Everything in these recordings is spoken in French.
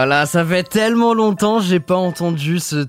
Là là, ça fait tellement longtemps, j'ai pas entendu ce,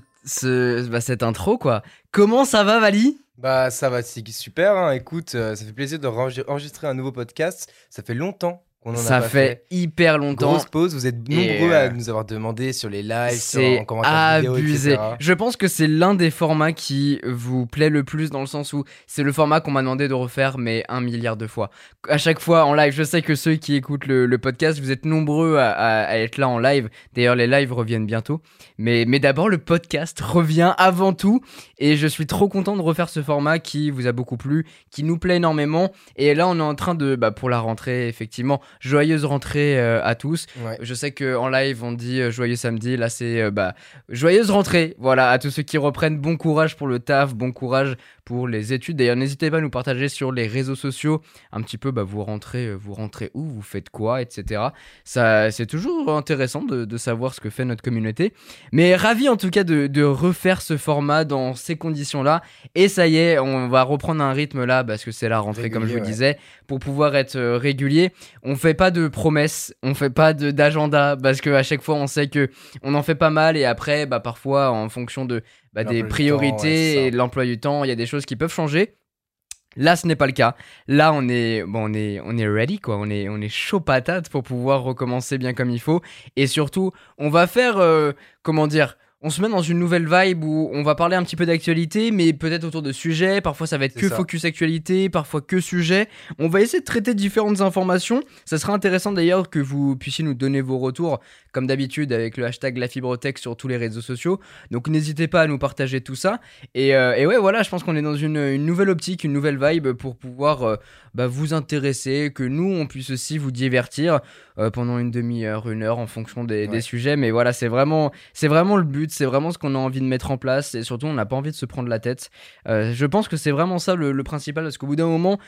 bah, cette intro quoi. Comment ça va, Vali? Bah ça va, c'est super. hein. Écoute, euh, ça fait plaisir de enregistrer un nouveau podcast. Ça fait longtemps qu'on en a Ça pas fait hyper longtemps. Grosse pause. Vous êtes nombreux euh, à nous avoir demandé sur les lives, sur C'est en commentaire vidéo, abusé. Je pense que c'est l'un des formats qui vous plaît le plus dans le sens où c'est le format qu'on m'a demandé de refaire, mais un milliard de fois. À chaque fois en live, je sais que ceux qui écoutent le, le podcast, vous êtes nombreux à, à- à être là en live. D'ailleurs, les lives reviennent bientôt. Mais, mais d'abord, le podcast revient avant tout. Et je suis trop content de refaire ce format qui vous a beaucoup plu, qui nous plaît énormément. Et là, on est en train de, bah, pour la rentrée, effectivement, joyeuse rentrée euh, à tous. Ouais. Je sais qu'en live, on dit euh, joyeux samedi. Là, c'est euh, bah, joyeuse rentrée. Voilà, à tous ceux qui reprennent, bon courage pour le taf, bon courage pour les études. D'ailleurs, n'hésitez pas à nous partager sur les réseaux sociaux un petit peu, bah, vous rentrez, euh, vous rentrez où, vous faites quoi, etc. Ça, c'est toujours intéressant de, de savoir ce que fait notre communauté. Mais ravi en tout cas de, de refaire ce format dans ces conditions-là. Et ça y est, on va reprendre un rythme là parce que c'est la rentrée, comme je vous disais, pour pouvoir être euh, régulier. On fait pas de promesses, on fait pas d'agenda parce que à chaque fois on sait que on en fait pas mal et après, bah parfois en fonction de bah, des ouais, priorités l'emploi du temps, il y a des choses qui peuvent changer. Là, ce n'est pas le cas. Là, on est, bon, on est, on est ready, quoi. On est, on est chaud patate pour pouvoir recommencer bien comme il faut. Et surtout, on va faire, euh, comment dire, on se met dans une nouvelle vibe où on va parler un petit peu d'actualité, mais peut-être autour de sujets. Parfois, ça va être que ça. focus actualité, parfois que sujet. On va essayer de traiter différentes informations. Ça sera intéressant d'ailleurs que vous puissiez nous donner vos retours, comme d'habitude, avec le hashtag la fibrotech sur tous les réseaux sociaux. Donc, n'hésitez pas à nous partager tout ça. Et, euh, et ouais, voilà, je pense qu'on est dans une, une nouvelle optique, une nouvelle vibe pour pouvoir euh, bah, vous intéresser, que nous, on puisse aussi vous divertir euh, pendant une demi-heure, une heure en fonction des, sujets. Mais voilà, c'est vraiment, c'est vraiment le but, c'est vraiment ce qu'on a envie de mettre en place. Et surtout, on n'a pas envie de se prendre la tête. Euh, je pense que c'est vraiment ça le, le principal, parce qu'au bout d'un moment,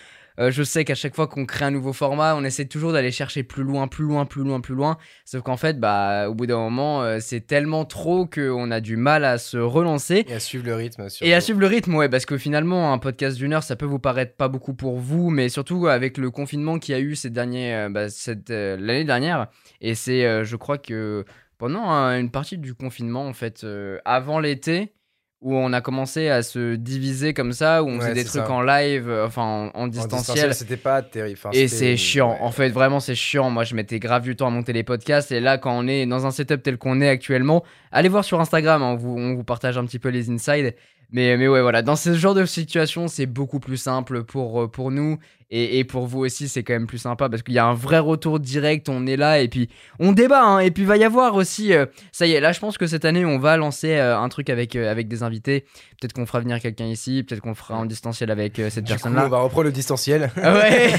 euh, je sais qu'à chaque fois qu'on crée un nouveau format, on essaie toujours d'aller chercher plus loin, plus loin, plus loin, plus loin. Sauf qu'en fait, bah, au bout d'un moment, euh, c'est tellement trop qu'on a du mal à se relancer. Et à suivre le rythme. Surtout. Et à suivre le rythme, ouais, parce que finalement, un podcast d'une heure, ça peut vous paraître pas beaucoup pour vous, mais surtout avec le confinement qu'il y a eu ces derniers, euh, bah, cette, l'année dernière, et c'est, je crois que pendant une partie du confinement, en fait, euh, avant l'été, où on a commencé à se diviser comme ça, où on Ouais, faisait des trucs ça. en live, euh, enfin en, en En distanciel. c'était pas terrible. Enfin, Et c'est chiant. ouais. En fait, vraiment, c'est chiant. Moi, je mettais grave du temps à monter les podcasts. Et là, quand on est dans un setup tel qu'on est actuellement, allez voir sur Instagram. hein, on, vous, on vous partage un petit peu les insides. Mais, mais ouais, voilà. Dans ce genre de situation, c'est beaucoup plus simple pour, euh, pour nous. Et, et pour vous aussi, c'est quand même plus sympa parce qu'il y a un vrai retour direct. On est là et puis on débat. hein, et puis, il va y avoir aussi. euh, ça y est, là, je pense que cette année, on va lancer euh, un truc avec, euh, avec des invités. Peut-être qu'on fera venir quelqu'un ici. Peut-être qu'on fera en distanciel avec cette personne-là. on va reprendre le distanciel. Ah Ouais.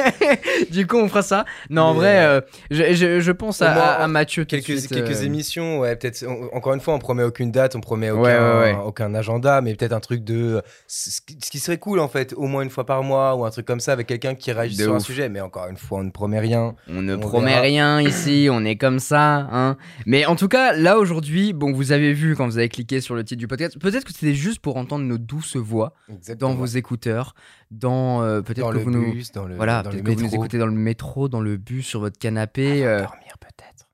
du coup, on fera ça. Non, en vrai, je, je- je pense à, à- à Mathieu. quelques, suite, quelques émissions, ouais, peut-être. Encore une fois, on promet aucune date, on promet aucun, Ouais, ouais, ouais. aucun agenda, mais peut-être un truc de. Ce qui serait cool, en fait, au moins une fois par mois ou un truc comme ça avec quelqu'un qui réagit De sur un ouf. sujet. Mais encore une fois, on ne promet rien. On ne On promet verra. rien ici, on est comme ça. Hein. Mais en tout cas, là aujourd'hui, bon, vous avez vu quand vous avez cliqué sur le titre du podcast, peut-être que c'était juste pour entendre nos douces voix Exactement. dans vos écouteurs, dans euh, peut-être que le vous nous, bus, dans le, voilà, dans peut-être le que vous nous écoutez dans le métro, dans le bus, sur votre canapé. Avant de euh, dormir, peut-être.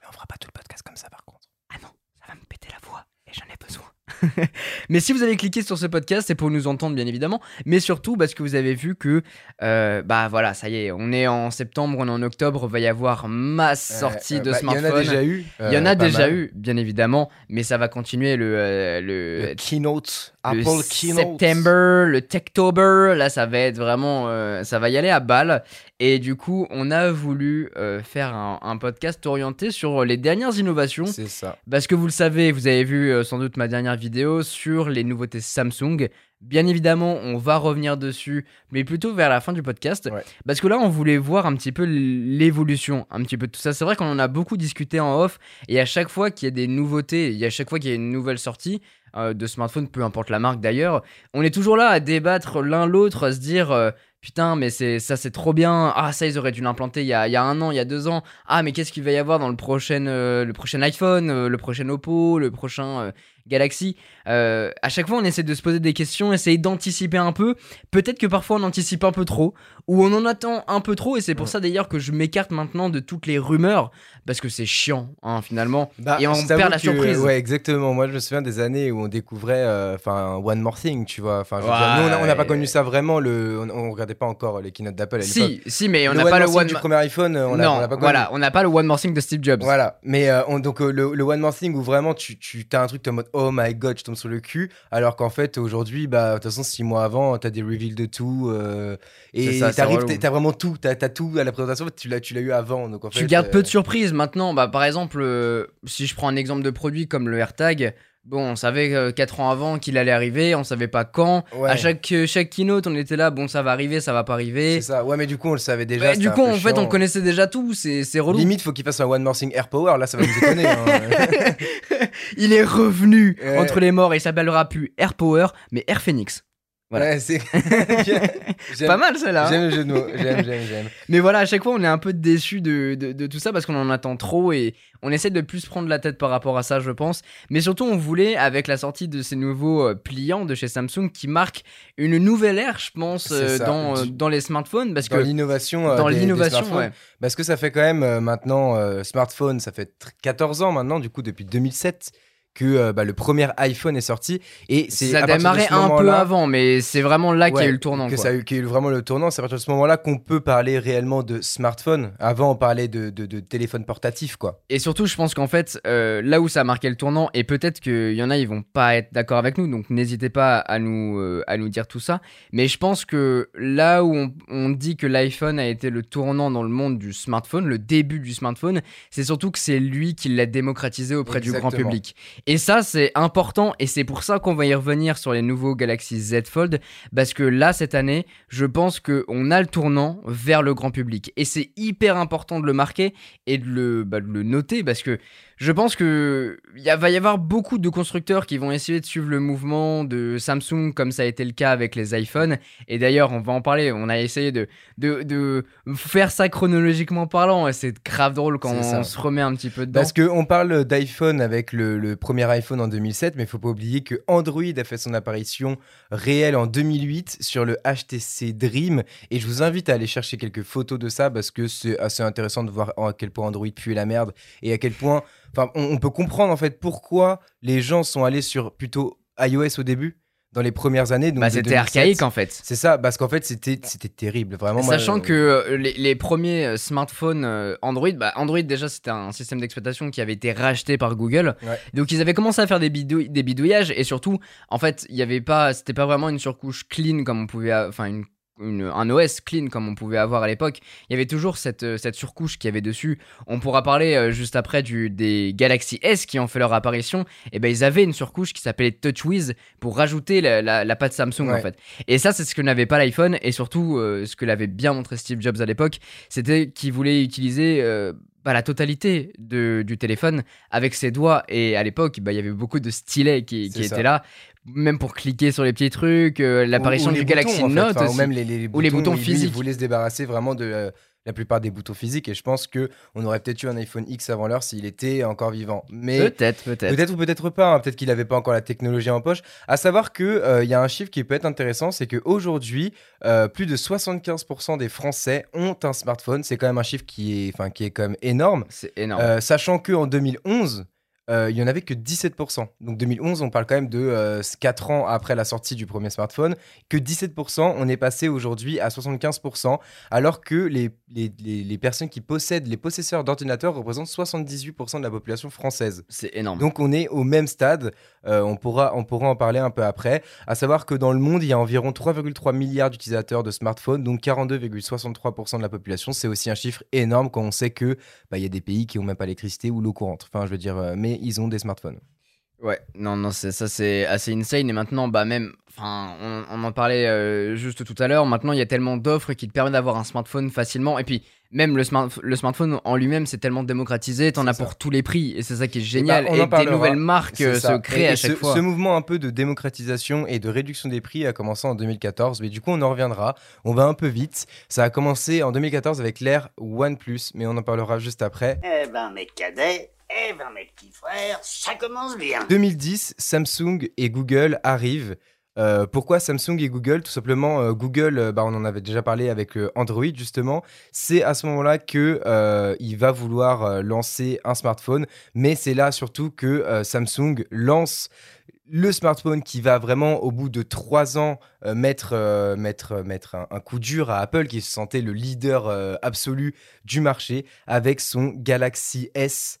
Mais on fera pas tout le podcast comme ça, par contre. Ah non, ça va me péter la voix et j'en ai besoin. mais si vous avez cliqué sur ce podcast, c'est pour nous entendre bien évidemment, mais surtout parce que vous avez vu que, euh, bah voilà, ça y est, on est en septembre, on est en octobre, va y avoir masse sortie Euh, de bah, smartphones. Il y en a déjà eu. Il y en euh, a déjà mal. eu, bien évidemment, mais ça va continuer le, euh, le, Le keynote. Le Apple Keynote. September, le Techtober, là ça va être vraiment, euh, ça va y aller à balle. Et du coup, on a voulu euh, faire un, un podcast orienté sur les dernières innovations C'est ça. parce que vous le savez, vous avez vu euh, sans doute ma dernière vidéo sur les nouveautés Samsung. Bien évidemment, on va revenir dessus, mais plutôt vers la fin du podcast. Ouais. Parce que là, on voulait voir un petit peu l'évolution, un petit peu de tout ça. C'est vrai qu'on en a beaucoup discuté en off, et à chaque fois qu'il y a des nouveautés, et à chaque fois qu'il y a une nouvelle sortie euh, de smartphone, peu importe la marque d'ailleurs, on est toujours là à débattre l'un l'autre, à se dire. euh, Putain, mais ça, c'est trop bien. Ah, ça, ils auraient dû l'implanter il y a, il y a un an, il y a deux ans. Ah, mais qu'est-ce qu'il va y avoir dans le prochain, euh, le prochain iPhone, le prochain Oppo, le prochain. Galaxy, euh, à chaque fois on essaie de se poser des questions, essayer d'anticiper un peu. Peut-être que parfois on anticipe un peu trop, ou on en attend un peu trop, et c'est pour Ouais. ça d'ailleurs que je m'écarte maintenant de toutes les rumeurs, parce que c'est chiant hein, finalement. Bah, Et on perd la que- surprise. Ouais, exactement. Moi, je me souviens des années où on découvrait, euh, One More Thing, tu vois. Enfin, nous, on n'a pas connu ça vraiment. Le, on, on regardait pas encore les keynotes d'Apple à l'époque. Si, si, mais on n'a pas le More Thing One du premier iPhone, on non, on pas connu. voilà, on n'a pas le One More Thing de Steve Jobs. Voilà, mais euh, on- donc euh, le, le One More Thing où vraiment tu, tu as un truc, en mode oh my god, je tombe sur le cul, alors qu'en fait aujourd'hui, bah, de toute façon, six mois avant, t'as des reveals de tout, euh, et t'arrives, t'as- vraiment tout, t'as as tout à la présentation, tu l'as, tu l'as eu avant. Donc en Tu fait, gardes peu euh, de surprises maintenant. Bah, par exemple, euh, si je prends un exemple de produit comme le AirTag, bon, on savait 4 ans avant qu'il allait arriver, on savait pas quand. Ouais. À chaque, euh, chaque keynote, on était là, bon, ça va arriver, ça va pas arriver. C'est ça, ouais, mais du coup, on le savait déjà. Ouais, c'était du coup, en fait, chiant. on connaissait déjà tout, c'est c'est relou. Limite, faut qu'il fasse un One More Thing Air Power, là, ça va nous étonner. hein. Il est revenu Ouais. entre les morts et il s'appellera plus Air Power, mais Air Phoenix. Voilà. Ouais, c'est. Pas mal celle-là. hein. J'aime le jeu de mots, j'aime, j'aime, j'aime. Mais voilà, à chaque fois, on est un peu déçu de, de, de tout ça parce qu'on en attend trop et on essaie de plus prendre la tête par rapport à ça, je pense. Mais surtout, on voulait, avec la sortie de ces nouveaux euh, pliants de chez Samsung qui marquent une nouvelle ère, je pense, euh, dans, euh, dans les smartphones. Parce Dans que l'innovation. dans l'innovation, ouais. Parce que ça fait quand même maintenant, smartphone, ça fait tr- 14 ans maintenant, du coup, depuis 2007, que euh, bah, le premier iPhone est sorti. Et c'est ça démarrait ce un peu avant, mais c'est vraiment là qu'il y a Ouais, eu le tournant. Que quoi. ça a eu, qu'il y a eu vraiment le tournant, c'est à partir de ce moment-là qu'on peut parler réellement de smartphone. Avant, on parlait de, de, de téléphone portatif, quoi. Et surtout, je pense qu'en fait, euh, là où ça a marqué le tournant, et peut-être qu'il y en a, ils vont pas être d'accord avec nous, donc n'hésitez pas à nous, euh, à nous dire tout ça. Mais je pense que là où on, on dit que l'iPhone a été le tournant dans le monde du smartphone, le début du smartphone, c'est surtout que c'est lui qui l'a démocratisé auprès du grand public. Et ça, c'est important, et c'est pour ça qu'on va y revenir sur les nouveaux Galaxy Z Fold, parce que là, cette année, je pense qu'on a le tournant vers le grand public. Et c'est hyper important de le marquer et de le, bah, de le noter, parce que je pense que y a- va y avoir beaucoup de constructeurs qui vont essayer de suivre le mouvement de Samsung, comme ça a été le cas avec les iPhones. Et d'ailleurs, on va en parler, on a essayé de, de, de faire ça chronologiquement parlant, et c'est grave drôle quand on se remet un petit peu dedans. Parce qu'on parle d'iPhone avec le, le premier iPhone en 2007, mais il faut pas oublier que Android a fait son apparition réelle en 2008 sur le HTC Dream. Et je vous invite à aller chercher quelques photos de ça parce que c'est assez intéressant de voir à quel point Android pue la merde et à quel point. Enfin, on, on peut comprendre en fait pourquoi les gens sont allés sur plutôt iOS au début, dans les premières années. Bah, c'était 2007. archaïque en fait. C'est ça, parce qu'en fait, c'était terrible. Vraiment, Sachant euh, que euh, les, les premiers euh, smartphones Android, bah Android déjà c'était un système d'exploitation qui avait été racheté par Google. Ouais. Donc ils avaient commencé à faire des, bidou- des bidouillages et surtout, en fait, il y avait pas, c'était pas vraiment une surcouche clean comme on pouvait, enfin une, une- un OS clean comme on pouvait avoir à l'époque. Il y avait toujours cette, euh, cette surcouche qui avait dessus. On pourra parler euh, juste après du, des Galaxy S qui ont fait leur apparition. Et ben ils avaient une surcouche qui s'appelait TouchWiz pour rajouter la, la, la patte Samsung en fait. Et ça, c'est ce que n'avait pas l'iPhone et surtout euh, ce que l'avait bien montré Steve Jobs à l'époque, c'était qu'il voulait utiliser euh, bah, la totalité de, du téléphone avec ses doigts. Et à l'époque, bah, il y avait beaucoup de stylets qui, étaient là, même pour cliquer sur les petits trucs, euh, l'apparition du Galaxy boutons, en fait. Note Enfin, aussi. Ou même les, les Ou les boutons lui, physiques. Il voulait se débarrasser vraiment de euh, la plupart des boutons physiques. Et je pense que on aurait peut-être eu un iPhone X avant l'heure s'il était encore vivant. Mais Peut-être, peut-être. peut-être ou peut-être pas. hein. Peut-être qu'il n'avait pas encore la technologie en poche. À savoir que euh, il y a un chiffre qui peut être intéressant, c'est qu'aujourd'hui, euh, plus de 75% des Français ont un smartphone. C'est quand même un chiffre qui est, enfin, qui est quand même énorme. C'est énorme. Sachant que en 2011, euh, il y en avait que 17%. Donc 2011, on parle quand même de 4 ans après la sortie du premier smartphone, que 17%, on est passé aujourd'hui à 75%, alors que les, les, les- les personnes qui possèdent, les possesseurs d'ordinateurs représentent 78% de la population française. c'est énorme. Donc on est au même stade, euh, on, pourra, on pourra en parler un peu après, à savoir que dans le monde, il y a environ 3,3 milliards d'utilisateurs de smartphones, donc 42,63% de la population. C'est aussi un chiffre énorme quand on sait que bah, y a des pays qui n'ont même pas l'électricité ou l'eau courante. Enfin, je veux dire, euh, mais ils ont des smartphones. Ouais, non, non, ça c'est assez insane. Et maintenant, bah même, enfin, on, on en parlait euh, juste tout à l'heure. Maintenant, il y a tellement d'offres qui te permettent d'avoir un smartphone facilement. Et puis, même le, smart- le smartphone en lui-même, c'est tellement démocratisé. T'en as ça. pour tous les prix. Et c'est ça qui est génial. bah, on et en des nouvelles marques euh, ça. se créent Et- à et chaque ce, fois. ce mouvement un peu de démocratisation et de réduction des prix a commencé en 2014, mais du coup on en reviendra. On va un peu vite. Ça a commencé en 2014 avec l'ère OnePlus, mais on en parlera juste après. Eh ben, mes cadets, Eh ben, mes petits ça commence bien. 2010, Samsung et Google arrivent. Euh, pourquoi Samsung et Google? Tout simplement, euh, Google, euh, bah, on en avait déjà parlé avec Android justement. C'est à ce moment-là que il va vouloir lancer un smartphone, mais c'est là surtout que Samsung lance le smartphone qui va vraiment, au bout de trois ans, mettre, un, coup dur à Apple, qui se sentait le leader absolu du marché, avec son Galaxy S.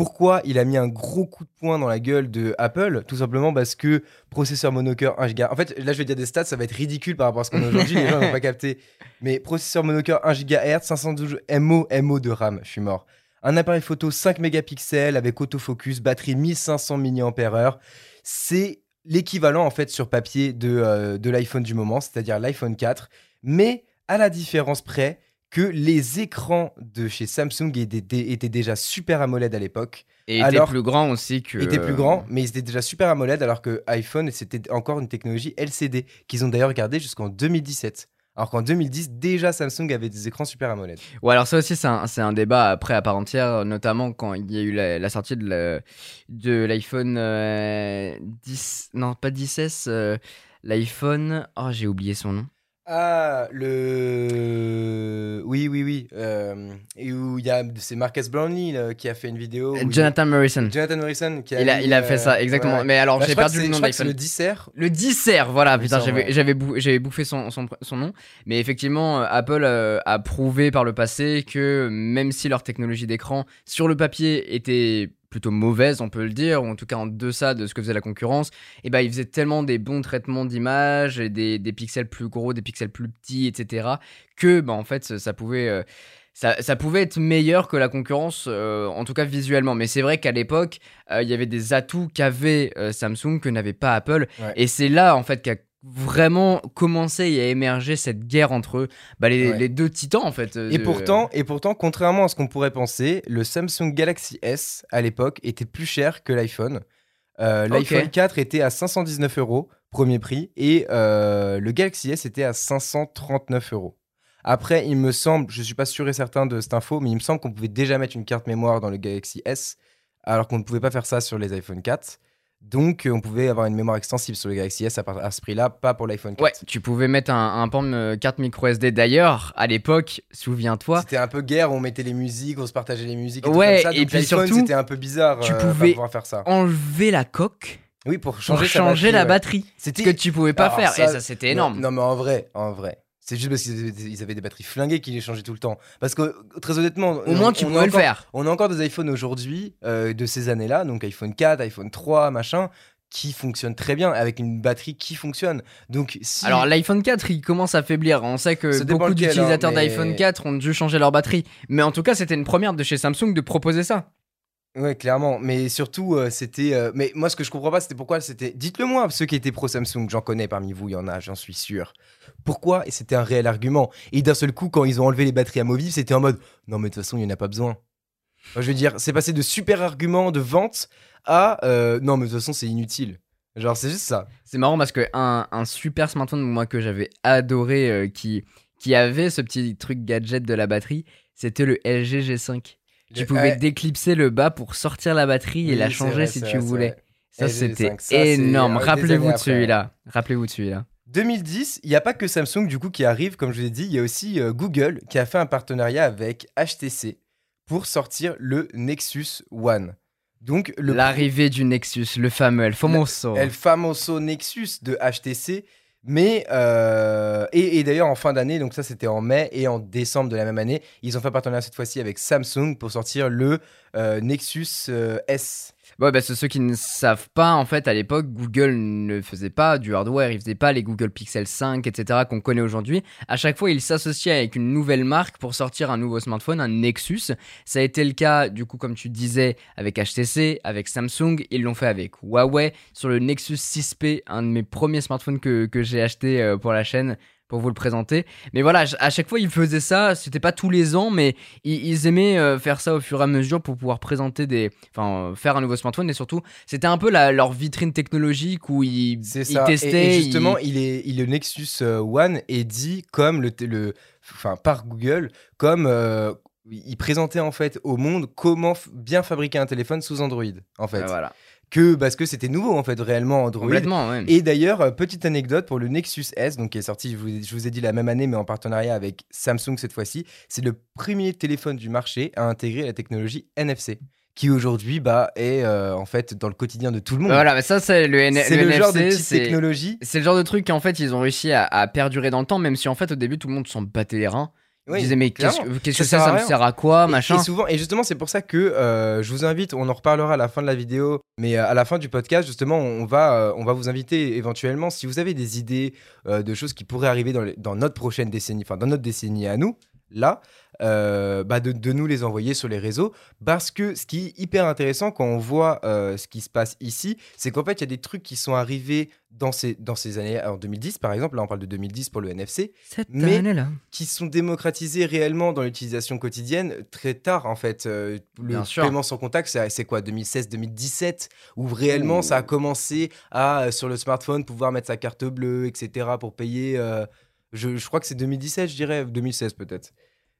Pourquoi il a mis un gros coup de poing dans la gueule de Apple Tout simplement parce que processeur monocœur 1 GHz. En fait, là, je vais dire des stats, ça va être ridicule par rapport à ce qu'on a aujourd'hui, les gens n'ont pas capté. Mais processeur monocœur 1 GHz, 512 MO, MO de RAM, je suis mort. Un appareil photo 5 mégapixels avec autofocus, batterie 1500 mAh. C'est l'équivalent en fait sur papier de, euh, de l'iPhone du moment, c'est-à-dire l'iPhone 4, mais à la différence près que les écrans de chez Samsung étaient, étaient déjà super AMOLED à l'époque, Et Alors- plus grand aussi que. étaient plus grands, mais ils étaient déjà super AMOLED alors que iPhone c'était encore une technologie LCD qu'ils ont d'ailleurs gardé jusqu'en 2017. Alors qu'en 2010 déjà Samsung avait des écrans super AMOLED. Ouais, alors ça aussi, c'est un, un débat après à part entière, notamment quand il y a eu la, la sortie de l'iPhone euh, 10. Non, pas 10S, euh, l'iPhone. Oh, j'ai oublié son nom. Ah, le. Oui, oui, oui. euh, Et où il y a. C'est Marcus Brownlee là, qui a fait une vidéo. il- Jonathan Morrison. Jonathan Morrison qui a. Il a, mis, il a fait euh, ça, exactement. Mais alors, Bah, j'ai perdu le nom d'iPhone. le Disser. Le Disser, voilà, putain, ouais. j'avais bouffé son, son, son nom. Mais effectivement, euh, Apple euh, a prouvé par le passé que même si leur technologie d'écran sur le papier était plutôt mauvaise, on peut le dire, ou en tout cas en deçà de ce que faisait la concurrence, et ben ils faisaient tellement des bons traitements d'image et des, des pixels plus gros, des pixels plus petits, etc., que bah, en fait ça, pouvait. euh, ça, ça pouvait être meilleur que la concurrence, euh, en tout cas visuellement. Mais c'est vrai qu'à l'époque, euh, il y avait des atouts qu'avait euh, Samsung que n'avait pas Apple. Ouais. Et c'est là, en fait, qu'a vraiment commencé à émerger cette guerre entre bah, les, Ouais. les deux titans, en fait. euh, Et pourtant, et pourtant, contrairement à ce qu'on pourrait penser, le Samsung Galaxy S à l'époque était plus cher que l'iPhone. Euh. L'iPhone 4 était à 519 euros, premier prix, et euh, le Galaxy S était à 539 euros. Après, il me semble, je suis pas sûr et certain de cette info, mais il me semble qu'on pouvait déjà mettre une carte mémoire dans le Galaxy S, alors qu'on ne pouvait pas faire ça sur les iPhone 4. Donc, euh, on pouvait avoir une mémoire extensible sur le Galaxy S à, ce prix-là, pas pour l'iPhone 4. Ouais, tu pouvais mettre un, un de carte micro SD. D'ailleurs, à l'époque, souviens-toi, C'était un peu guerre, on mettait les musiques, on se partageait les musiques. Et tout Ouais, comme ça. et puis surtout, c'était un peu bizarre. tu euh, pouvais faire ça. enlever la coque Oui, pour pour changer, changer la ouais. batterie. Ce C'était que tu pouvais pas Alors, faire. ça- et ça, c'était énorme. Non, non, mais en vrai, en vrai. C'est juste parce qu'ils avaient, des- batteries flinguées qu'ils les changeaient tout le temps. Parce que, très honnêtement. Au moins, tu on a pouvais le encore- faire. On a encore des iPhones aujourd'hui, euh, de ces années-là, donc iPhone 4, iPhone 3, machin, qui fonctionnent très bien, avec une batterie qui fonctionne. Donc, si. Alors l'iPhone 4 il commence à faiblir. On sait que beaucoup hein, d'utilisateurs mais- d'iPhone 4 ont dû changer leur batterie. Mais en tout cas c'était une première de chez Samsung de proposer ça. Ouais, clairement. Mais surtout, euh, c'était. euh, Mais moi, ce que je comprends pas, c'était pourquoi c'était. Dites-le moi, ceux qui étaient pro Samsung, j'en connais parmi vous, il y en a, j'en suis sûr. Pourquoi? Et c'était un réel argument. Et d'un seul coup, quand ils ont enlevé les batteries amovibles, c'était en mode non, mais de toute façon, il n'y en a pas besoin. Je veux dire, c'est passé de super arguments de vente à euh, non, mais de toute façon, c'est inutile. Genre, c'est juste ça. C'est marrant parce que un, super smartphone moi que j'avais adoré qui qui avait ce petit truc gadget de la batterie, c'était le LG G5. Tu pouvais déclipser le bas pour sortir la batterie et la changer vrai, si tu vrai, voulais. Ça c'était G5, ça, c'est, énorme. Rappelez-vous de celui-là. Rappelez-vous de celui-là. 2010, il n'y a pas que Samsung du coup qui arrive, comme je vous l'ai dit, il y a aussi euh, Google qui a fait un partenariat avec HTC pour sortir le Nexus One. Donc L'arrivée du Nexus, le fameux El Famoso. El famoso Nexus de HTC. Mais euh, et, d'ailleurs en fin d'année, donc ça c'était en mai et en décembre de la même année, ils ont fait un partenariat cette fois-ci avec Samsung pour sortir le euh, Nexus euh, S. Ouais, bah, c'est ceux qui ne savent pas, en fait, à l'époque, Google ne faisait pas du hardware, il faisait pas les Google Pixel 5, etc., qu'on connaît aujourd'hui. À chaque fois, il s'associait avec une nouvelle marque pour sortir un nouveau smartphone, un Nexus. Ça a été le cas, du coup, comme tu disais, avec HTC, avec Samsung. Ils l'ont fait avec Huawei sur le Nexus 6P, un de mes premiers smartphones que, que j'ai acheté euh, pour la chaîne pour vous le présenter. Mais voilà, à chaque fois, ils faisaient ça. C'était pas tous les ans, mais ils, ils aimaient euh, faire ça au fur et à mesure pour pouvoir présenter des. Enfin, euh, faire un nouveau smartphone. Et surtout, c'était un peu la- leur vitrine technologique où ils. Et- testaient. Et, justement, ils- il est, il, le Nexus euh, One est dit comme le, le, enfin par Google comme euh, ils présentaient en fait au monde comment bien fabriquer un téléphone sous Android, en fait. Euh, voilà. Que parce que c'était nouveau en fait réellement Android. Ouais. Et d'ailleurs, euh, petite anecdote pour le Nexus S, donc qui est sorti, je vous, je vous ai dit la même année, mais en partenariat avec Samsung cette fois-ci, c'est le premier téléphone du marché à intégrer la technologie NFC, qui aujourd'hui bah, est euh, en fait dans le quotidien de tout le monde. Voilà, mais ça, c'est le, N- c'est le le, genre de technologie. C'est le genre de truc qu'en fait ils ont réussi à, à perdurer dans le temps, même si en fait au début tout le monde s'en battait les reins. Oui, disaient mais qu'est-ce que Ça que ça, me sert à quoi, machin. Et, souvent, et justement, c'est pour ça que euh, je vous invite, on en reparlera à la fin de la vidéo, mais euh, à la fin du podcast, justement, on va, euh, on va vous inviter éventuellement, si vous avez des idées euh, de choses qui pourraient arriver dans, les- dans notre prochaine décennie, enfin dans notre décennie à nous, là, euh, bah de, de nous les envoyer sur les réseaux, parce que ce qui est hyper intéressant quand on voit euh, ce qui se passe ici, c'est qu'en fait, il y a des trucs qui sont arrivés dans ces, dans ces années, en 2010 par exemple, là on parle de 2010 pour le NFC, Cette mais- année-là. qui sont démocratisés réellement dans l'utilisation quotidienne très tard en fait. Euh, le Bien sûr. paiement sans contact, c'est c'est quoi 2016-2017 où réellement ça a commencé à sur le smartphone pouvoir mettre sa carte bleue, etc. pour payer. euh, je, je crois que c'est 2017, je dirais 2016 peut-être.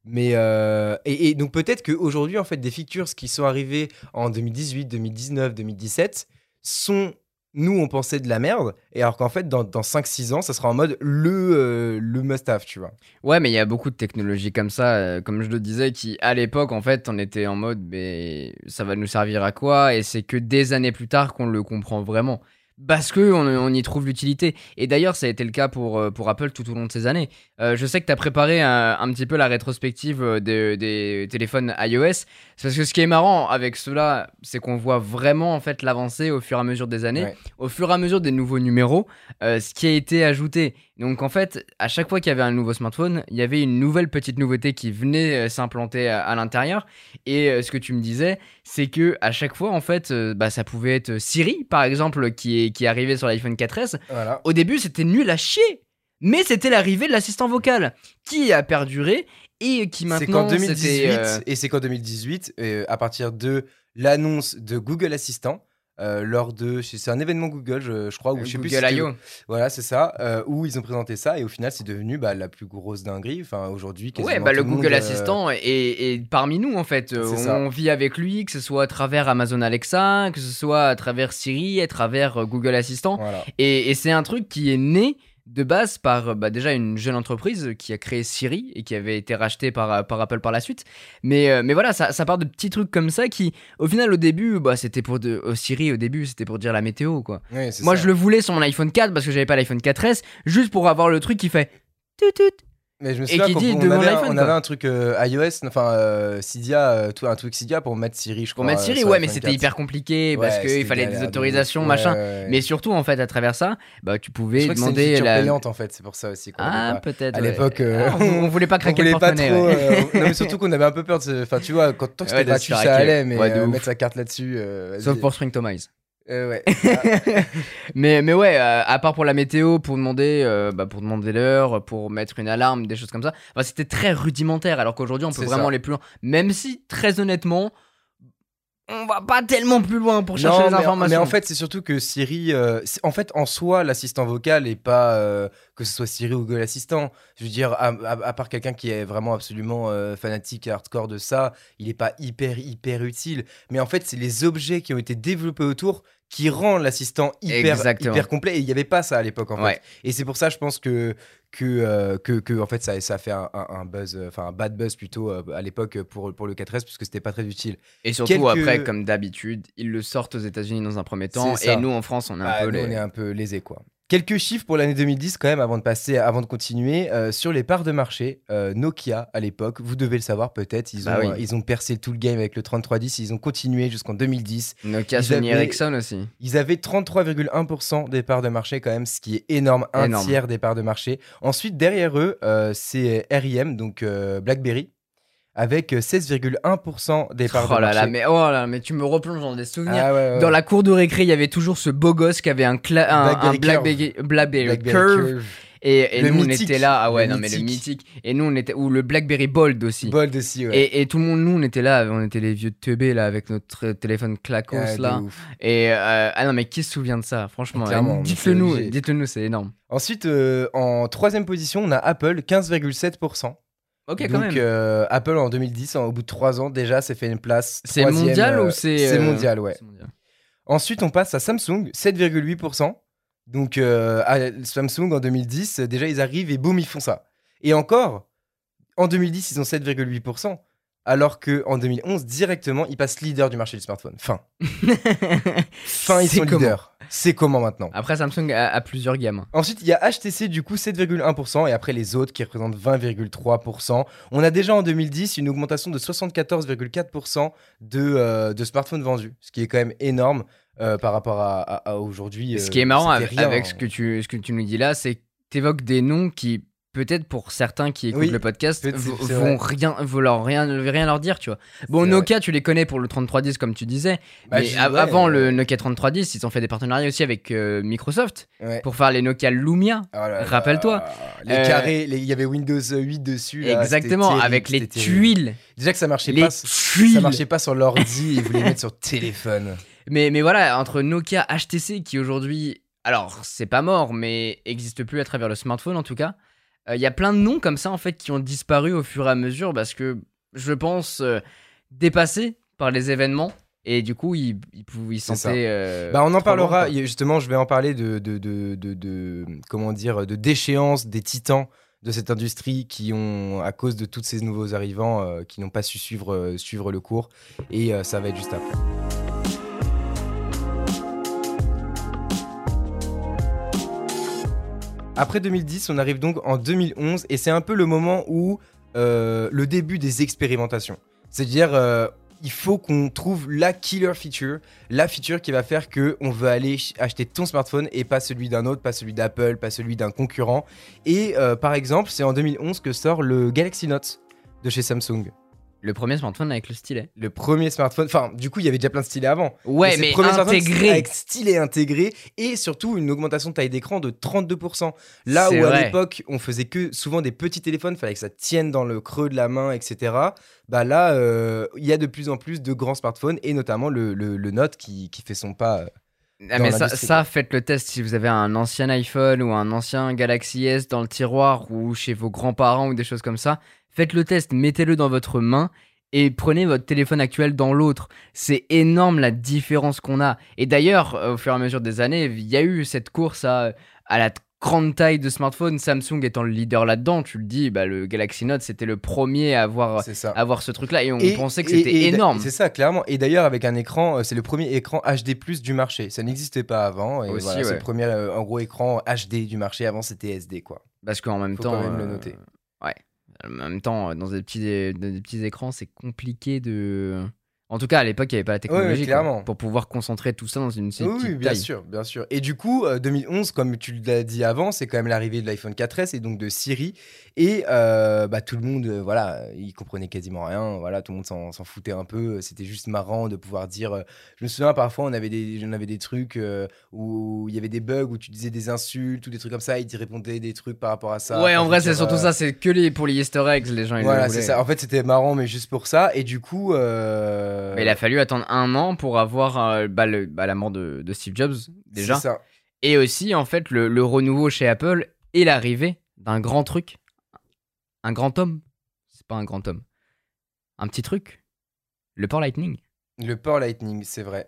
Mais euh, et, donc peut-être qu'aujourd'hui en fait des features qui sont arrivées en 2018, 2019, 2017 sont nous on pensait de la merde et alors qu'en fait dans, dans 5-6 ans ça sera en mode le euh, le must have tu vois. Ouais, mais il y a beaucoup de technologies comme ça, euh, comme je le disais, qui à l'époque en fait on était en mode mais ça va nous servir à quoi? Et c'est que des années plus tard qu'on le comprend vraiment. Parce que on, on y trouve l'utilité. Et d'ailleurs, ça a été le cas pour, euh, pour Apple tout au long de ces années. Euh, je sais que tu as préparé un, un petit peu la rétrospective euh, des, des téléphones iOS. Parce que ce qui est marrant avec cela, c'est qu'on voit vraiment en fait l'avancée au fur et à mesure des années, Ouais. au fur et à mesure des nouveaux numéros, euh, ce qui a été ajouté. Donc en fait, à chaque fois qu'il y avait un nouveau smartphone, il y avait une nouvelle petite nouveauté qui venait euh, s'implanter à, à l'intérieur. Et euh, ce que tu me disais, c'est que à chaque fois, en fait, euh, bah, ça pouvait être Siri, par exemple, qui est, qui est arrivé sur l'iPhone 4S. Voilà. Au début, c'était nul à chier. Mais c'était l'arrivée de l'assistant vocal qui a perduré et qui C'est qu'en maintenant 2018, c'était, euh, et c'est qu'en 2018, euh, à partir de l'annonce de Google Assistant, euh, lors de, c'est un événement Google, je, je crois, ou je sais plus. Google c'était- I.O. Voilà, c'est ça, euh, où ils ont présenté ça, et au final, c'est devenu bah, la plus grosse dinguerie. Enfin, aujourd'hui, Ouais, bah, le monde, Google euh, Assistant est, est parmi nous en fait. Euh, ça. On vit avec lui, que ce soit à travers Amazon Alexa, que ce soit à travers Siri, à travers euh, Google Assistant. Voilà. Et, et c'est un truc qui est né de base par euh, bah, déjà une jeune entreprise qui a créé Siri et qui avait été rachetée par, euh, par Apple par la suite. Mais, euh, mais voilà, ça, ça part de petits trucs comme ça qui, au final, au début, bah, c'était pour de, Siri, au début, c'était pour dire la météo, quoi. Ouais, Moi, ça. je le voulais sur mon iPhone 4 parce que j'avais pas l'iPhone 4S, juste pour avoir le truc qui fait. tut, tut. Mais je me Et souviens qui qu'on dit on devant avait, un- on avait un truc euh, iOS, enfin euh, Cydia, euh, un truc Cydia pour mettre Siri, je Pour crois. mettre euh, Siri, sur ouais, mais c'était 4. hyper compliqué parce Ouais, qu'il fallait des de autorisations, machin. Ouais, ouais, ouais. Mais surtout, en fait, à travers ça, bah, tu je pouvais c'est une demander feature la. payante en fait, c'est pour ça aussi Ah, peut-être. À l'époque, euh, Ah, on, on voulait pas On craquer voulait le pas trop. euh, non, mais surtout qu'on avait un peu peur de. Enfin, tu vois, quand tant que c'était gratuit, ça allait, mais euh, mettre sa carte là-dessus. euh. Sauf pour Spring Tomize. Euh, ouais. Mais, mais ouais, euh, à part pour la météo, pour demander, euh, bah, pour demander l'heure, pour mettre une alarme, des choses comme ça, enfin, c'était très rudimentaire. Alors qu'aujourd'hui, on peut vraiment ça. aller plus loin. Même si, très honnêtement, on va pas tellement plus loin pour chercher Non, les mais, informations. mais en fait, c'est surtout que Siri, euh, en fait, en soi, l'assistant vocal est pas euh, que ce soit Siri ou Google Assistant. Je veux dire, à, à- à part quelqu'un qui est vraiment absolument euh, fanatique et hardcore de ça, il est pas hyper hyper utile. Mais en fait, c'est les objets qui ont été développés autour qui rendent l'assistant hyper Exactement. hyper complet. Et il y avait pas ça à l'époque en fait. Et c'est pour ça, je pense que que, euh, que, que, en fait ça, ça a fait un, buzz, euh, enfin un bad buzz plutôt euh, à l'époque pour, pour le 4S puisque c'était pas très utile. Et surtout, après, comme d'habitude, ils le sortent aux États-Unis dans un premier temps. Et nous, en France, on est un Ah, peu nous, les. on est un peu lésés quoi. Quelques chiffres pour l'année 2010 quand même avant de passer, avant de continuer euh, sur les parts de marché. euh, Nokia à l'époque, vous devez le savoir peut-être, ils ont Bah oui. euh, ils ont percé tout le game avec le 3310, ils ont continué jusqu'en 2010. Nokia, Ils Sony avaient- Ericsson aussi. Ils avaient 33,1% des parts de marché quand même, ce qui est énorme, un Énorme. tiers des parts de marché. Ensuite derrière eux, c'est RIM donc BlackBerry avec 16,1% des parts Oh de là marché. là, mais, oh là mais tu me replonges dans des souvenirs. Ah ouais, ouais, Dans ouais. la cour de récré, il y avait toujours ce beau gosse qui avait un, un, un Blackberry Blackberry, Blackberry BlackBerry Curve. Curve. Et, et nous, on était là. Ah ouais, le non, mais le mythique. Et nous, on était. Ou le Blackberry Bold aussi. Bold aussi, ouais. Et, et tout le monde, nous, on était là. On était les vieux teubés là, avec notre euh, téléphone clacos Ah, là. Et euh, ah non, mais qui se souvient de ça, franchement euh, mais Dites-le nous, dites-le nous, c'est énorme. Ensuite, euh, en troisième position, on a Apple, 15,7%. Ok, quand Donc même. euh, Apple en 2010, en- au bout de 3 ans déjà, s'est fait une place. c'est troisième, mondial euh, ou c'est. C'est euh, mondial, ouais. c'est mondial. Ensuite, on passe à Samsung, 7,8%. Donc euh, à Samsung en 2010, euh, déjà ils arrivent et boum, ils font ça. Et encore, en 2010, ils ont 7,8%. Alors que en 2011, directement, ils passent leader du marché du smartphone. Fin. Fin, ils C'est sont leaders. C'est comment maintenant? Après, Samsung a, a plusieurs gammes. Ensuite, il y a HTC du coup 7,1% et après les autres qui représentent 20,3%. On a déjà en 2010 une augmentation de 74,4% de, euh, de smartphones vendus, ce qui est quand même énorme euh, par rapport à, à- à aujourd'hui. ce euh, qui est marrant avec, rien. avec ce, que tu, ce que tu nous dis là, c'est que tu évoques des noms qui, peut-être pour certains qui écoutent Oui, le podcast, vont rien, vont leur rien, rien leur dire, tu vois. Bon, Nokia, tu les connais pour le 3310, comme tu disais. Bah, mais je- av- ouais, avant euh, le Nokia 3310, ils ont fait des partenariats aussi avec euh, Microsoft ouais. pour faire les Nokia Lumia. Oh. Rappelle-toi. Les Euh, carrés, il y avait Windows 8 dessus. là, Exactement, terrible, avec les tuiles. Déjà que ça marchait Les pas. tuiles. Ça marchait pas sur l'ordi, ils voulaient les mettre sur téléphone. Mais, mais voilà, entre Nokia HTC qui aujourd'hui, alors c'est pas mort, mais existe plus à travers le smartphone en tout cas, euh, il y a plein de noms comme ça en fait qui ont disparu au fur et à mesure parce que je pense euh, dépassés par les événements et du coup ils, C'est ça. sentaient. euh, Bah, on en parlera. loin, il Justement, je vais en parler de, de, de, de- de- comment dire, de déchéance des titans de cette industrie qui ont, à cause de tous ces nouveaux arrivants, euh, qui n'ont pas su suivre, euh, suivre le cours. Et euh, ça va être juste après. Après 2010, on arrive donc en 2011 et c'est un peu le moment où euh, le début des expérimentations. C'est-à-dire, euh, il faut qu'on trouve la killer feature, la feature qui va faire que on veut aller ch- acheter ton smartphone et pas celui d'un autre, pas celui d'Apple, pas celui d'un concurrent. Et euh, par exemple, c'est en 2011 que sort le Galaxy Note de chez Samsung. Le premier smartphone avec le stylet. Le premier smartphone, enfin, du coup, il y avait déjà plein de stylets avant. Ouais, mais premier smartphone intégré. Avec stylet intégré et surtout une augmentation de taille d'écran de 32%. Là où à l'époque on faisait que souvent des petits téléphones, fallait que ça tienne dans le creux de la main, etc. Bah là, euh, il y a de plus en plus de grands smartphones et notamment le, le- le Note qui, qui fait son pas. Ah, mais ça, ça, faites le test si vous avez un ancien iPhone ou un ancien Galaxy S dans le tiroir ou chez vos grands-parents ou des choses comme ça. Faites le test, mettez-le dans votre main et prenez votre téléphone actuel dans l'autre. C'est énorme la différence qu'on a. Et d'ailleurs, euh, au fur et à mesure des années, il y a eu cette course à, à la grande taille de smartphone, Samsung étant le leader là-dedans. Tu le dis, bah, le Galaxy Note, c'était le premier à avoir, C'est ça. à avoir ce truc-là et on Et- pensait que c'était énorme. C'est ça, clairement. Et d'ailleurs, avec un écran, euh, c'est le premier écran HD+ du marché. Ça n'existait pas avant. Et Aussi, voilà, c'est le premier, euh, en gros, écran HD du marché. Avant, c'était SD, quoi. Parce qu'en même Faut temps. quand même le euh, noter. Ouais. En même temps, dans des petits, dans des petits écrans, c'est compliqué de. En tout cas, à l'époque, il n'y avait pas la technologie. quoi, pour pouvoir concentrer tout ça dans une si Oui, oui, bien taille. sûr, bien sûr. Et du coup, euh, 2011, comme tu l'as dit avant, c'est quand même l'arrivée de l'iPhone 4S et donc de Siri. Et euh, bah, tout le monde, euh, voilà, il comprenait quasiment rien. Voilà, tout le monde s'en foutait un peu. C'était juste marrant de pouvoir dire. euh, je me souviens, parfois, on avait des, on avait des trucs euh, où il y avait des bugs où tu disais des insultes ou des trucs comme ça. Et ils répondaient des trucs par rapport à ça. ouais, en vrai, c'est surtout euh, ça. C'est que les, pour les Easter eggs, les gens ils Voilà, c'est ça. En fait, c'était marrant, mais juste pour ça. Et du coup. euh, Mais il a fallu attendre un an pour avoir euh, bah, le- bah, la mort de, de Steve Jobs, déjà. C'est ça. Et aussi, en fait, le, le renouveau chez Apple et l'arrivée d'un grand truc. Un grand homme. C'est pas un grand homme. Un petit truc. Le port Lightning. Le port Lightning, c'est vrai.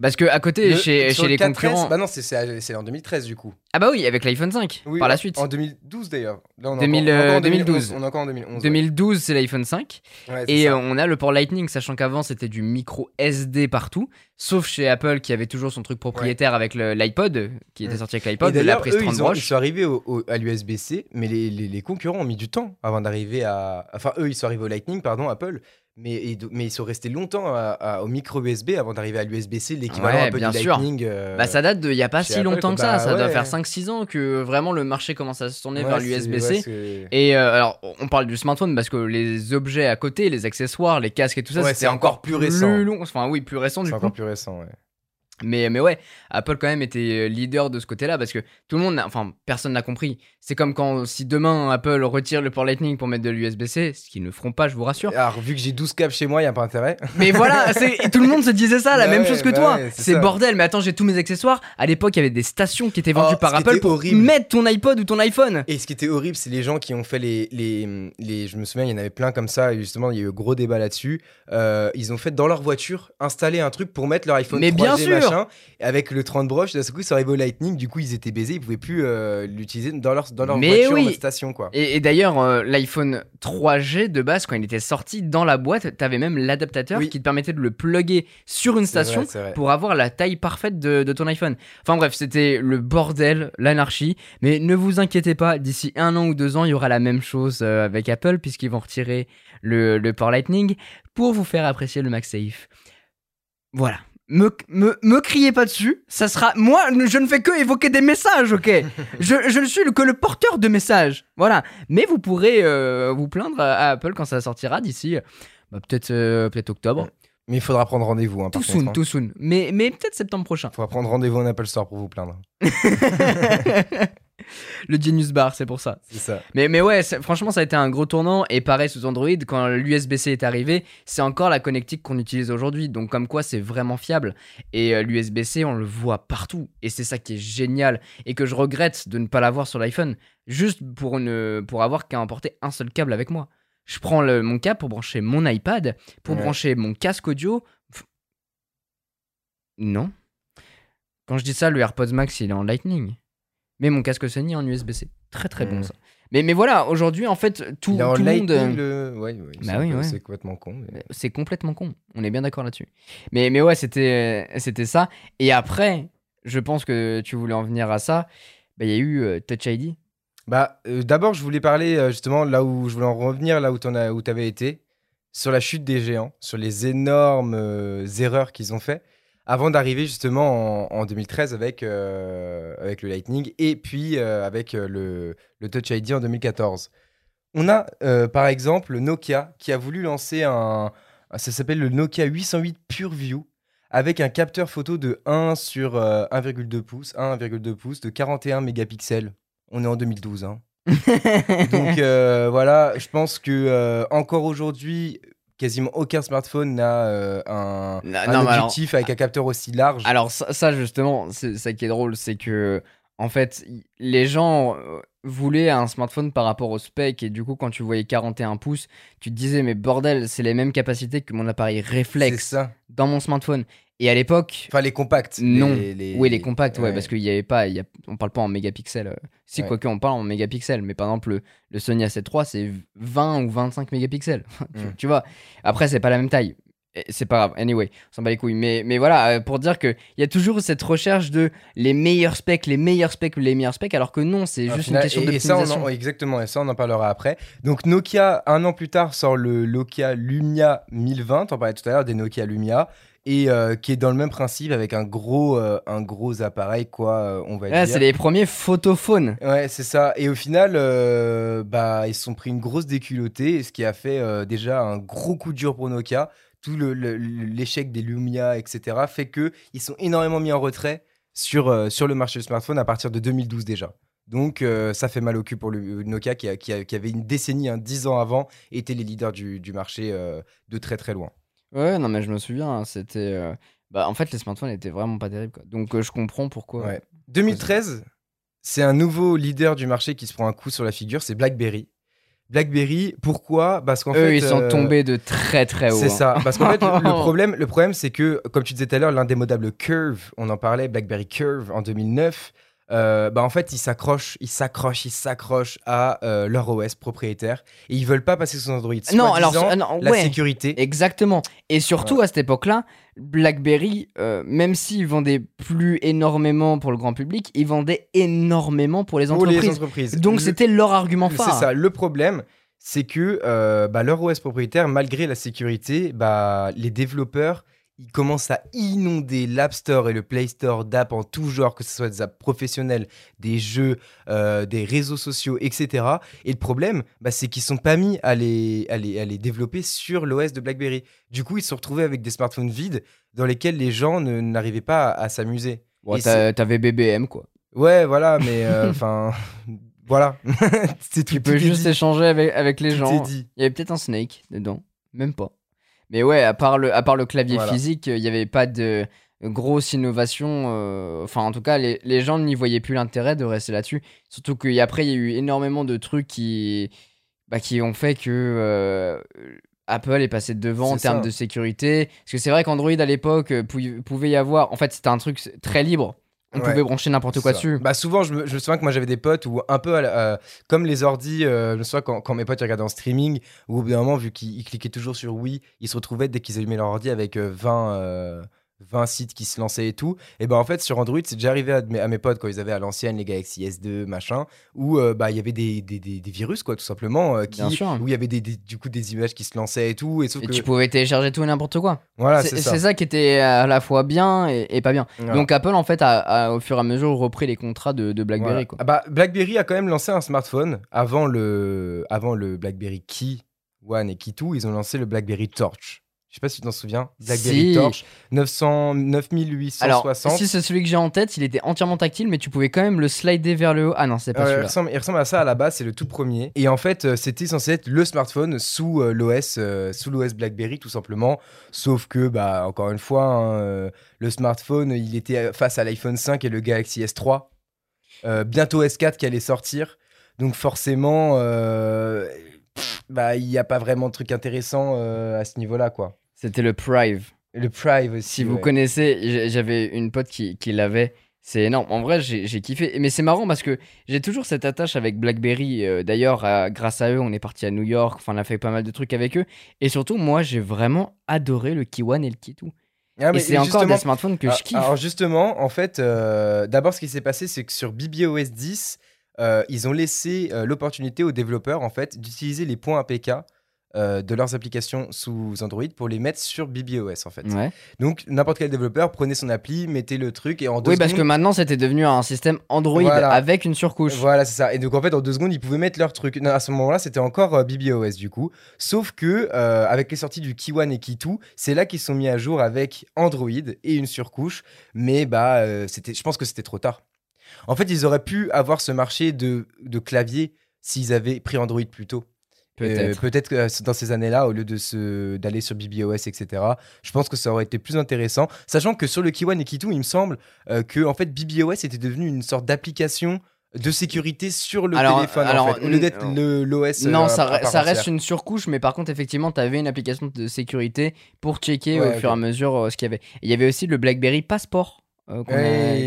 Parce que à côté, Le- chez, sur chez le les 4S, concurrents. Bah non, c'est- en 2013 du coup. Ah bah oui, avec l'iPhone 5, Oui, par la suite. En 2012 d'ailleurs. Là, on est 2000, encore- on est encore en euh, 2012. 2011, On est encore en 2011. ouais. 2012, c'est l'iPhone 5. Ouais, c'est Et ça. euh, on a le port Lightning, sachant qu'avant c'était du micro SD partout, sauf chez Apple qui avait toujours son truc propriétaire avec l'iPod, qui était Mm. sorti avec Et l'iPod, la prise eux, 30 ils, ont- ils sont arrivés au- au- à l'USB-C, mais les, les- les concurrents ont mis du temps avant d'arriver à. Enfin, eux, ils sont arrivés au Lightning, pardon, Apple. Mais, et do- mais ils sont restés longtemps à- à- au micro USB avant d'arriver à l'USB-C, l'équivalent Ouais, un peu bien du sûr. Lightning. euh, Bah ça date de il y a pas si longtemps que ça, Bah, ça doit ouais. faire 5-6 ans que vraiment le marché commence à se tourner ouais, vers l'USB-C. Et euh, alors, on parle du smartphone parce que les objets à côté, les accessoires, les casques et tout ça, Ouais, c'était c'est encore plus récent. long. Enfin, oui, plus récent du C'est coup. encore plus récent, ouais. Mais, mais ouais, Apple quand même était leader de ce côté-là parce que tout le monde, enfin personne n'a compris. C'est comme quand si demain Apple retire le port Lightning pour mettre de l'USB-C, ce qu'ils ne feront pas, je vous rassure. Alors, vu que j'ai 12 câbles chez moi, il n'y a pas intérêt. Mais voilà, et tout le monde se disait ça, la Bah même ouais, chose que bah toi. ouais, c'est bordel, mais attends, j'ai tous mes accessoires. À l'époque, il y avait des stations qui étaient vendues Oh, par Apple pour horrible. mettre ton iPod ou ton iPhone. Et ce qui était horrible, c'est les gens qui ont fait les, les, les- Je me souviens, il y en avait plein comme ça, et justement, il y a eu gros débat là-dessus. Euh, ils ont fait dans leur voiture installer un truc pour mettre leur iPhone Mais 3G, bien sûr. Machin, avec le 30 broches, d'un coup, arrivait au Lightning, du coup, ils étaient baisés, ils pouvaient plus euh, l'utiliser dans leur, dans leur Mais voiture en oui. mode station, quoi. Et, et d'ailleurs, euh, l'iPhone 3G de base, quand il était sorti dans la boîte, t'avais même l'adaptateur Oui. qui te permettait de le plugger sur une vrai, station vrai. pour avoir la taille parfaite de, de ton iPhone. Enfin bref, c'était le bordel, l'anarchie. Mais ne vous inquiétez pas, d'ici un an ou deux ans, il y aura la même chose euh, avec Apple puisqu'ils vont retirer le, le port Lightning pour vous faire apprécier le MagSafe. Voilà. Me, me, me criez pas dessus, ça sera. Moi, je ne fais que évoquer des messages, ok je, je ne suis que le porteur de messages. Voilà. Mais vous pourrez euh, vous plaindre à, Apple quand ça sortira d'ici. euh, bah, peut-être euh, peut-être octobre. Mais il faudra prendre rendez-vous, hein, par Tout contre. soon, hein. tout soon. Mais, mais peut-être septembre prochain. Il faudra prendre rendez-vous en Apple Store pour vous plaindre. le Genius Bar, c'est pour ça. C'est ça. Mais, mais ouais, franchement, ça a été un gros tournant. Et pareil sous Android, quand l'USB-C est arrivé, c'est encore la connectique qu'on utilise aujourd'hui. Donc, comme quoi, c'est vraiment fiable. Et euh, l'USB-C, on le voit partout. Et c'est ça qui est génial. Et que je regrette de ne pas l'avoir sur l'iPhone. Juste pour, pour avoir qu'à emporter un seul câble avec moi. Je prends le- mon câble pour brancher mon iPad, pour Ouais. brancher mon casque audio. Non. Quand je dis ça, le AirPods Max, il est en Lightning. Mais mon casque Sony en USB-C. Très très bon Mm. ça. Mais, mais voilà, aujourd'hui, en fait, tout, le monde. Euh. Ouais, ouais, Bah c'est oui, un peu- ouais. c'est complètement con. mais- C'est complètement con. On est bien d'accord là-dessus. Mais, mais ouais, c'était euh, c'était ça. Et après, je pense que tu voulais en venir à ça. Bah, Il y a eu euh, Touch ID. Bah, euh, d'abord, je voulais parler euh, justement là où je voulais en revenir, là où tu avais été, sur la chute des géants, sur les énormes euh, erreurs qu'ils ont fait, avant d'arriver justement en, en 2013 avec, euh, avec le Lightning et puis euh, avec euh, le, le Touch ID en 2014. On a euh, par exemple Nokia qui a voulu lancer un. Ça s'appelle le Nokia 808 PureView avec un capteur photo de 1 sur euh, 1,2 pouces, 1,2 pouces de 41 mégapixels. On est en 2012. Hein. Donc voilà, je pense que encore aujourd'hui, quasiment aucun smartphone n'a euh, un, Non, un non, mais alors- objectif avec un capteur aussi large. Alors, ça, ça, justement, c'est ça qui est drôle, c'est que, en fait, les gens euh, voulaient un smartphone par rapport au spec. Et du coup, quand tu voyais 41 pouces, tu te disais, mais bordel, c'est les mêmes capacités que mon appareil réflexe ça. dans mon smartphone. Et à l'époque. Enfin, les compacts. Non. les- les- Oui, les compacts, ouais, ouais. parce qu'il y avait pas, il y a, on parle pas en mégapixels. euh. Si, Ouais. quoique on parle en mégapixels, mais par exemple, le, le Sony A7 III, c'est 20 ou 25 mégapixels. tu, Mm. tu vois, après, c'est pas la même taille. C'est pas grave, anyway, on s'en bat les couilles. Mais, mais voilà, euh, pour dire qu'il y a toujours cette recherche de les meilleurs specs, les meilleurs specs, les meilleurs specs, alors que non, c'est juste final, une question on d'optimisation. en, exactement, et ça, on en parlera après. Donc, Nokia, un an plus tard, sort le Nokia Lumia 1020. On parlait tout à l'heure des Nokia Lumia. Et euh, qui est dans le même principe avec un gros, euh, un gros appareil, quoi, euh, on va dire. c'est les premiers photophones. Ouais, c'est ça. Et au final, bah, ils se sont pris une grosse déculottée, ce qui a fait déjà un gros coup dur pour Nokia. Tout l'échec des Lumia, etc., fait que ils sont énormément mis en retrait sur, euh, sur le marché du smartphone à partir de 2012 déjà. Donc euh, ça fait mal au cul pour le Nokia qui, a- qui a- qui avait une décennie, hein, dix ans avant, était les leaders du, du marché euh, de très très loin. Ouais, non, mais je me souviens, hein, c'était. euh, Bah, en fait, les smartphones étaient vraiment pas terribles. Quoi. Donc, euh, je comprends pourquoi. Ouais. 2013, c'est un nouveau leader du marché qui se prend un coup sur la figure, c'est BlackBerry. BlackBerry, pourquoi? Parce qu'en Eux, fait, ils sont euh, tombés de très très haut. C'est hein. ça. Parce qu'en fait, le, le problème, le problème, c'est que, comme tu disais tout à l'heure, l'indémodable Curve, on en parlait, BlackBerry Curve en 2009. Euh, bah en fait, ils s'accrochent, ils s'accrochent, ils s'accrochent à euh, leur OS propriétaire et ils veulent pas passer sous Android. Non, alors, ah, non, la ouais. sécurité. Exactement. Et surtout à cette époque-là, BlackBerry, euh, même s'ils vendaient plus énormément pour le grand public, ils vendaient énormément pour les pour entreprises. les entreprises. Donc c'était leur argument C'est phare. ça. Le problème, c'est que euh, bah, leur OS propriétaire, malgré la sécurité, bah, les développeurs, ils commencent à inonder l'App Store et le Play Store d'apps en tout genre, que ce soit des apps professionnelles, des jeux, euh, des réseaux sociaux, etc. Et le problème, bah, c'est qu'ils sont pas mis à les, à les, à les développer sur l'OS de BlackBerry. Du coup, ils se sont retrouvés avec des smartphones vides dans lesquels les gens ne- n'arrivaient pas à, à s'amuser. Bon, T'avais BBM quoi. Ouais, voilà, mais euh, enfin, voilà. c'est tout. Tu peux juste échanger avec, avec les Tout gens. Il y avait peut-être un Snake dedans, même pas. Mais ouais, à part le, à part le clavier Voilà. physique, il n'y avait pas de grosse innovation. euh, Enfin, en tout cas, les, les gens n'y voyaient plus l'intérêt de rester là-dessus. Surtout qu'après, il y a eu énormément de trucs qui, bah, qui ont fait que euh, Apple est passé devant en termes ça. de sécurité. Parce que c'est vrai qu'Android à l'époque euh, pou- pouvait y avoir. En fait, c'était un truc très libre. On Ouais. pouvait brancher n'importe quoi ça. dessus. Bah souvent, je me, je me souviens que moi j'avais des potes où un peu à la- euh, comme les ordis, euh, je me souviens quand, quand mes potes regardaient en streaming, où au bout d'un moment, vu qu'ils ils cliquaient toujours sur oui, ils se retrouvaient dès qu'ils allumaient leur ordi avec euh, 20, euh, 20 sites qui se lançaient et tout. Et ben en fait, sur Android, c'est déjà arrivé à mes, à mes potes quand ils avaient à l'ancienne les Galaxy S2, machin, où euh, bah il y avait des, des, des- des virus, quoi, tout simplement, euh, qui, Bien sûr. où il y avait des, du coup des images qui se lançaient et tout. Et sauf Et que. tu pouvais télécharger tout et n'importe quoi. Voilà, c'est ça. ça. qui était à la fois bien et, et pas bien. Voilà. Donc Apple en fait a, a, au fur et à mesure repris les contrats de, de BlackBerry Voilà. quoi. Ah bah, BlackBerry a quand même lancé un smartphone avant le, avant le BlackBerry Key One et Key 2. Ils ont lancé le BlackBerry Torch. Je sais pas si tu t'en souviens. BlackBerry Si. Torch 900, 9860. Alors si c'est celui que j'ai en tête, il était entièrement tactile mais tu pouvais quand même le slider vers le haut. Ah non, c'est pas Euh, il, celui-là. ressemble, il ressemble à ça à la base, c'est le tout premier. Et en fait, euh, c'était censé être le smartphone sous euh, l'OS, euh, sous l'OS BlackBerry tout simplement. Sauf que, bah, encore une fois, hein, le smartphone, il était face à l'iPhone 5 et le Galaxy S3. Euh, bientôt S4 qui allait sortir. Donc forcément, bah, il n'y a pas vraiment de truc intéressant à ce niveau-là, quoi. C'était le Prive. Le Prive aussi. Si vous ouais. connaissez, j'avais une pote qui, qui l'avait. C'est énorme. En vrai, j'ai kiffé. Mais c'est marrant parce que j'ai toujours cette attache avec BlackBerry. Euh, D'ailleurs, euh, grâce à eux, on est parti à New York. Enfin, on a fait pas mal de trucs avec eux. Et surtout, moi, j'ai vraiment adoré le Key One et le Key 2. Ah, mais et c'est encore des smartphones que Ah, je kiffe. Alors justement, en fait, euh, d'abord ce qui s'est passé, c'est que sur BBOS 10, euh, ils ont laissé l'opportunité aux développeurs en fait d'utiliser les points APK euh, de leurs applications sous Android pour les mettre sur BBOS en fait. Ouais. Donc n'importe quel développeur prenait son appli, mettait le truc et en deux Oui, parce que maintenant, c'était devenu un système Android Voilà. avec une surcouche. Voilà, c'est ça. Et donc, en fait, en deux secondes, ils pouvaient mettre leur truc. Non, à ce moment-là, c'était encore euh, BBOS, du coup. Sauf que, euh, avec les sorties du Key One et Key 2, c'est là qu'ils sont mis à jour avec Android et une surcouche. Mais, bah, c'était, je pense que c'était trop tard. En fait, ils auraient pu avoir ce marché de, de clavier s'ils avaient pris Android plus tôt. Peut-être. Euh, peut-être que euh, dans ces années-là, au lieu de se, d'aller sur BBOS, etc., je pense que ça aurait été plus intéressant. Sachant que sur le Key One et Key 2, il me semble euh, que en fait, BBOS était devenu une sorte d'application de sécurité sur le Alors- téléphone, alors, en fait, au lieu d'être l'OS. euh, non, ça, reste une surcouche, mais par contre, effectivement, tu avais une application de sécurité pour checker Ouais, au fur et à mesure ce qu'il y avait. Il y avait aussi le BlackBerry Passport euh,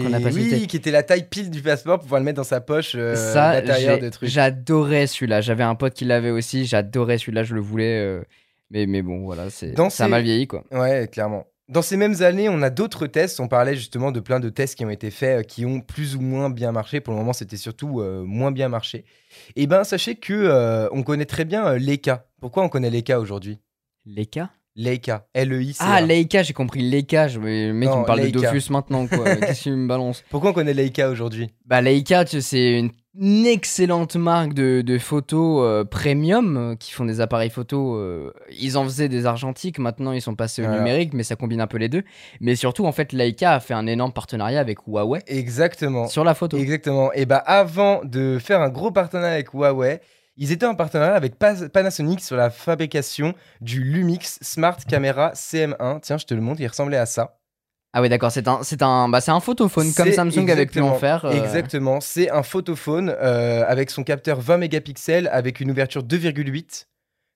qu'on a- pas cité. oui, qui était la taille pile du passeport pour pouvoir le mettre dans sa poche euh, Ça, de trucs. j'adorais celui-là. J'avais un pote qui l'avait aussi. J'adorais celui-là, je le voulais. euh, Mais, mais bon, voilà, c'est ça a ces- mal vieilli, quoi. Ouais, clairement. Dans ces mêmes années, on a d'autres tests. On parlait justement de plein de tests qui ont été faits, euh, qui ont plus ou moins bien marché. Pour le moment, c'était surtout euh, moins bien marché. Et ben, sachez que euh, on connaît très bien euh, Leica. Pourquoi on connaît Leica aujourd'hui? Leica Leica, L-E-I-C-A. Ah, Leica, j'ai compris Leica. Je... Le mec, il me parle Leica. de Dofus maintenant, quoi. Qu'est-ce qu'il me balance? Pourquoi on connaît Leica aujourd'hui? Bah, Leica, tu sais, c'est une une excellente marque de, de photos euh, premium euh, qui font des appareils photo. euh, ils en faisaient des argentiques, maintenant ils sont passés au Voilà. numérique, mais ça combine un peu les deux. Mais surtout, en fait, Leica a fait un énorme partenariat avec Huawei Exactement. sur la photo. Exactement. Et bah avant de faire un gros partenariat avec Huawei, ils étaient en partenariat avec Panasonic sur la fabrication du Lumix Smart Camera CM1. Tiens, je te le montre, il ressemblait à ça. Ah oui, d'accord, c'est un, c'est un, bah, c'est un photophone comme Samsung avait pu en exactement- faire. euh, Exactement, c'est un photophone euh, avec son capteur 20 mégapixels avec une ouverture 2,8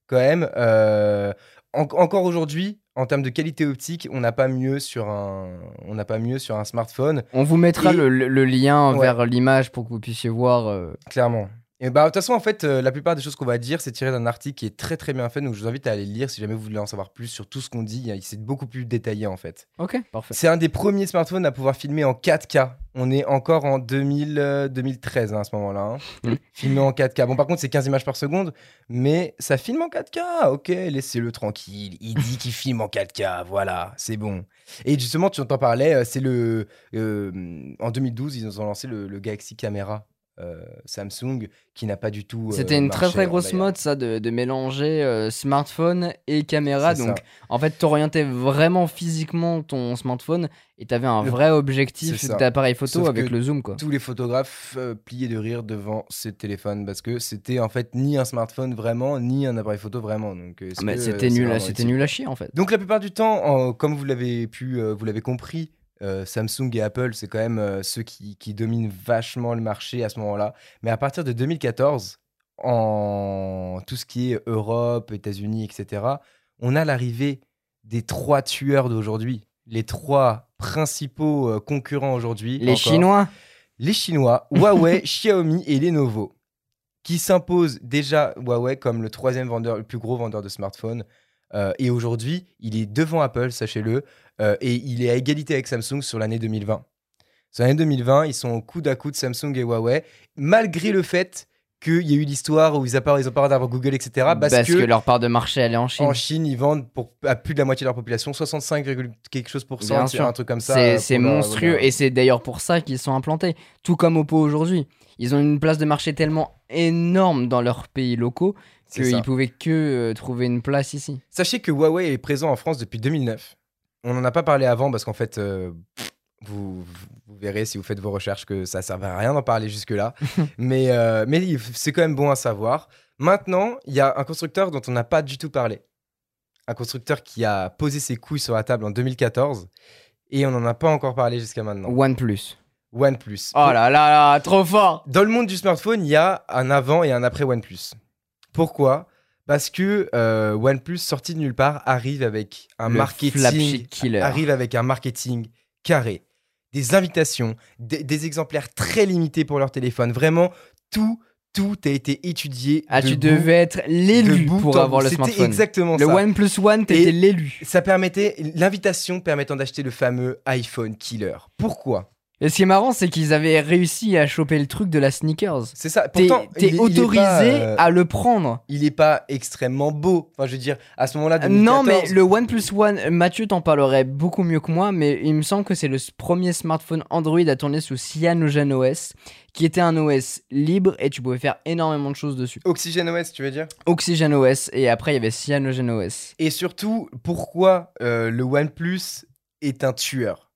quand même. euh, en- encore aujourd'hui, en termes de qualité optique, on n'a pas mieux sur un, on n'a pas mieux sur un smartphone, On vous mettra Et- le, lien Ouais. vers l'image pour que vous puissiez voir. clairement. Et bah, de toute façon, en fait, euh, la plupart des choses qu'on va dire, c'est tiré d'un article qui est très très bien fait. Donc, je vous invite à aller le lire si jamais vous voulez en savoir plus sur tout ce qu'on dit. Il- C'est beaucoup plus détaillé en fait. Ok, parfait. C'est un des premiers smartphones à pouvoir filmer en 4K. On est encore en 2000, euh, 2013 hein, à ce moment-là. hein. Filmé en 4K. Bon, par contre, c'est 15 images par seconde, mais ça filme en 4K. Ok, laissez-le tranquille. Il dit qu'il filme en 4K. Voilà, c'est bon. Et justement, tu en parlais, euh, c'est le. euh, en 2012, ils ont lancé le, le Galaxy Camera. Euh, Samsung qui n'a pas du tout. euh, C'était une très très grosse mode ça de, de mélanger euh, smartphone et caméra. Donc ça. en fait t'orientais vraiment physiquement ton smartphone et t'avais un Le- vrai objectif d'appareil photo Sauf avec le zoom quoi. tous les photographes euh, pliaient de rire devant ces téléphones parce que c'était en fait ni un smartphone vraiment ni un appareil photo vraiment donc c'était nul, c'était nul à chier en fait. donc la plupart du temps en- comme vous l'avez pu euh, vous l'avez compris euh, Samsung et Apple c'est quand même euh, ceux qui, qui dominent vachement le marché à ce moment-là. Mais à partir de 2014 en tout ce qui est Europe États-Unis etc on a l'arrivée des trois tueurs d'aujourd'hui. Les trois principaux euh, concurrents aujourd'hui Les encore. Chinois, les Chinois, Huawei, Xiaomi et Lenovo, qui s'imposent déjà Huawei comme le troisième vendeur, le plus gros vendeur de smartphones. Euh, et aujourd'hui, il est devant Apple, sachez-le, euh, et il est à égalité avec Samsung sur l'année 2020. Sur l'année 2020, ils sont au coude à coude Samsung et Huawei, malgré le fait qu'il y a eu l'histoire où ils ont ils d'avoir Google, etc. Parce, parce, que... que, leur part de marché elle est en Chine. en Chine, ils vendent pour, à plus de la moitié de leur population, 65, quelque chose pour cent, un truc comme ça. C'est monstrueux leur- et c'est d'ailleurs pour ça qu'ils sont implantés. Tout comme Oppo aujourd'hui. Ils ont une place de marché tellement énorme dans leurs pays locaux qu'ils pouvaient que euh, trouver une place ici. Sachez que Huawei est présent en France depuis 2009. On n'en a pas parlé avant parce qu'en fait, euh, vous, vous verrez si vous faites vos recherches que ça ne servait à rien d'en parler jusque-là. mais euh, mais c'est quand même bon à savoir. Maintenant, il y a un constructeur dont on n'a pas du tout parlé. Un constructeur qui a posé ses couilles sur la table en 2014 et on n'en a pas encore parlé jusqu'à maintenant. OnePlus. OnePlus. Oh là là là, trop fort Dans le monde du smartphone, il y a un avant et un après OnePlus. Pourquoi? Parce que euh, OnePlus, sorti de nulle part, arrive avec un Le marketing, arrive avec un marketing carré, des invitations, des, des exemplaires très limités pour leur téléphone. Vraiment, tout, tout a été étudié. Ah, de tu bout- devais être l'élu pour avoir bout. le C'était smartphone. exactement Le ça. OnePlus One, t'étais l'élu. Ça permettait l'invitation permettant d'acheter le fameux iPhone killer. Pourquoi? Et ce qui est marrant, c'est qu'ils avaient réussi à choper le truc de la sneakers. C'est ça. T'es Pourtant, t'es autorisé pas, euh, à le prendre. il est pas extrêmement beau. Enfin, je veux dire, à ce moment-là, Non, 2014, mais le OnePlus One, Mathieu t'en parlerait beaucoup mieux que moi, mais il me semble que c'est le premier smartphone Android à tourner sous CyanogenOS, qui était un OS libre et tu pouvais faire énormément de choses dessus. OxygenOS, tu veux dire? OxygenOS et après il y avait CyanogenOS. Et surtout, pourquoi euh, le OnePlus est un tueur?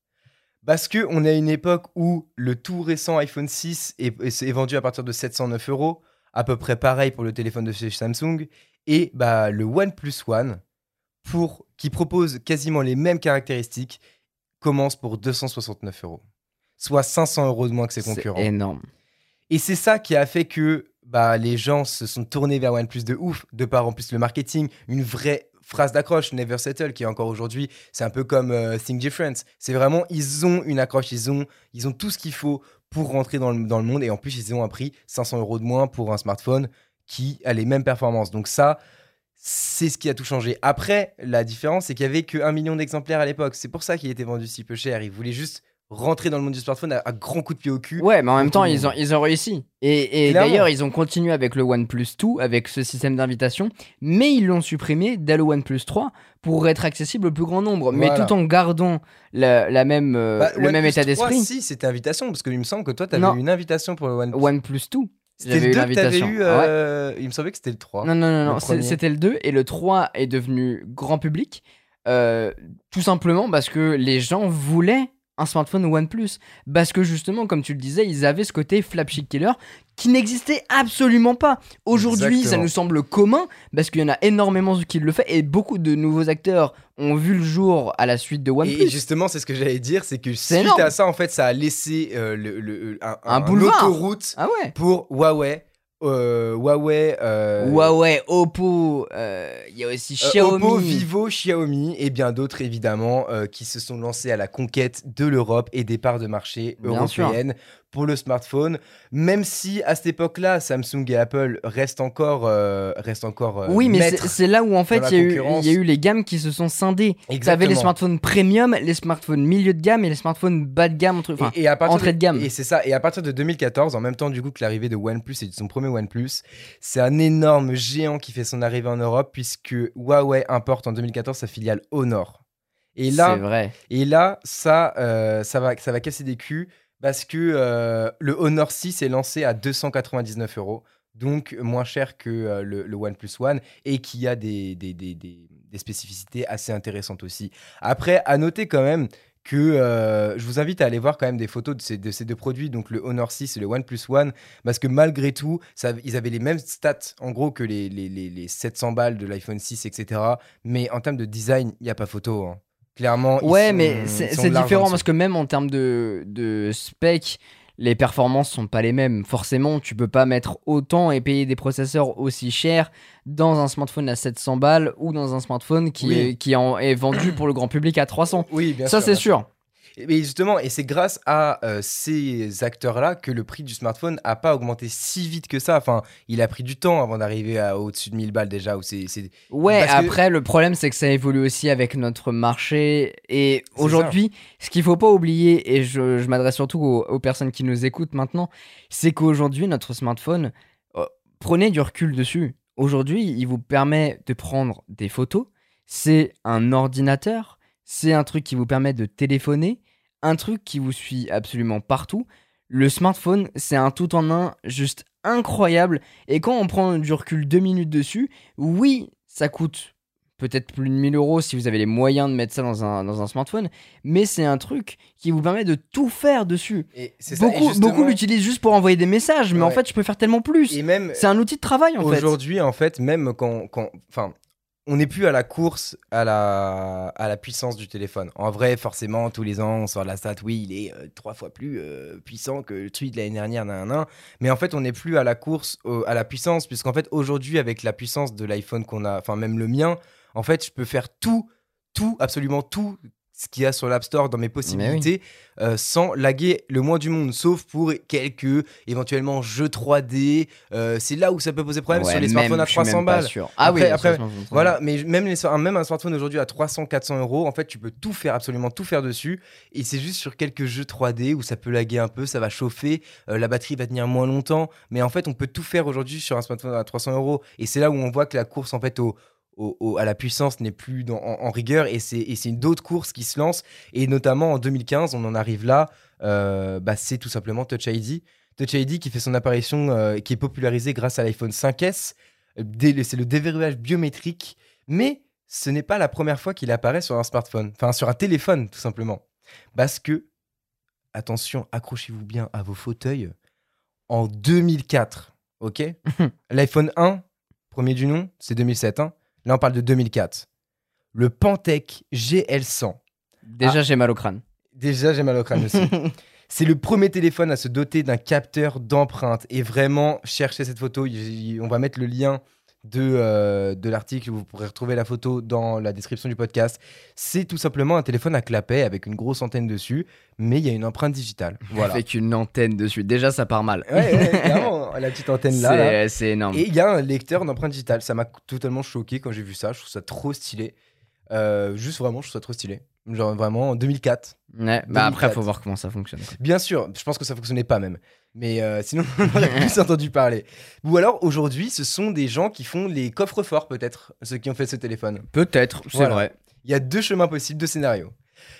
Parce que on est à une époque où le tout récent iPhone 6 est, vendu à partir de 709 euros, à peu près pareil pour le téléphone de chez Samsung, et bah, le OnePlus One, pour, qui propose quasiment les mêmes caractéristiques, commence pour 269 euros. Soit 500 euros de moins que ses C'est concurrents. énorme. Et c'est ça qui a fait que bah, les gens se sont tournés vers OnePlus de ouf, de par en plus le marketing, une vraie phrase d'accroche, Never Settle, qui est encore aujourd'hui, c'est un peu comme euh, Think Different. C'est vraiment, ils ont une accroche, ils ont, ils ont tout ce qu'il faut pour rentrer dans le, dans le monde, et en plus, ils ont un prix 500 euros de moins pour un smartphone qui a les mêmes performances. Donc ça, c'est ce qui a tout changé. Après, la différence, c'est qu'il y avait que 1 million d'exemplaires à l'époque. C'est pour ça qu'il était vendu si peu cher. Ils voulaient juste rentrer dans le monde du smartphone à, à grands coups de pied au cul. Ouais, mais en même temps, ils ont, ils ont réussi. Et, d'ailleurs, ils ont continué avec le OnePlus 2, avec ce système d'invitation, mais ils l'ont supprimé dès le OnePlus 3 pour être accessible au plus grand nombre, mais Voilà. tout en gardant la, la même, euh, Bah, le même état 3, d'esprit. Si, c'était invitation, parce qu'il me semble que toi, tu avais Non. une invitation pour le OnePlus. OnePlus 2. C'était le eu 2 que t'avais l'invitation. eu. euh, Il me semblait que c'était le 3. Non, non, non, non, c'était le 2 et le 3 est devenu grand public. euh, tout simplement parce que les gens voulaient un smartphone OnePlus. Parce que justement, comme tu le disais, ils avaient ce côté flagship killer qui n'existait absolument pas. Aujourd'hui, ça nous semble commun parce qu'il y en a énormément qui le fait et beaucoup de nouveaux acteurs ont vu le jour à la suite de Et OnePlus. justement, c'est ce que j'allais dire, c'est que suite énorme. à ça, en fait, ça a laissé euh, le, le- un, Un boulevard. autoroute Ah ouais pour Huawei. Euh, Huawei, euh, Huawei, Oppo, euh, il y a aussi Xiaomi. Oppo, Vivo, Xiaomi et bien d'autres évidemment qui se sont lancés à la conquête de l'Europe et des parts de marché européennes pour le smartphone, même si à cette époque-là, Samsung et Apple restent encore, euh, restent encore euh, Oui, mais c'est- là où en fait il y, y a eu les gammes qui se sont scindées. Vous avez les smartphones premium, les smartphones milieu de gamme et les smartphones bas de gamme. Entre... Et, et à partir entrée de gamme. Et c'est ça. Et à partir de 2014, en même temps du coup que l'arrivée de OnePlus et de son premier OnePlus, c'est un énorme géant qui fait son arrivée en Europe puisque Huawei importe en 2014 sa filiale Honor. Et c'est là, vrai. et là, ça, euh, ça va, ça va casser des culs parce que euh, le Honor 6 est lancé à 299 euros, donc moins cher que euh, le, OnePlus One et qui a des, spécificités assez intéressantes aussi. Après, à noter quand même que euh, je vous invite à aller voir quand même des photos de ces, de ces deux produits, donc le Honor 6 et le OnePlus One, parce que malgré tout, ils avaient les mêmes stats en gros que les 700 balles de l'iPhone 6, etc. Mais en termes de design, il n'y a pas photo. hein. Clairement, Ouais, sont- mais c'est différent parce que même en termes de, de spec, les performances sont pas les mêmes. Forcément, tu peux pas mettre autant et payer des processeurs aussi chers dans un smartphone à 700 balles ou dans un smartphone qui, Oui. est, qui en est vendu pour le grand public à 300. Oui, bien Ça, c'est sûr. Et mais justement, et c'est grâce à euh, ces acteurs-là que le prix du smartphone n'a pas augmenté si vite que ça. Enfin, il a pris du temps avant d'arriver à au-dessus de 1000 balles déjà. Où c'est, Ouais, Parce que- après, le problème, c'est que ça évolue aussi avec notre marché. Et aujourd'hui, ce qu'il faut pas oublier, et je, je m'adresse surtout aux, aux personnes qui nous écoutent maintenant, c'est qu'aujourd'hui, notre smartphone, euh, prenez du recul dessus. Aujourd'hui, il vous permet de prendre des photos. C'est un ordinateur. C'est un truc qui vous permet de téléphoner. Un truc qui vous suit absolument partout. Le smartphone, c'est un tout en un juste incroyable. Et quand on prend du recul deux minutes dessus, oui, ça coûte peut-être plus de 1000 euros si vous avez les moyens de mettre ça dans un, dans un smartphone, mais c'est un truc qui vous permet de tout faire dessus. et c'est ça. Et Beaucoup, beaucoup l'utilisent juste pour envoyer des messages, mais en fait, je peux faire tellement plus. Et même C'est un outil de travail en fait. aujourd'hui, en fait, même quand, quand, enfin, on n'est plus à la course à la, puissance du téléphone. En vrai, forcément, tous les ans, on sort la stat. Oui, il est euh, trois fois plus euh, puissant que le de l'année dernière, nan, nan. Mais en fait, on n'est plus à la course à la puissance, puisqu'en fait, aujourd'hui, avec la puissance de l'iPhone qu'on a, enfin même le mien, en fait, je peux faire tout, tout, absolument tout ce qu'il y a sur l'App Store dans mes possibilités euh, sans laguer le moins du monde, sauf pour quelques éventuellement jeux 3D. euh, c'est là où ça peut poser problème Ouais, sur les même, smartphones à je suis même 300 pas balles. Ah Après- oui, après. Voilà, mais même, les, même un smartphone aujourd'hui à 300-400 euros, en fait, tu peux tout faire, absolument tout faire dessus. Et c'est juste sur quelques jeux 3D où ça peut laguer un peu, ça va chauffer, euh, la batterie va tenir moins longtemps. Mais en fait, on peut tout faire aujourd'hui sur un smartphone à 300 euros. Et c'est là où on voit que la course, en fait, au, au- au- à la puissance n'est plus dans- en, en rigueur. Et c'est une d'autres courses qui se lancent. Et notamment en 2015, on en arrive là. euh, bah, c'est tout simplement Touch ID. Touch ID qui fait son apparition, euh, qui est popularisé grâce à l'iPhone 5S. Euh, dé- C'est le déverrouillage biométrique. Mais ce n'est pas la première fois qu'il apparaît sur un smartphone, enfin sur un téléphone tout simplement. Parce que, attention, accrochez-vous bien à vos fauteuils, en 2004, ok? L'iPhone 1, premier du nom, c'est 2007, hein là on parle de 2004. Le Pantec GL100. Déjà, j'ai mal au crâne. Déjà, j'ai mal au crâne aussi. C'est le premier téléphone à se doter d'un capteur d'empreinte. Et vraiment, cherchez cette photo. On va mettre le lien de, euh, de l'article. Vous pourrez retrouver la photo dans la description du podcast. C'est tout simplement un téléphone à clapet avec une grosse antenne dessus, mais il y a une empreinte digitale. Voilà. Avec une antenne dessus. Déjà, ça part mal. Ouais, ouais, clairement, la petite antenne là. c'est énorme. Et il y a un lecteur d'empreinte digitale. Ça m'a totalement choqué quand j'ai vu ça. Je trouve ça trop stylé. Euh, juste vraiment, je trouve ça trop stylé. Genre vraiment en 2004. Ouais, bah après, 2004. faut voir comment ça fonctionne. quoi. Bien sûr, je pense que ça fonctionnait pas même. Mais euh, sinon, on aurait plus entendu parler. Ou alors, aujourd'hui, ce sont des gens qui font les coffres forts, peut-être, ceux qui ont fait ce téléphone. Peut-être, c'est Voilà. vrai. Il y a deux chemins possibles, deux scénarios.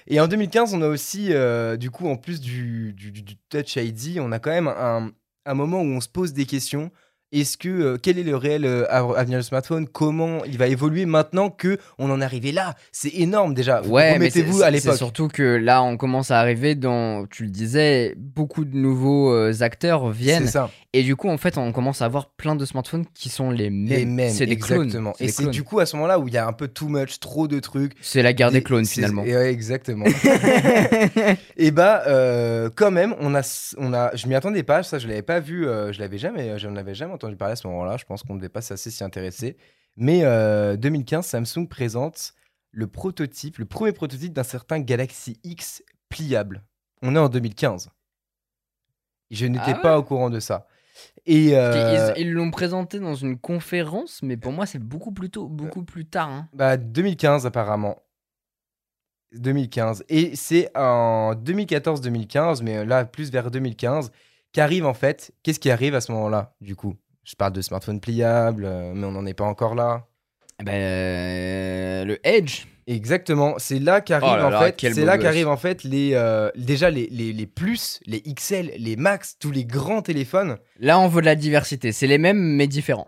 Et en 2015, on a aussi, euh, du coup, en plus du, du- du- du Touch ID, on a quand même un, un moment où on se pose des questions. Est-ce que euh, quel est le réel euh, av- avenir du smartphone? Comment il va évoluer maintenant que on en est arrivé là? C'est énorme déjà. Ouais, mais Remettez-vous à l'époque. surtout que là, on commence à arriver dans, tu le disais, beaucoup de nouveaux euh, acteurs viennent. C'est ça. Et du coup, en fait, on commence à avoir plein de smartphones qui sont les mêmes. Les mêmes, c'est des clones. exactement. Et c'est du coup à ce moment-là où il y a un peu too much, trop de trucs. C'est la guerre des Des- clones, finalement. et ouais, exactement. et bah, euh, quand même, on a, on a, je m'y attendais pas, ça je l'avais pas vu, je l'avais jamais, je n'en avais jamais entendu parler à ce moment-là. Je pense qu'on ne devait pas assez s'y intéresser. Mais euh, 2015, Samsung présente le prototype, le premier prototype d'un certain Galaxy X pliable. On est en 2015. Je n'étais Ah pas au courant de ça. Et euh, Ils l'ont présenté dans une conférence, mais pour moi, c'est beaucoup plus tôt, beaucoup plus tard. hein. bah, 2015 apparemment. 2015. Et c'est en 2014-2015, mais là plus vers 2015, qu'arrive en fait. Qu'est-ce qui arrive à ce moment-là, du coup? Je parle de smartphone pliable, euh, mais on n'en est pas encore là. Ben, euh, le Edge. Exactement, c'est là qu'arrive Oh en là, fait, c'est là en fait les euh, déjà les, les, les plus, les XL, les Max, tous les grands téléphones. Là, on veut de la diversité. C'est les mêmes, mais différents.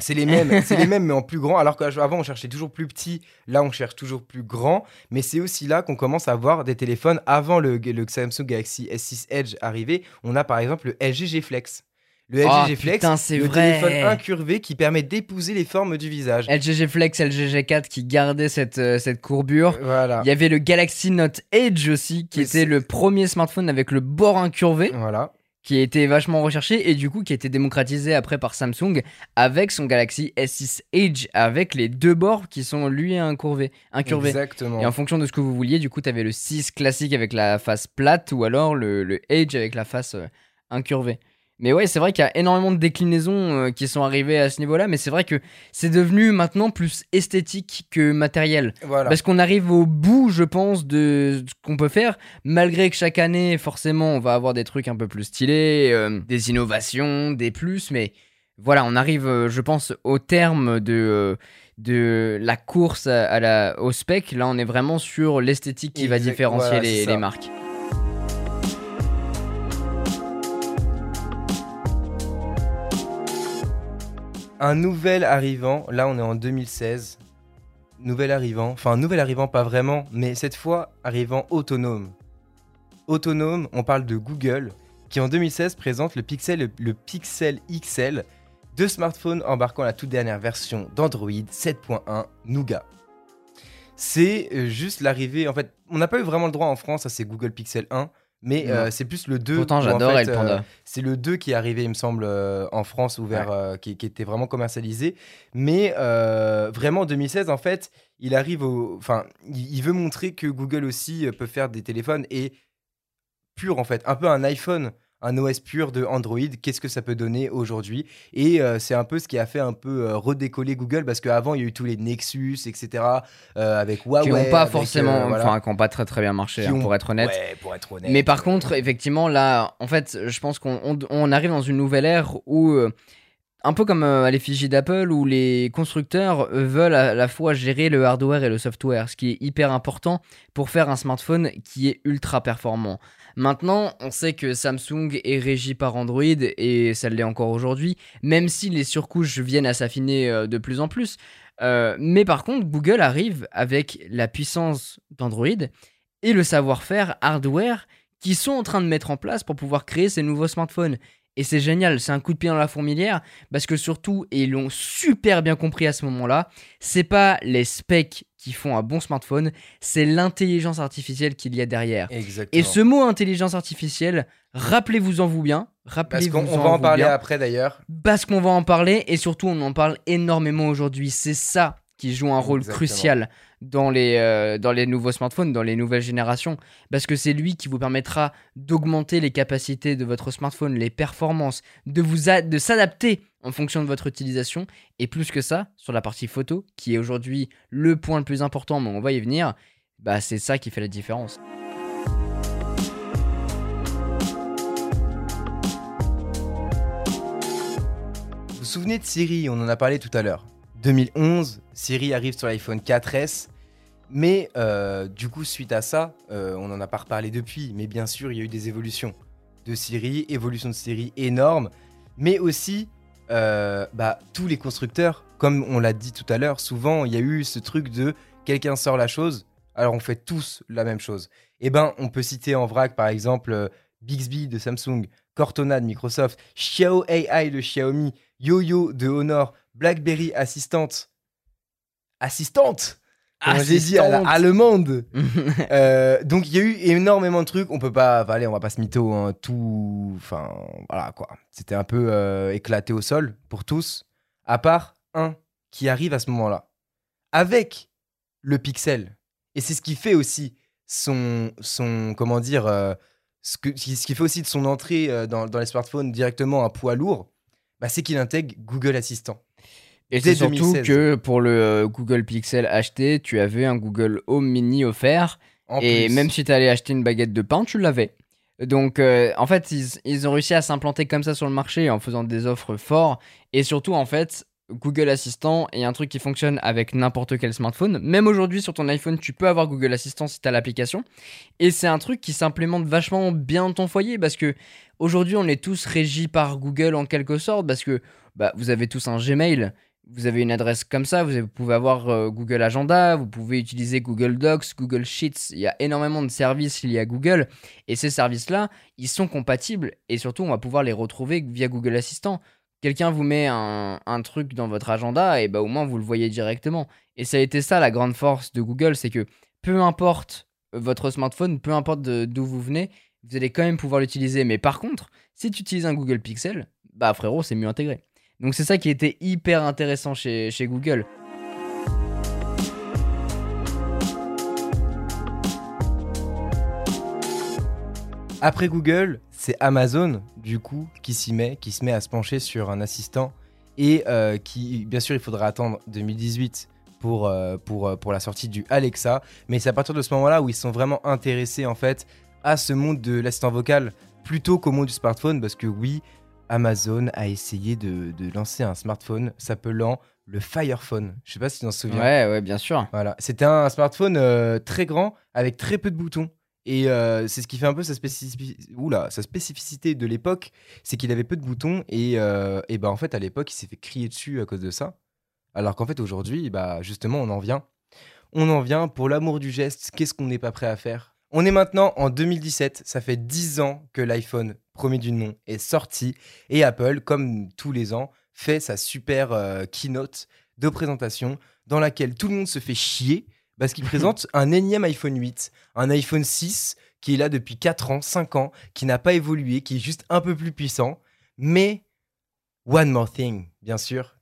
C'est les mêmes, c'est les mêmes mais en plus grand. Alors qu'avant on cherchait toujours plus petit, là on cherche toujours plus grand. Mais c'est aussi là qu'on commence à avoir des téléphones. Avant le, le Samsung Galaxy S6 Edge arrivé, on a par exemple le LG G Flex. Le LG Oh, G Flex, putain, le vrai. téléphone incurvé qui permet d'épouser les formes du visage. LGG Flex, LGG 4 qui gardait cette, euh, cette courbure. Voilà. Il y avait le Galaxy Note Edge aussi, qui Mais était le premier smartphone avec le bord incurvé, Voilà. qui était vachement recherché et du coup qui a été démocratisé après par Samsung avec son Galaxy S6 Edge avec les deux bords qui sont lui incurvés. incurvés. Exactement. Et en fonction de ce que vous vouliez, du coup, tu avais le 6 classique avec la face plate ou alors le, le Edge avec la face euh, incurvée. Mais ouais, c'est vrai qu'il y a énormément de déclinaisons euh, qui sont arrivées à ce niveau-là, mais c'est vrai que c'est devenu maintenant plus esthétique que matériel. Voilà. Parce qu'on arrive au bout, je pense, de ce qu'on peut faire, malgré que chaque année, forcément, on va avoir des trucs un peu plus stylés, euh, des innovations, des plus, mais voilà, on arrive, euh, je pense, au terme de, de la course à, à la, au spec. Là, on est vraiment sur l'esthétique qui va différencier voilà, les marques. Un nouvel arrivant, là on est en 2016. Nouvel arrivant, enfin nouvel arrivant pas vraiment, mais cette fois arrivant autonome. Autonome, on parle de Google, qui en 2016 présente le Pixel, XL, deux smartphones embarquant la toute dernière version d'Android 7.1 Nougat. C'est euh, juste l'arrivée, en fait, on n'a pas eu vraiment le droit en France à ces Google Pixel 1, mais euh, c'est plus le 2. Pourtant, en le euh, c'est le 2 qui est arrivé, il me semble, euh, en France, ouvert, euh, qui, qui était vraiment commercialisé. Mais euh, vraiment, en 2016, en fait, il arrive au. Enfin, il, il veut montrer que Google aussi peut faire des téléphones et pur, en fait. Un peu un iPhone, un OS pur de Android. Qu'est-ce que ça peut donner aujourd'hui? Et euh, c'est un peu ce qui a fait un peu euh, redécoller Google parce qu'avant, il y a eu tous les Nexus, etc. euh, avec Huawei. qui n'ont pas avec, forcément, voilà. enfin, qui n'ont pas très très bien marché, hein, ont- pour être honnête. Ouais, pour être honnête. Mais par contre, effectivement, là, en fait, je pense qu'on on- on arrive dans une nouvelle ère où, un peu comme euh, à l'effigie d'Apple, où les constructeurs veulent à la fois gérer le hardware et le software, ce qui est hyper important pour faire un smartphone qui est ultra performant. Maintenant, on sait que Samsung est régi par Android et ça l'est encore aujourd'hui, même si les surcouches viennent à s'affiner euh, de plus en plus. Euh, mais par contre, Google arrive avec la puissance d'Android et le savoir-faire hardware qui sont en train de mettre en place pour pouvoir créer ces nouveaux smartphones. Et c'est génial, c'est un coup de pied dans la fourmilière parce que surtout, et ils l'ont super bien compris à ce moment-là, c'est pas les specs qui font un bon smartphone, c'est l'intelligence artificielle qu'il y a derrière. Exactement. Et ce mot intelligence artificielle, rappelez-vous en vous bien, Parce rappelez-vous qu'on on va en parler bien, après d'ailleurs. parce qu'on va en parler et surtout on en parle énormément aujourd'hui. C'est ça qui joue un rôle Exactement. crucial dans les, euh, dans les nouveaux smartphones, dans les nouvelles générations, parce que c'est lui qui vous permettra d'augmenter les capacités de votre smartphone, les performances, de vous de s'adapter en fonction de votre utilisation, et plus que ça, sur la partie photo, qui est aujourd'hui le point le plus important, mais on va y venir, bah c'est ça qui fait la différence. Vous vous souvenez de Siri? On en a parlé tout à l'heure. 2011, Siri arrive sur l'iPhone 4S. Mais euh, du coup, suite à ça, euh, on n'en a pas reparlé depuis. Mais bien sûr, il y a eu des évolutions de Siri, évolution de Siri énorme. Mais aussi, euh, bah, tous les constructeurs, comme on l'a dit tout à l'heure, souvent, il y a eu ce truc de quelqu'un sort la chose, alors on fait tous la même chose. Eh ben, on peut citer en vrac, par exemple, Bixby de Samsung, Cortana de Microsoft, Xiao AI de Xiaomi, YoYo de Honor, BlackBerry assistante. Assistante Comme j'ai dit à la Euh, donc il y a eu énormément de trucs. On peut pas, enfin, allez, on va pas se mytho, hein, tout, enfin voilà quoi. C'était un peu euh, éclaté au sol pour tous, à part un qui arrive à ce moment-là avec le pixel. Et c'est ce qui fait aussi son, son comment dire, euh, ce, que, ce qui fait aussi de son entrée dans, dans les smartphones directement un poids lourd, bah, c'est qu'il intègre Google Assistant. Et c'est surtout 2016. que pour le euh, Google Pixel acheté, tu avais un Google Home Mini offert. En et plus. même si tu allais acheter une baguette de pain, tu l'avais. Donc, euh, en fait, ils, ils ont réussi à s'implanter comme ça sur le marché en faisant des offres fortes. Et surtout, en fait, Google Assistant est un truc qui fonctionne avec n'importe quel smartphone. Même aujourd'hui, sur ton iPhone, tu peux avoir Google Assistant si tu as l'application. Et c'est un truc qui s'implémente vachement bien dans ton foyer parce que aujourd'hui, on est tous régis par Google en quelque sorte parce que bah, vous avez tous un Gmail. Vous avez une adresse comme ça, vous pouvez avoir euh, Google Agenda, vous pouvez utiliser Google Docs, Google Sheets, il y a énormément de services liés à Google, et ces services-là, ils sont compatibles, et surtout, on va pouvoir les retrouver via Google Assistant. Quelqu'un vous met un, truc dans votre agenda, et bah au moins vous le voyez directement. Et ça a été ça la grande force de Google, c'est que peu importe votre smartphone, peu importe d'où vous venez, vous allez quand même pouvoir l'utiliser. Mais par contre, si tu utilises un Google Pixel, bah frérot, c'est mieux intégré. Donc c'est ça qui était hyper intéressant chez, Google. Après Google, c'est Amazon, du coup, qui s'y met, qui se met à se pencher sur un assistant et euh, qui, bien sûr, il faudra attendre 2018 pour, euh, euh, pour la sortie du Alexa, mais c'est à partir de ce moment-là où ils sont vraiment intéressés, en fait, à ce monde de l'assistant vocal plutôt qu'au monde du smartphone, parce que oui, Amazon a essayé de, de lancer un smartphone s'appelant le Fire Phone. Je sais pas si tu t'en souviens. Ouais, ouais, bien sûr. Voilà, c'était un smartphone euh, très grand avec très peu de boutons. Et euh, c'est ce qui fait un peu sa, spécifi- Oula, sa spécificité de l'époque, c'est qu'il avait peu de boutons et, euh, et bah en fait à l'époque il s'est fait crier dessus à cause de ça. Alors qu'en fait aujourd'hui, bah justement on en vient. On en vient pour l'amour du geste, qu'est-ce qu'on n'est pas prêt à faire? On est maintenant en 2017, ça fait 10 ans que l'iPhone, premier du nom, est sorti et Apple, comme tous les ans, fait sa super euh, keynote de présentation dans laquelle tout le monde se fait chier parce qu'il présente un énième iPhone 8, un iPhone 6 qui est là depuis 4 ans, 5 ans, qui n'a pas évolué, qui est juste un peu plus puissant. Mais One More Thing, bien sûr.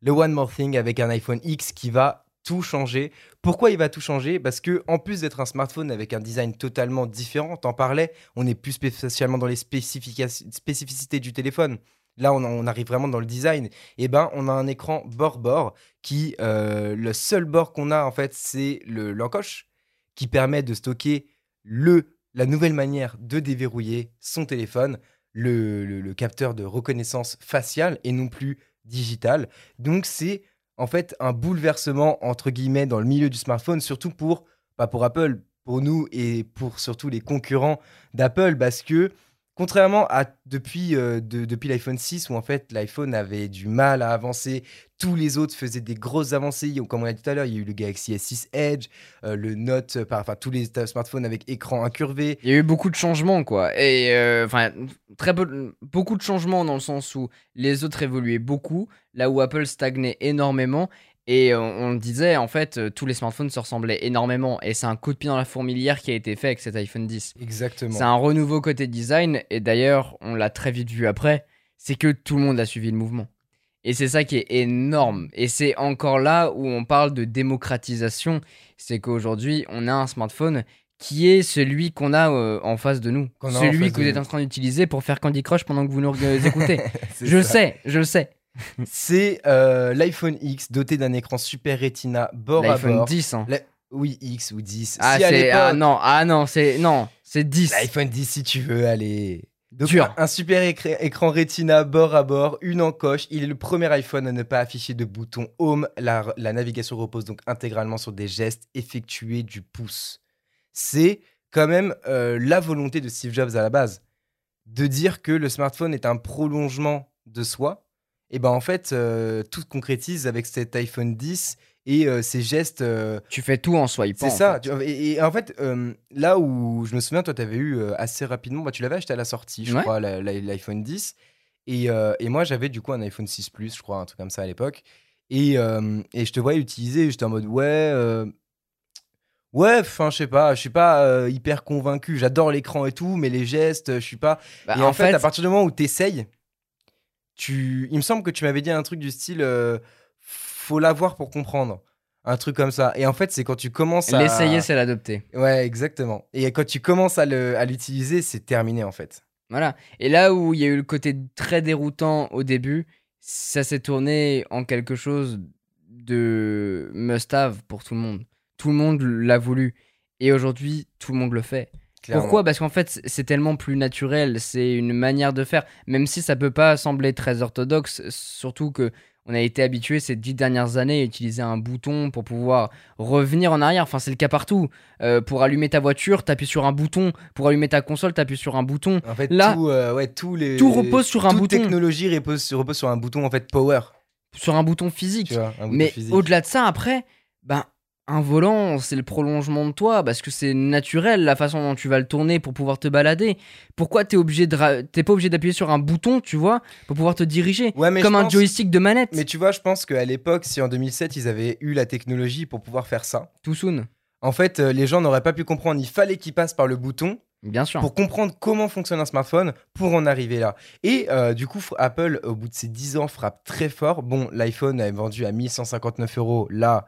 Le One More Thing avec un iPhone X qui va tout changer. Pourquoi il va tout changer? Parce que en plus d'être un smartphone avec un design totalement différent, t'en parlais, on n'est plus spécialement dans les spécificités du téléphone. Là, on, arrive vraiment dans le design. Et ben, on a un écran bord-bord qui, euh, le seul bord qu'on a en fait, c'est le l'encoche qui permet de stocker le, la nouvelle manière de déverrouiller son téléphone, le, le- le capteur de reconnaissance faciale et non plus digital. Donc c'est en fait un bouleversement entre guillemets dans le milieu du smartphone, surtout pour, pas pour Apple, pour nous et pour surtout les concurrents d'Apple, parce que Contrairement à depuis, euh, de- depuis l'iPhone 6, où en fait l'iPhone avait du mal à avancer, tous les autres faisaient des grosses avancées. Comme on a dit tout à l'heure, il y a eu le Galaxy S6 Edge, euh, le Note, euh, enfin tous les smartphones avec écran incurvé. Il y a eu beaucoup de changements, quoi. Et enfin, beaucoup de changements dans le sens où les autres évoluaient beaucoup, là où Apple stagnait énormément. Et on, on le disait, en fait, euh, tous les smartphones se ressemblaient énormément. Et c'est un coup de pied dans la fourmilière qui a été fait avec cet iPhone 10. Exactement. C'est un renouveau côté design. Et d'ailleurs, on l'a très vite vu après, c'est que tout le monde a suivi le mouvement. Et c'est ça qui est énorme. Et c'est encore là où on parle de démocratisation. C'est qu'aujourd'hui, on a un smartphone qui est celui qu'on a euh, en face de nous. Celui que vous êtes en train d'utiliser pour faire Candy Crush pendant que vous nous écoutez. Je ça. sais, je sais. C'est euh, l'iPhone X doté d'un écran Super Retina bord à L'iPhone bord. 10. hein. La- Oui, X ou 10. Ah, Si c'est. Ah non, ah non, c'est. Non, c'est 10. L'iPhone 10 si tu veux, allez. Donc, Dur. Un, super écra- écran Retina bord à bord, une encoche. Il est le premier iPhone à ne pas afficher de bouton Home. La, la navigation repose donc intégralement sur des gestes effectués du pouce. C'est quand même euh, la volonté de Steve Jobs à la base de dire que le smartphone est un prolongement de soi. Et ben en fait, euh, tout se concrétise avec cet iPhone 10 et euh, ces gestes. euh, Tu fais tout en swipant. c'est en ça. fait. tu vois, Et, et en fait, euh, là où je me souviens, toi, tu avais eu euh, assez rapidement, bah, tu l'avais acheté à la sortie, je Ouais. crois, la- la- l'iPhone 10. Et, euh, et moi, j'avais du coup un iPhone 6 Plus, je crois, un truc comme ça à l'époque. Et, euh, et je te voyais l'utiliser, j'étais en mode, ouais, euh, ouais, enfin, je sais pas, je suis pas euh, hyper convaincu. J'adore l'écran et tout, mais les gestes, je suis pas. Bah, et en, fait, à partir du moment où tu essayes, tu... il me semble que tu m'avais dit un truc du style, euh, faut l'avoir pour comprendre. Un truc comme ça. Et en fait, c'est quand tu commences à. L'essayer, c'est l'adopter. Ouais, exactement. Et quand tu commences à le- à l'utiliser, c'est terminé en fait. Voilà. Et là où il y a eu le côté très déroutant au début, ça s'est tourné en quelque chose de must-have pour tout le monde. Tout le monde l'a voulu. Et aujourd'hui, tout le monde le fait. Clairement. Pourquoi? Parce qu'en fait, c'est tellement plus naturel, c'est une manière de faire, même si ça peut pas sembler très orthodoxe, surtout que on a été habitué ces dix dernières années à utiliser un bouton pour pouvoir revenir en arrière. Enfin, c'est le cas partout. Euh, pour allumer ta voiture, t'appuies sur un bouton. Pour allumer ta console, t'appuies sur un bouton. En fait, Là, tout, euh, ouais, tous les, tout repose sur un toute bouton. technologie repose, repose sur un bouton en fait power. Sur un bouton physique. Vois, un bouton Mais au-delà de ça, après, ben, un volant, c'est le prolongement de toi parce que c'est naturel la façon dont tu vas le tourner pour pouvoir te balader. Pourquoi t'es obligé de ra- t'es pas obligé d'appuyer sur un bouton, tu vois, pour pouvoir te diriger Ouais, mais comme un pense- joystick de manette. Mais tu vois, je pense qu'à l'époque, si en 2007 ils avaient eu la technologie pour pouvoir faire ça, Tout soon, en fait, euh, les gens n'auraient pas pu comprendre. Il fallait qu'ils passent par le bouton bien sûr. pour comprendre comment fonctionne un smartphone pour en arriver là. Et euh, du coup, Apple, au bout de ces 10 ans, frappe très fort. Bon, l'iPhone est vendu à 1159 euros. Là,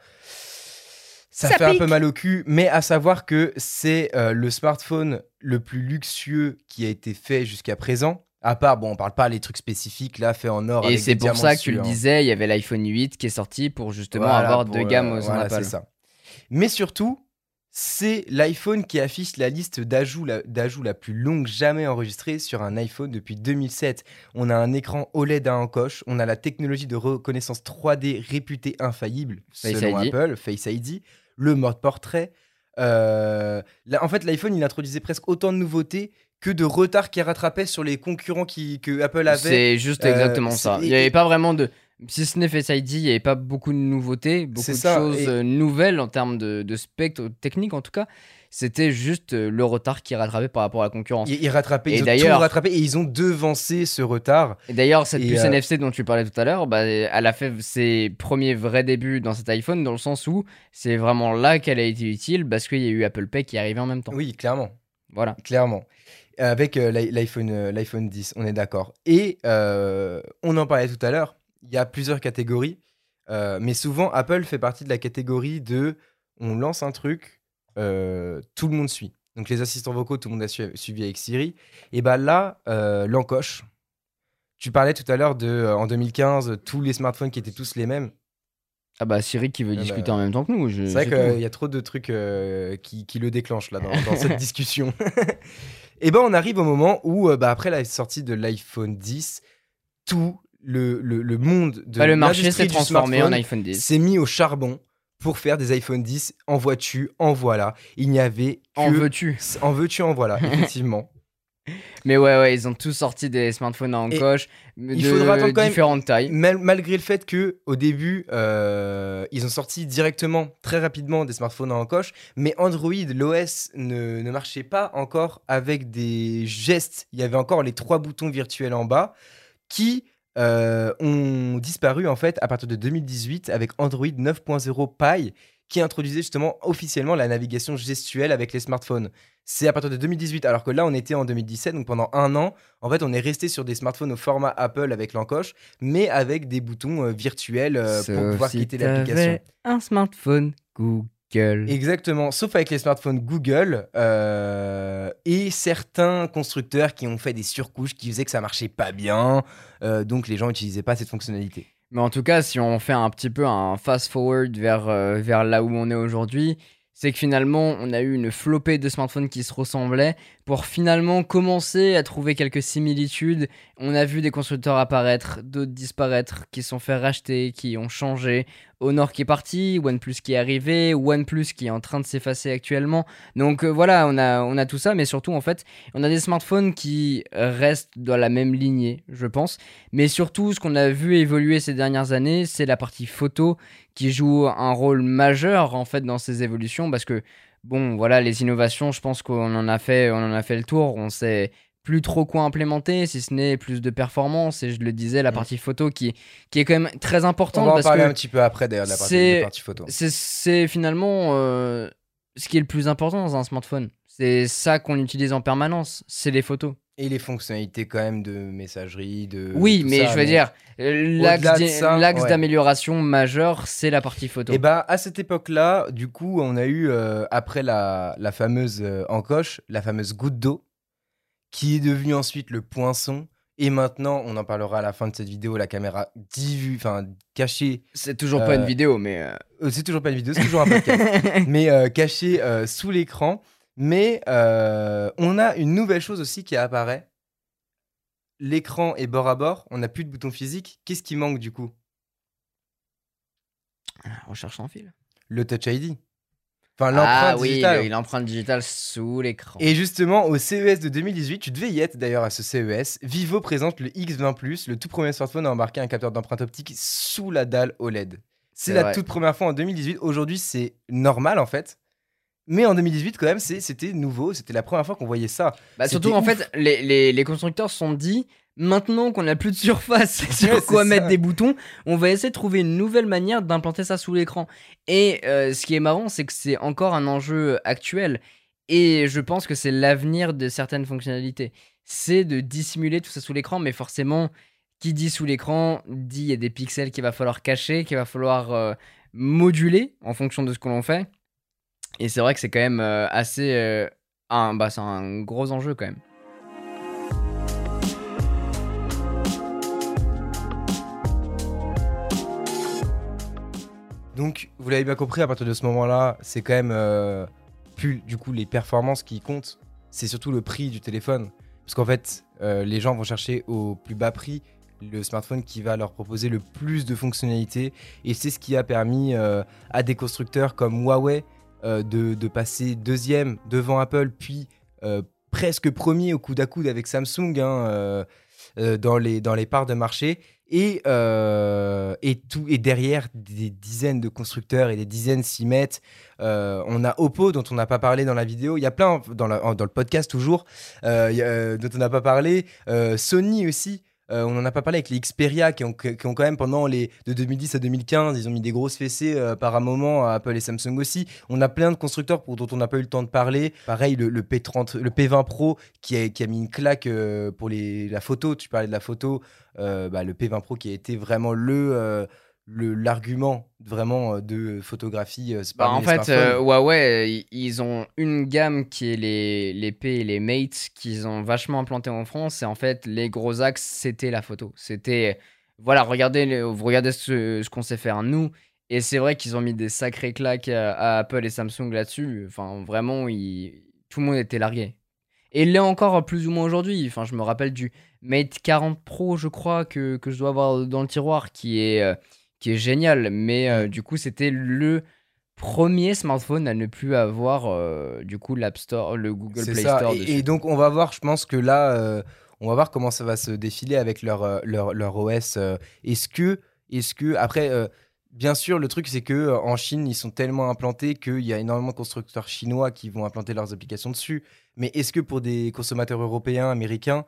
ça, Ça fait un peu mal au cul, mais à savoir que c'est euh, le smartphone le plus luxueux qui a été fait jusqu'à présent. À part, bon, on parle pas les trucs spécifiques là, faits en or. Et c'est des pour ça que tu le disais, il y avait l'iPhone 8 qui est sorti pour justement Voilà, avoir pour, deux euh, gammes aux voilà, Apple. c'est ça. Mais surtout, c'est l'iPhone qui affiche la liste d'ajouts la, plus longue jamais enregistrée sur un iPhone depuis 2007. On a un écran OLED à encoche, on a la technologie de reconnaissance 3D réputée infaillible Face selon ID. Apple, Face ID, le mode portrait. Euh, là, en fait, l'iPhone, il introduisait presque autant de nouveautés que de retard qu'il rattrapait sur les concurrents qui, que Apple avait. C'est juste Euh, exactement ça. Il n'y avait pas vraiment de. Si ce n'est Face ID, il n'y avait pas beaucoup de nouveautés, beaucoup de ça, choses et- euh, nouvelles en termes de, de spectre technique en tout cas. C'était juste euh, le retard qui rattrapait par rapport à la concurrence. Ils, ils rattrapaient, Et ils ont tout rattrapé et ils ont devancé ce retard. Et d'ailleurs, cette Et, puce euh, NFC dont tu parlais tout à l'heure, bah, elle a fait ses premiers vrais débuts dans cet iPhone, dans le sens où c'est vraiment là qu'elle a été utile parce qu'il y a eu Apple Pay qui est arrivé en même temps. Oui, clairement. Voilà. clairement. Avec euh, l'i- l'iPhone euh, l'iPhone 10, on est d'accord. Et on en parlait tout à l'heure, il y a plusieurs catégories, euh, mais souvent Apple fait partie de la catégorie de on lance un truc, euh, tout le monde suit. Donc les assistants vocaux, tout le monde a su- suivi avec Siri. Et bah là, euh, l'encoche. Tu parlais tout à l'heure de euh, en 2015 tous les smartphones qui étaient tous les mêmes. Ah bah Siri qui veut Ah bah, discuter en même temps que nous. C'est vrai c'est qu'il y a trop de trucs qui, qui le déclenchent là dans, dans cette discussion. Et ben on arrive au moment où, bah, après la sortie de l'iPhone 10, tout le, le, le monde de Bah, le marché s'est transformé en iPhone 10. s'est mis au charbon pour faire des iPhone 10 en vois-tu, en voilà. Il n'y avait que... En veux-tu En veux-tu, en voilà, effectivement. Mais ouais, ouais, ils ont tous sorti des smartphones à encoche il de faudra attendre quand même- différentes tailles. Mal- malgré le fait que au début, euh, ils ont sorti directement, très rapidement, des smartphones en encoche, mais Android, l'OS, ne, ne marchait pas encore avec des gestes. Il y avait encore les trois boutons virtuels en bas qui euh, ont disparu en fait à partir de 2018 avec Android 9.0 Pie qui introduisait justement officiellement la navigation gestuelle avec les smartphones. C'est à partir de 2018, alors que là on était en 2017, donc pendant un an, en fait on est resté sur des smartphones au format Apple avec l'encoche, mais avec des boutons euh, virtuels euh, pour pouvoir si quitter l'application. un smartphone Google. Exactement, sauf avec les smartphones Google euh, et certains constructeurs qui ont fait des surcouches qui faisaient que ça marchait pas bien, euh, donc les gens n'utilisaient pas cette fonctionnalité. Mais en tout cas, si on fait un petit peu un fast-forward vers, euh, vers là où on est aujourd'hui, c'est que finalement, on a eu une flopée de smartphones qui se ressemblaient pour finalement commencer à trouver quelques similitudes. On a vu des constructeurs apparaître, d'autres disparaître, qui sont fait racheter, qui ont changé. Honor qui est parti, OnePlus qui est arrivé, OnePlus qui est en train de s'effacer actuellement. Donc euh, voilà, on a, on a tout ça, mais surtout en fait, on a des smartphones qui restent dans la même lignée, je pense. Mais surtout, ce qu'on a vu évoluer ces dernières années, c'est la partie photo qui joue un rôle majeur en fait dans ces évolutions parce que bon, voilà, les innovations, je pense qu'on en a fait, on en a fait le tour. On sait plus trop quoi implémenter, si ce n'est plus de performance. Et je le disais, la Mm. partie photo qui, qui est quand même très On importante va en parce parler que un petit peu après d'ailleurs de la partie, c'est- de la partie photo. c'est- c'est finalement euh, ce qui est le plus important dans un smartphone. C'est ça qu'on utilise en permanence, c'est les photos. Et les fonctionnalités quand même de messagerie, de. Oui, mais ça, je veux dire, l'axe ouais. d'amélioration majeur, c'est la partie photo. Et bah à cette époque-là, du coup, on a eu euh, après la, la fameuse euh, encoche, la fameuse goutte d'eau, qui est devenue ensuite le poinçon. Et maintenant, on en parlera à la fin de cette vidéo, la caméra divu, enfin cachée. c'est toujours pas euh, une vidéo, mais. c'est toujours pas une vidéo, c'est toujours un podcast. mais cachée sous l'écran. Mais euh, on a une nouvelle chose aussi qui apparaît. L'écran est bord à bord, on n'a plus de bouton physique. Qu'est-ce qui manque du coup? Recherche sans fil. Le Touch ID. Enfin, l'empreinte Ah oui, digitale. le- l'empreinte digitale sous l'écran. Et justement, au CES de 2018, tu devais y être d'ailleurs à ce CES, Vivo présente le X20 Plus, le tout premier smartphone à embarquer un capteur d'empreinte optique sous la dalle OLED. C'est C'est la vrai. toute première fois en 2018. Aujourd'hui, c'est normal en fait. Mais en 2018, quand même, c'était nouveau. C'était la première fois qu'on voyait ça. Bah, surtout, en ouf. fait, les, les, les constructeurs se sont dit maintenant qu'on n'a plus de surface sur Ouais, quoi mettre ça. des boutons, on va essayer de trouver une nouvelle manière d'implanter ça sous l'écran. Et euh, ce qui est marrant, c'est que c'est encore un enjeu actuel. Et je pense que c'est l'avenir de certaines fonctionnalités. C'est de dissimuler tout ça sous l'écran, mais forcément, qui dit sous l'écran, dit il y a des pixels qu'il va falloir cacher, qu'il va falloir euh, moduler en fonction de ce que l'on fait. Et c'est vrai que c'est quand même euh, assez. euh, un, bah, c'est un gros enjeu quand même. Donc, vous l'avez bien compris, à partir de ce moment-là, c'est quand même euh, plus du coup les performances qui comptent. C'est surtout le prix du téléphone. Parce qu'en fait, les gens vont chercher au plus bas prix le smartphone qui va leur proposer le plus de fonctionnalités. Et c'est ce qui a permis à des constructeurs comme Huawei euh, de, de passer deuxième devant Apple, puis euh, presque premier au coude à coude avec Samsung hein, euh, dans, les, dans les parts de marché. Et, et, tout, et derrière, des dizaines de constructeurs et des dizaines s'y mettent. On a Oppo, dont on n'a pas parlé dans la vidéo. Il y a plein, dans, dans le podcast toujours, dont on n'a pas parlé. Sony aussi. Euh, on n'en a pas parlé avec les Xperia qui ont, quand même pendant les de 2010 à 2015 ils ont mis des grosses fessées euh, par un moment à Apple et Samsung aussi. On a plein de constructeurs pour, dont on n'a pas eu le temps de parler. Pareil le, le P30 le P20 Pro qui a, qui mis une claque euh, pour la photo. Tu parlais de la photo bah, le P20 Pro qui a été vraiment le- l'argument vraiment euh, de photographie euh, Bah, en fait, euh, Huawei, euh, ils- ont une gamme qui est les, les P et les Mate qu'ils ont vachement implanté en France. Et en fait, les gros axes, c'était la photo. C'était, voilà, regardez, vous regardez ce, ce qu'on sait faire nous. Et c'est vrai qu'ils ont mis des sacrés claques à, à Apple et Samsung là-dessus. Enfin, vraiment, ils- tout le monde était largué. Et il l'est encore plus ou moins aujourd'hui. Enfin, je me rappelle du Mate 40 Pro, je crois, que, que je dois avoir dans le tiroir, qui est, euh, qui est génial. Mais euh, du coup, c'était le premier smartphone à ne plus avoir euh, du coup l'App Store, le Google Play ça. Store Et, dessus. et donc, on va voir, je pense que là, euh, on va voir comment ça va se défiler avec leur, leur, leur OS. Est-ce que, est-ce que, après, bien sûr, le truc, c'est que euh, en Chine, ils sont tellement implantés qu'il y a énormément de constructeurs chinois qui vont implanter leurs applications dessus. Mais est-ce que pour des consommateurs européens, américains,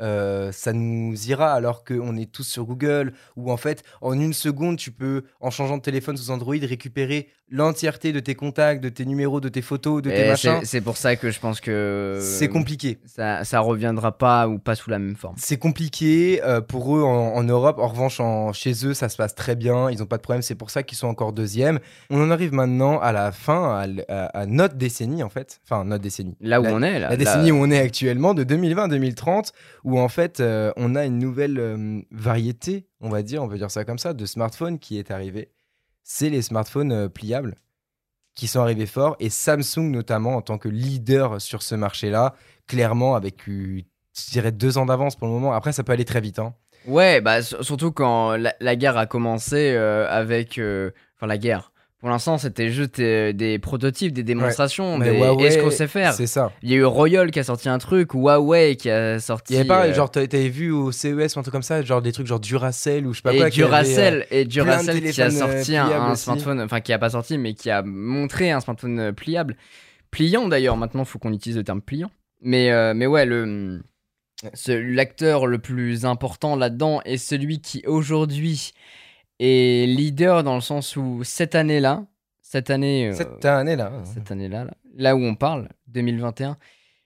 euh, ça nous ira alors qu'on est tous sur Google ou en fait en une seconde tu peux en changeant de téléphone sous Android récupérer l'entièreté de tes contacts, de tes numéros, de tes photos, de tes Et machins. c'est- pour ça que je pense que C'est compliqué. ça, ça reviendra pas ou pas sous la même forme. C'est compliqué euh, pour eux en, en Europe. En revanche, en- chez eux, ça se passe très bien. Ils n'ont pas de problème. C'est pour ça qu'ils sont encore deuxième. On en arrive maintenant à la fin, à, l- à- à notre décennie en fait. Enfin, notre décennie. Là où La- on est, là. La décennie où on est actuellement, de 2020-2030, où en fait, euh, on a une nouvelle euh, variété, on va dire, on peut dire ça comme ça, de smartphones qui est arrivée. C'est les smartphones euh, pliables qui sont arrivés forts, et Samsung notamment en tant que leader sur ce marché-là, clairement avec, je dirais, deux ans d'avance pour le moment. Après, ça peut aller très vite. hein. Ouais, bah sur- surtout quand la, la guerre a commencé euh, avec. euh, Enfin, la guerre. Pour l'instant, c'était juste des, des prototypes, des démonstrations, Mais des Huawei, est-ce qu'on sait faire. C'est ça. Il y a eu Royal qui a sorti un truc, Huawei qui a sorti. Il y avait pas, euh, genre, t'a- t'avais vu au CES ou un truc comme ça, genre des trucs genre Duracell ou je sais pas et quoi. avait, euh, Duracell, et Duracell qui a euh, sorti un, aussi. smartphone, enfin qui a pas sorti, mais qui a montré un smartphone euh, pliable. Pliant d'ailleurs, maintenant il faut qu'on utilise le terme pliant. Mais, euh, mais ouais, le, l'acteur le plus important là-dedans est celui qui aujourd'hui est leader dans le sens où cette année-là, cette année, euh, Cette année-là. hein. cette année-là, là, là où on parle, 2021,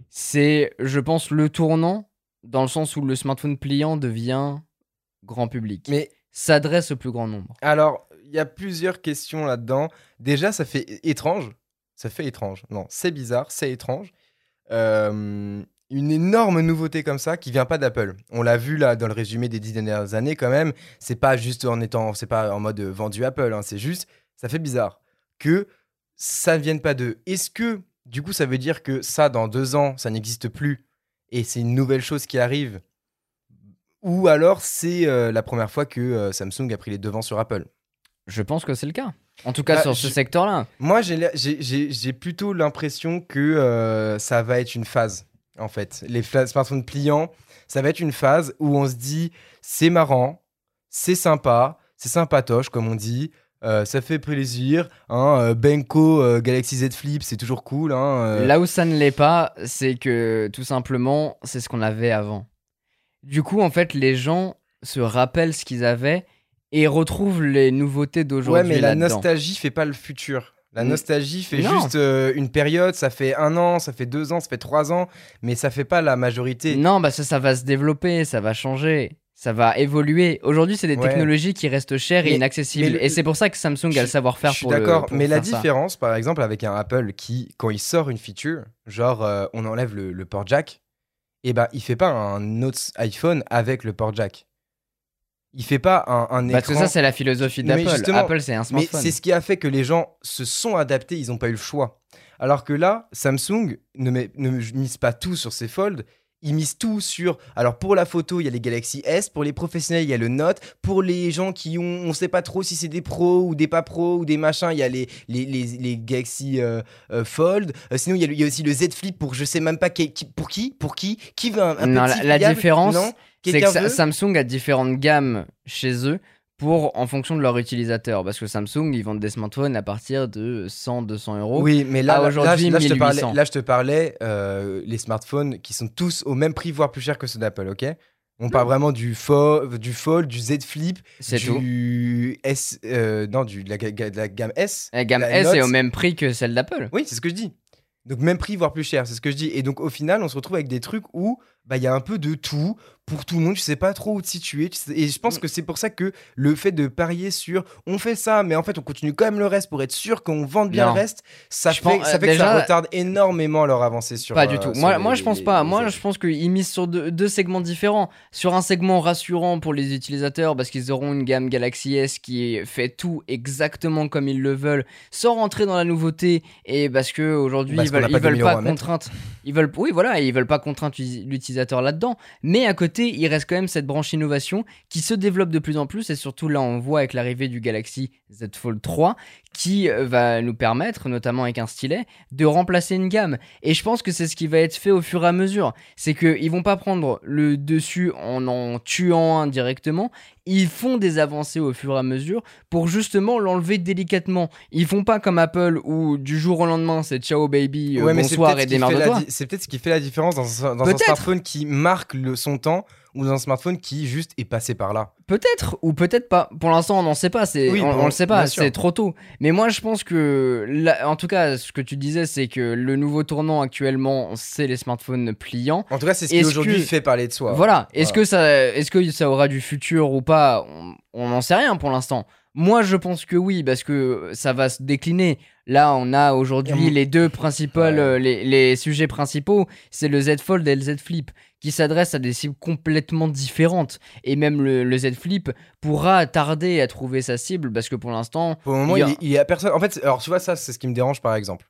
c'est, je pense, le tournant dans le sens où le smartphone pliant devient grand public. Mais S'adresse au plus grand nombre. alors, il y a plusieurs questions là-dedans. Déjà, ça fait étrange. Ça fait étrange. Non, c'est bizarre, c'est étrange. Euh, une énorme nouveauté comme ça qui vient pas d'Apple. On l'a vu là dans le résumé des dix dernières années quand même. C'est pas juste en étant, c'est pas en mode euh, vendu Apple. hein, c'est juste, ça fait bizarre que ça ne vienne pas d'eux. Est-ce que du coup ça veut dire que ça dans deux ans ça n'existe plus et c'est une nouvelle chose qui arrive? Ou alors c'est euh, la première fois que euh, Samsung a pris les devants sur Apple? Je pense que c'est le cas. En tout cas, Bah, sur ce secteur-là. Moi, j'ai plutôt l'impression que euh, ça va être une phase, en fait. Les smartphones pliants, ça va être une phase où on se dit, c'est marrant, c'est sympa, c'est sympatoche, comme on dit, euh, ça fait plaisir. Hein, euh, Benko euh, Galaxy Z Flip, c'est toujours cool. Hein. Là où ça ne l'est pas, c'est que tout simplement, c'est ce qu'on avait avant. Du coup, en fait, les gens se rappellent ce qu'ils avaient et retrouvent les nouveautés ouais, d'aujourd'hui. mais la nostalgie fait pas le futur. La nostalgie fait Non. juste euh, une période, ça fait un an, ça fait deux ans, ça fait trois ans, mais ça fait pas la majorité. Non, bah ça, ça va se développer, ça va changer, ça va évoluer. Aujourd'hui, c'est des Ouais. technologies qui restent chères et inaccessibles. le- et c'est pour ça que Samsung Je- a le savoir-faire Je suis pour d'accord, pour mais la ça. différence, par exemple, avec un Apple qui, quand il sort une feature, genre euh, on enlève le, le port jack, et ben il fait pas un autre iPhone avec le port jack. Il fait pas un, un Parce que écran. ça, c'est la philosophie Mais d'Apple. Apple, c'est un mais smartphone. c'est ce qui a fait que les gens se sont adaptés, ils n'ont pas eu le choix. Alors que là, Samsung ne, met- ne mise pas tout sur ses folds. Ils misent tout sur. Alors pour la photo, il y a les Galaxy S. Pour les professionnels, il y a le Note. Pour les gens qui ont, on sait pas trop si c'est des pros ou des pas pros ou des machins, il y a les les, les, les Galaxy euh, euh, Fold. Euh, sinon, il y, a le- il y a aussi le Z Flip pour je sais même pas qui, qui- pour qui, pour qui, qui veut un, un Non, petit la- la différence, Non C'est que veut Samsung a différentes gammes chez eux pour en fonction de leur utilisateur. Parce que Samsung, ils vendent des smartphones à partir de 100-200 euros. Oui, mais là, là, aujourd'hui, là, je te 1800. parlais, là, je te parlais euh, les smartphones qui sont tous au même prix, voire plus cher que ceux d'Apple, ok? On parle vraiment du, fo du Fold, du Z Flip, tout. du S, euh, non, du, de, la, ga- de la gamme S. La gamme la S est au même prix que celle d'Apple. Oui, c'est ce que je dis. Donc même prix, voire plus cher, c'est ce que je dis. Et donc au final, on se retrouve avec des trucs où bah, il y a un peu de tout pour tout le monde. Tu sais pas trop où te situer. tu sais- Et je Mm. pense que c'est pour ça que le fait de parier sur on fait ça, mais en fait on continue quand même le reste pour être sûr qu'on vende bien Non. le reste, ça Je fait, pense- ça euh, fait que ça déjà- retarde énormément leur avancée sur. Pas euh, du tout. sur Moi, les- moi je pense les- pas. les Moi, je pense qu'ils misent sur deux, deux segments différents. Sur un segment rassurant pour les utilisateurs parce qu'ils auront une gamme Galaxy S qui fait tout exactement comme ils le veulent, sans rentrer dans la nouveauté et parce que aujourd'hui ils veulent, pas ils veulent pas mettre. contrainte. Ils veulent, oui, voilà, ils veulent pas contraindre l'utilisateur là-dedans. Mais à côté, il reste quand même cette branche innovation qui se développe de plus en plus et surtout là, on voit avec l'arrivée du Galaxy Z Fold 3 qui euh, va nous permettre, notamment avec un stylet, de remplacer une gamme. Et je pense que c'est ce qui va être fait au fur et à mesure. C'est qu'ils vont pas prendre le dessus en en tuant un directement. Ils font des avancées au fur et à mesure pour justement l'enlever délicatement. Ils font pas comme Apple où du jour au lendemain c'est ciao baby, euh, Ouais, mais bonsoir peut-être et di- C'est peut-être ce qui fait la différence dans, un- dans un smartphone qui marque le, son temps ou dans un smartphone qui juste est passé par là. Peut-être ou peut-être pas. Pour l'instant, on n'en sait pas. C'est, Oui, on, on le sait pas. C'est trop tôt. Mais moi, je pense que, là- en tout cas, ce que tu disais, c'est que le nouveau tournant actuellement, c'est les smartphones pliants. En tout cas, c'est ce qui aujourd'hui que- fait parler de soi. Voilà. Est-ce Voilà. que ça, est-ce que ça aura du futur ou pas? On n'en sait rien pour l'instant. Moi, je pense que oui, parce que ça va se décliner. Là, on a aujourd'hui les deux principales, Ouais. euh, les, les sujets principaux, c'est le Z Fold et le Z Flip, qui s'adressent à des cibles complètement différentes. Et même le, le Z Flip pourra tarder à trouver sa cible, parce que pour l'instant, Pour le moment, Il y a- il est à personne. En fait, alors tu vois, ça, c'est ce qui me dérange par exemple.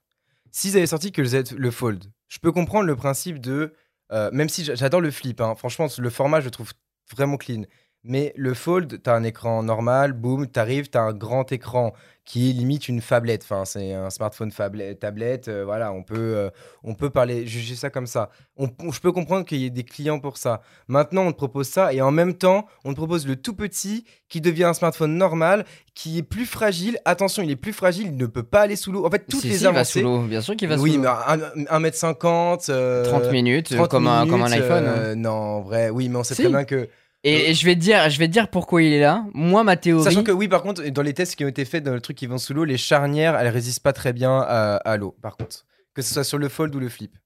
S'ils avaient sorti que le Z, le Fold, je peux comprendre le principe de. euh, même si j'a- j'adore le flip, hein, franchement, le format, je le trouve vraiment clean. Mais le Fold, t'as un écran normal, boum, t'arrives, t'as un grand écran qui est limite une phablette. Enfin, c'est un smartphone tablette. euh, voilà, on peut, euh, on peut parler, juger ça comme ça. On- on- je peux comprendre qu'il y ait des clients pour ça. Maintenant, on te propose ça et en même temps, on te propose le tout petit qui devient un smartphone normal, qui est plus fragile. Attention, il est plus fragile, il ne peut pas aller sous l'eau. En fait, toutes si, les si, il va avancées. sous l'eau. Bien sûr qu'il va oui, sous l'eau. mais 1m50. 30 minutes, euh, 30 comme, un, comme un minutes, iPhone. euh, non, en vrai, oui, mais on sait Si. très bien que. Et, et je vais te dire, je vais te dire pourquoi il est là. Moi, ma théorie. Sachant que oui, par contre, dans les tests qui ont été faits dans le truc qui vont sous l'eau, les charnières, elles résistent pas très bien à, à l'eau, par contre. Que ce soit sur le fold ou le flip.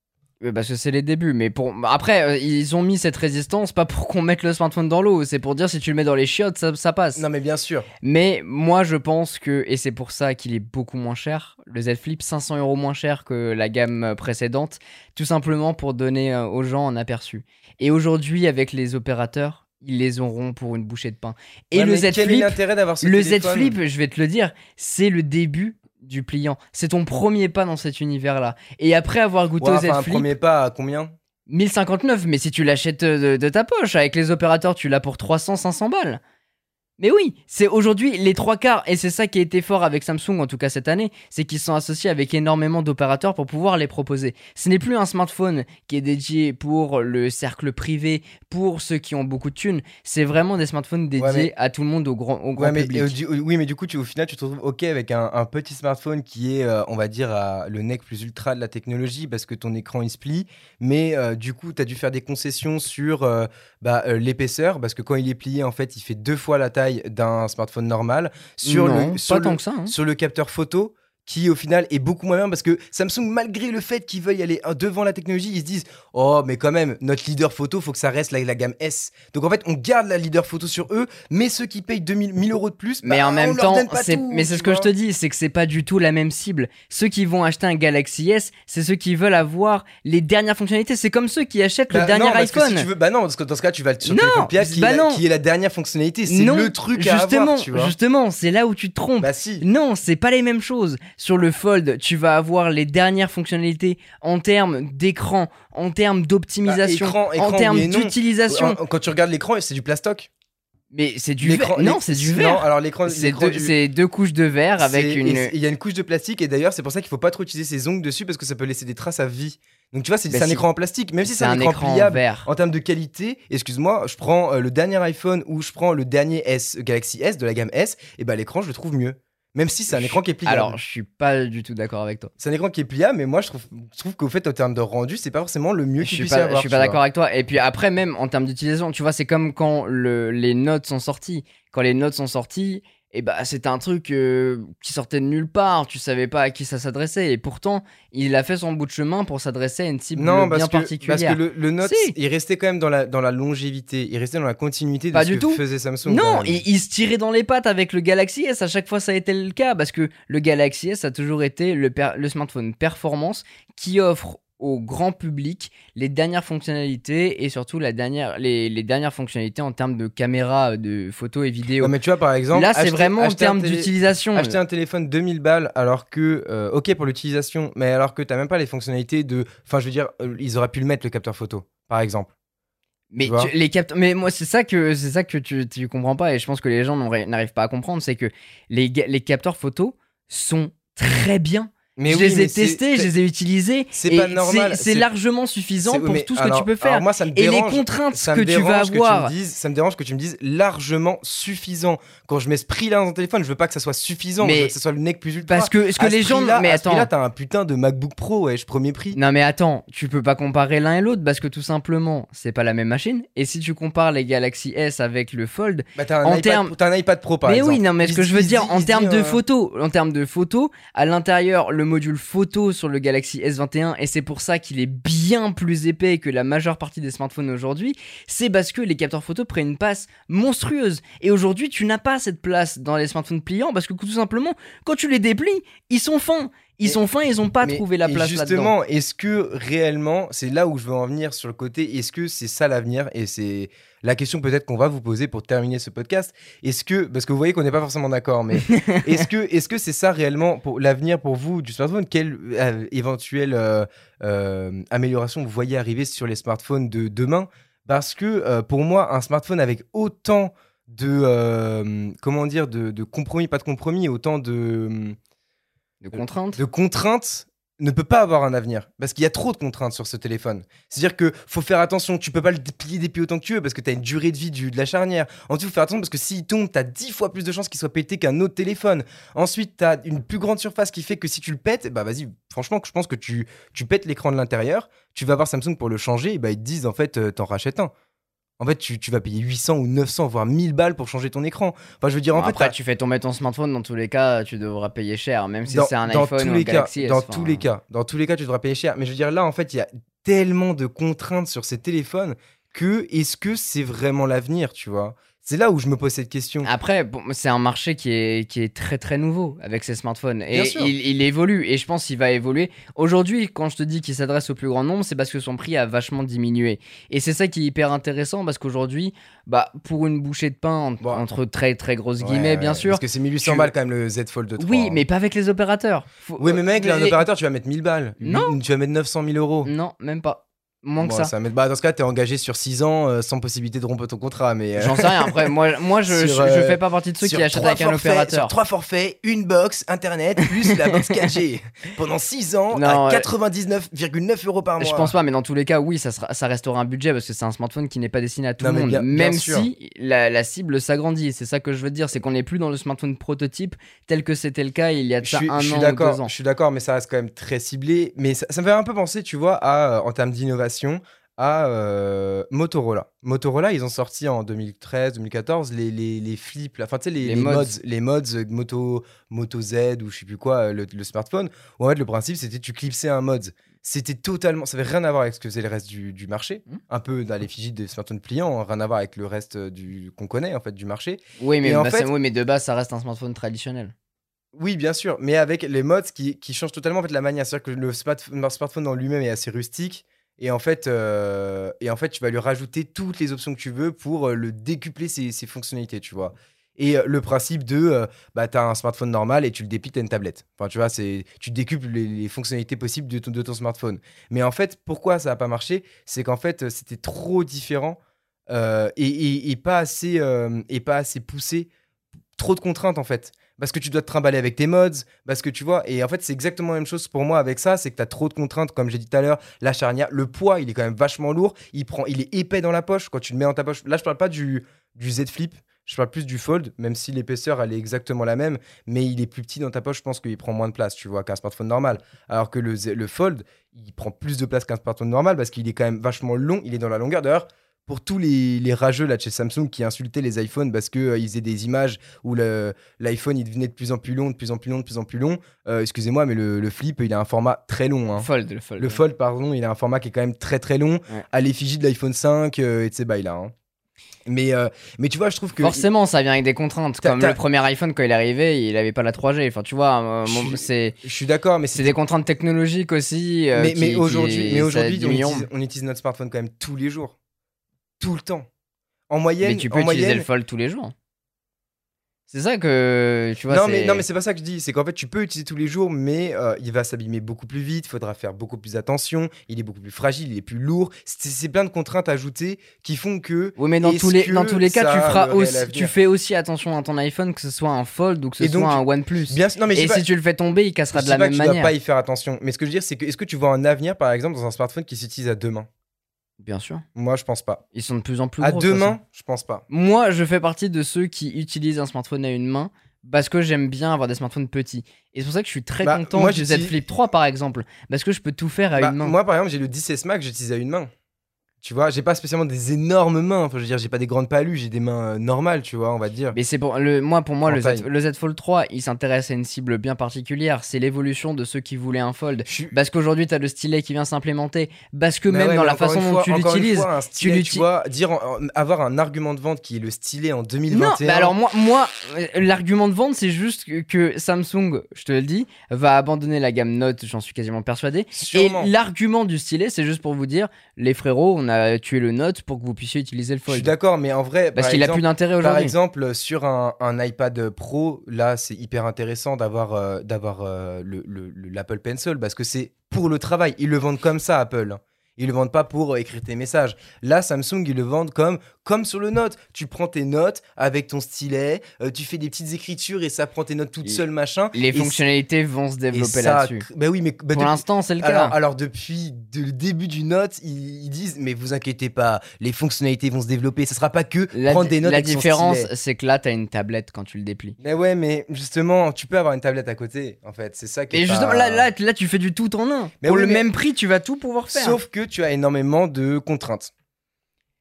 Parce que c'est les débuts, mais pour après euh, ils ont mis cette résistance pas pour qu'on mette le smartphone dans l'eau, c'est pour dire si tu le mets dans les chiottes ça, ça passe. Non, mais bien sûr. Mais moi je pense que et c'est pour ça qu'il est beaucoup moins cher, le Z Flip 500 euros moins cher que la gamme euh, précédente, tout simplement pour donner euh, aux gens un aperçu. Et aujourd'hui avec les opérateurs, ils les auront pour une bouchée de pain. Et Ouais, le Z Flip, le Z Flip, je vais te le dire, c'est le début du pliant. C'est ton premier pas dans cet univers-là. Et après avoir goûté Ouais, au Z enfin, un Flip, premier pas à combien? 1059, mais si tu l'achètes de, de ta poche, avec les opérateurs, tu l'as pour 300, 500 balles. Mais oui, c'est aujourd'hui les trois quarts, et c'est ça qui a été fort avec Samsung, en tout cas cette année, c'est qu'ils sont associés avec énormément d'opérateurs pour pouvoir les proposer. Ce n'est plus un smartphone qui est dédié pour le cercle privé, pour ceux qui ont beaucoup de thunes, c'est vraiment des smartphones dédiés mais- à tout le monde, au grand, au grand Ouais, public. euh, du- oui, mais du coup, tu, au final, tu te retrouves OK avec un, un petit smartphone qui est, euh, on va dire, à le nec plus ultra de la technologie parce que ton écran il se plie. Mais euh, du coup, tu as dû faire des concessions sur euh, bah, euh, l'épaisseur parce que quand il est plié, en fait, il fait deux fois la taille d'un smartphone normal. Sur non, le, sur pas le- tant que ça. hein. sur le capteur photo qui au final est beaucoup moins bien parce que Samsung malgré le fait qu'ils veuillent aller euh, devant la technologie ils se disent oh mais quand même notre leader photo faut que ça reste la, la gamme S donc en fait on garde la leader photo sur eux mais ceux qui payent 2000 1000 euros de plus Mais bah, en même temps, c'est mais c'est ce que je te dis, c'est que c'est pas du tout la même cible. Ceux qui vont acheter un Galaxy S, c'est ceux qui veulent avoir les dernières fonctionnalités. C'est comme ceux qui achètent Bah le dernier non, parce que iPhone. si tu veux, bah non, parce que dans ce cas, tu vas sur Non, le Pia qui, bah est la, qui est la dernière fonctionnalité. C'est le truc à justement, avoir, tu vois. justement, c'est là où tu te trompes. Bah si. Non, c'est pas les mêmes choses. Sur le Fold, tu vas avoir les dernières fonctionnalités en termes d'écran, en termes d'optimisation, Bah, écran- écran, en termes d'utilisation. Quand tu regardes l'écran, c'est du plastoc. Mais c'est du verre. Non, c'est du Non, verre. alors l'écran, C'est deux, du- c'est deux couches de verre avec une. Il y a une couche de plastique et d'ailleurs c'est pour ça qu'il faut pas trop utiliser ses ongles dessus parce que ça peut laisser des traces à vie. Donc tu vois, c'est Bah un écran en plastique, même si C'est un écran en pliable. En termes de qualité, excuse-moi, je prends euh, le dernier iPhone ou je prends le dernier S, Galaxy S de la gamme S, et bah l'écran je le trouve mieux. Même si c'est un écran qui est pliable. Alors, je suis pas du tout d'accord avec toi. c'est un écran qui est pliable, mais moi je trouve, je trouve qu'au fait, en termes de rendu, c'est pas forcément le mieux Je qu'il suis puisse y avoir. je suis pas d'accord avec toi. Et puis après, même en termes d'utilisation, tu vois, c'est comme quand le, les notes sont sorties. Quand les notes sont sorties, et bah c'était un truc euh, qui sortait de nulle part. Tu savais pas à qui ça s'adressait. Et pourtant, il a fait son bout de chemin pour s'adresser à une cible Non, bien que, particulière. parce que le, le Note, Si. il restait quand même dans la, dans la longévité, il restait dans la continuité de Pas ce du que tout. faisait Samsung. Non, il, se tirait dans les pattes avec le Galaxy S. À chaque fois, ça a été le cas parce que le Galaxy S a toujours été le, le smartphone performance qui offre au grand public les dernières fonctionnalités et surtout la dernière, les, les dernières fonctionnalités en termes de caméra, de photos et vidéos. Ouais, mais tu vois, par exemple, Là, c'est vraiment en termes d'utilisation. Acheter un téléphone 2000 balles alors que, euh, ok pour l'utilisation, mais alors que t'as même pas les fonctionnalités de. Enfin, je veux dire, euh, ils auraient pu le mettre le capteur photo, par exemple. Mais Tu tu- les capt- mais moi c'est ça que c'est ça que tu, tu comprends pas et je pense que les gens n'arrivent pas à comprendre, c'est que les, les capteurs photos sont très bien. Mais je oui, les ai mais testés, je les ai utilisés. c'est pas normal, C'est largement suffisant pour mais tout ce alors- que tu peux faire. alors moi, ça me et les contraintes ça que tu vas avoir. Que tu me dises, ça me dérange que tu me dises largement suffisant. Quand je mets ce prix-là dans ton téléphone, je veux pas que ça soit suffisant, Mais- je veux que ça soit le nec plus ultra. Parce que, est-ce que les ce gens. prix-là- Mais ce attends. t'as un putain de MacBook Pro, wesh, premier prix. Non mais attends, tu peux pas comparer l'un et l'autre parce que tout simplement, c'est pas la même machine. Et si tu compares les Galaxy S avec le Fold, Bah, t'as un, En termes- t'as un iPad Pro, par mais exemple. oui, non, mais ce que je veux dire, en termes de euh, photos, en termes de photos, à l'intérieur, le module photo sur le Galaxy S21, et c'est pour ça qu'il est bien plus épais que la majeure partie des smartphones aujourd'hui, c'est parce que les capteurs photo prennent une place monstrueuse. Et aujourd'hui, tu n'as pas cette place dans les smartphones pliants parce que tout simplement, quand tu les déplies, ils sont fins. Ils sont fins, ils ont pas Mais- trouvé la place là-dedans. Justement, est-ce que réellement, c'est là où je veux en venir sur le côté, est-ce que c'est ça l'avenir Et c'est la question peut-être qu'on va vous poser pour terminer ce podcast. Est-ce que, parce que vous voyez qu'on n'est pas forcément d'accord, mais est-ce que c'est ça réellement pour l'avenir pour vous du smartphone? Quelle euh, éventuelle euh, euh, amélioration vous voyez arriver sur les smartphones de demain? Parce que pour moi, un smartphone avec autant de comment dire de, de compromis, pas de compromis, autant de De contraintes. de contraintes ne peut pas avoir un avenir parce qu'il y a trop de contraintes sur ce téléphone. C'est-à-dire que faut faire attention, tu peux pas le plier des pieds autant que tu veux parce que tu as une durée de vie du, de la charnière. Ensuite, faut faire attention parce que s'il tombe, tu as 10 fois plus de chances qu'il soit pété qu'un autre téléphone. Ensuite, tu as une plus grande surface qui fait que si tu le pètes, bah vas-y, franchement, je pense que tu, tu pètes l'écran de l'intérieur, tu vas voir Samsung pour le changer, et bah ils te disent en fait, euh, t'en rachètes un. En fait, tu, tu vas payer 800 ou 900, voire 1000 balles pour changer ton écran. Enfin, je veux dire, en Bon, fait, après, tu fais tomber ton smartphone, dans tous les cas, tu devras payer cher, même si c'est un dans iPhone tous ou un cas, Galaxy dans tous les cas, dans tous les cas, tu devras payer cher. Mais je veux dire, là, en fait, il y a tellement de contraintes sur ces téléphones que est-ce que c'est vraiment l'avenir, tu vois? C'est là où je me pose cette question. Après, bon, c'est un marché qui est, qui est très très nouveau avec ces smartphones. Et il, il évolue, et je pense qu'il va évoluer. Aujourd'hui, quand je te dis qu'il s'adresse au plus grand nombre, c'est parce que son prix a vachement diminué. Et c'est ça qui est hyper intéressant, parce qu'aujourd'hui, bah, pour une bouchée de pain, Bon. entre très très grosses Ouais, guillemets, bien ouais, sûr. Parce que c'est 1800 tu- balles quand même le Z Fold 3. Oui, hein. mais pas avec les opérateurs. Faut- Oui, mais mec, là, un les- opérateur, tu vas mettre 1000 balles. Non. Tu vas mettre 900 000 euros. Non, même pas. Moins que Bon, ça. mettre- bah, dans ce cas, t'es engagé sur 6 ans euh, sans possibilité de rompre ton contrat. Mais euh, J'en sais rien. Après, moi, moi je, Sur, je, je euh, fais pas partie de ceux qui achètent avec un forfaits- opérateur. Sur 3 forfaits, une box, internet, plus la box 4G. Pendant 6 ans, Non, à ouais. 99,9 euros par mois. Je pense pas, mais dans tous les cas, oui, ça, sera, ça restera un budget parce que c'est un smartphone qui n'est pas destiné à tout Non, le monde. bien- même si la, la cible s'agrandit. C'est ça que je veux dire, c'est qu'on n'est plus dans le smartphone prototype tel que c'était le cas il y a ça suis, un an ou deux ans. je suis d'accord, mais ça reste quand même très ciblé. Mais ça, ça me fait un peu penser, tu vois, à, en termes d'innovation, à euh, Motorola. Motorola, ils ont sorti en 2013, 2014 les, les, les flips, enfin, tu sais, les, Les les mods. mods, les mods euh, Moto, Moto Z ou je sais plus quoi, euh, le, le smartphone. Où en fait, le principe, c'était tu clipsais un mod. C'était totalement, ça avait rien à voir avec ce que faisait le reste du, du marché, Mhm. un peu dans l'effigie des smartphones pliants, hein, rien à voir avec le reste du qu'on connaît en fait du marché. Oui, mais, en bah, fait- oui, mais de base, ça reste un smartphone traditionnel. Oui, bien sûr, mais avec les mods qui, qui changent totalement en fait, la manière. C'est-à-dire que le smartphone, le smartphone en lui-même est assez rustique. Et en, fait, euh, et en fait, tu vas lui rajouter toutes les options que tu veux pour euh, le décupler ses, fonctionnalités, tu vois. Et euh, le principe de, bah, tu as un smartphone normal et tu le déplies, tu une tablette. Enfin, tu vois, tu décuples les, fonctionnalités possibles de ton, smartphone. Mais en fait, pourquoi ça n'a pas marché? C'est qu'en fait, c'était trop différent et, pas assez, et pas assez poussé. Trop de contraintes, en fait parce que tu dois te trimballer avec tes mods, parce que tu vois, et en fait c'est exactement la même chose pour moi avec ça, c'est que tu as trop de contraintes, comme j'ai dit tout à l'heure, la charnière, le poids il est quand même vachement lourd, il, prend, il est épais dans la poche quand tu le mets dans ta poche. Là je parle pas du, du Z Flip, je parle plus du Fold, même si l'épaisseur elle est exactement la même, mais il est plus petit dans ta poche, je pense qu'il prend moins de place, tu vois, qu'un smartphone normal. Alors que le, le Fold, il prend plus de place qu'un smartphone normal parce qu'il est quand même vachement long, il est dans la longueur. D'ailleurs, pour tous les, les rageux là de chez Samsung qui insultaient les iPhones parce qu'ils ils faisaient des images où l'iPhone il devenait de plus en plus long, de plus en plus long, de plus en plus long. Euh, excusez-moi, mais le, le flip il a un format très long. hein. Fold, le fold. Le Fold, pardon, il a un format qui est quand même très très long, Ouais. à l'effigie de l'iPhone 5 euh, et de ces bails là. hein. Mais, euh, mais tu vois, je trouve que. Forcément, ça vient avec des contraintes. Comme le premier iPhone, quand il est arrivé, il avait pas la 3G. Enfin, tu vois, euh, c'est Je suis d'accord, mais c'est des contraintes technologiques aussi. euh, mais, aujourd'hui, mais aujourd'hui on utilise notre smartphone quand même tous les jours. Tout le temps. En moyenne. Mais tu peux en utiliser moyenne, le fold tous les jours. C'est ça que tu vois. non, mais, non, mais c'est pas ça que je dis. C'est qu'en fait, tu peux utiliser tous les jours, mais euh, il va s'abîmer beaucoup plus vite. Il faudra faire beaucoup plus attention. Il est beaucoup plus fragile. Il est plus lourd. C'est plein de contraintes ajoutées qui font que. Oui, mais dans tous les que dans tous les cas, tu feras aussi, tu fais aussi attention à ton iPhone, que ce soit un fold ou que ce Et donc, soit un OnePlus. Bien, non, mais je Et pas- si tu le fais tomber, il cassera je de la pas même que tu dois manière. pas y faire attention. Mais ce que je veux dire, c'est que est-ce que tu vois un avenir, par exemple, dans un smartphone qui s'utilise à deux mains? Bien sûr. Moi, je pense pas. Ils sont de plus en plus À gros. deux mains, je pense pas. Moi, je fais partie de ceux qui utilisent un smartphone à une main parce que j'aime bien avoir des smartphones petits. Et c'est pour ça que je suis très Bah, content moi, du Z Flip 3 par exemple, parce que je peux tout faire à Bah, une main. moi, par exemple, j'ai le 10S Max, j'utilise à une main. Tu vois, j'ai pas spécialement des énormes mains. Enfin, je veux dire, j'ai pas des grandes palus, j'ai des mains euh, normales, tu vois, on va dire. Mais c'est pour le moi pour moi le Z, le Z Fold 3, il s'intéresse à une cible bien particulière, c'est l'évolution de ceux qui voulaient un fold. Parce qu'aujourd'hui, tu as le stylet qui vient s'implémenter, parce que Mais même ouais, dans la façon dont tu l'utilises. tu, l'uti- vois, dire, en- en- avoir un argument de vente qui est le stylet en 2021. Non, bah alors moi, moi euh, l'argument de vente, c'est juste que, que Samsung, je te le dis, va abandonner la gamme Note, j'en suis quasiment persuadé. Sûrement. Et l'argument du stylet, c'est juste pour vous dire, les frérots, on a tué le Note pour que vous puissiez utiliser le Je suis Fold. d'accord, mais en vrai, Parce par qu'il a plus d'intérêt Par exemple, sur un, un iPad Pro, là, c'est hyper intéressant d'avoir euh, d'avoir euh, le- le- le- l'Apple Pencil parce que c'est pour le travail. Ils le vendent comme ça, Apple. Ils le vendent pas pour euh, écrire tes messages. Là, Samsung, ils le vendent comme, comme sur le Note. Tu prends tes notes avec ton stylet, euh, tu fais des petites écritures et ça prend tes notes toutes Et seules, machin. Les fonctionnalités vont se développer ça là-dessus. Bah oui, mais bah, Pour l'instant, c'est le cas. alors, alors depuis de- le début du Note, ils, ils disent mais vous inquiétez pas, les fonctionnalités vont se développer. Ce sera pas que la prendre des notes la avec différence, c'est que là, t'as une tablette quand tu le déplies. Mais ouais, mais justement, tu peux avoir une tablette à côté, en fait. C'est ça qui est Et pas- justement, là, là, là, tu fais du tout en un. Mais Pour oui, le mais- même prix, tu vas tout pouvoir faire. Sauf que tu as énormément de contraintes.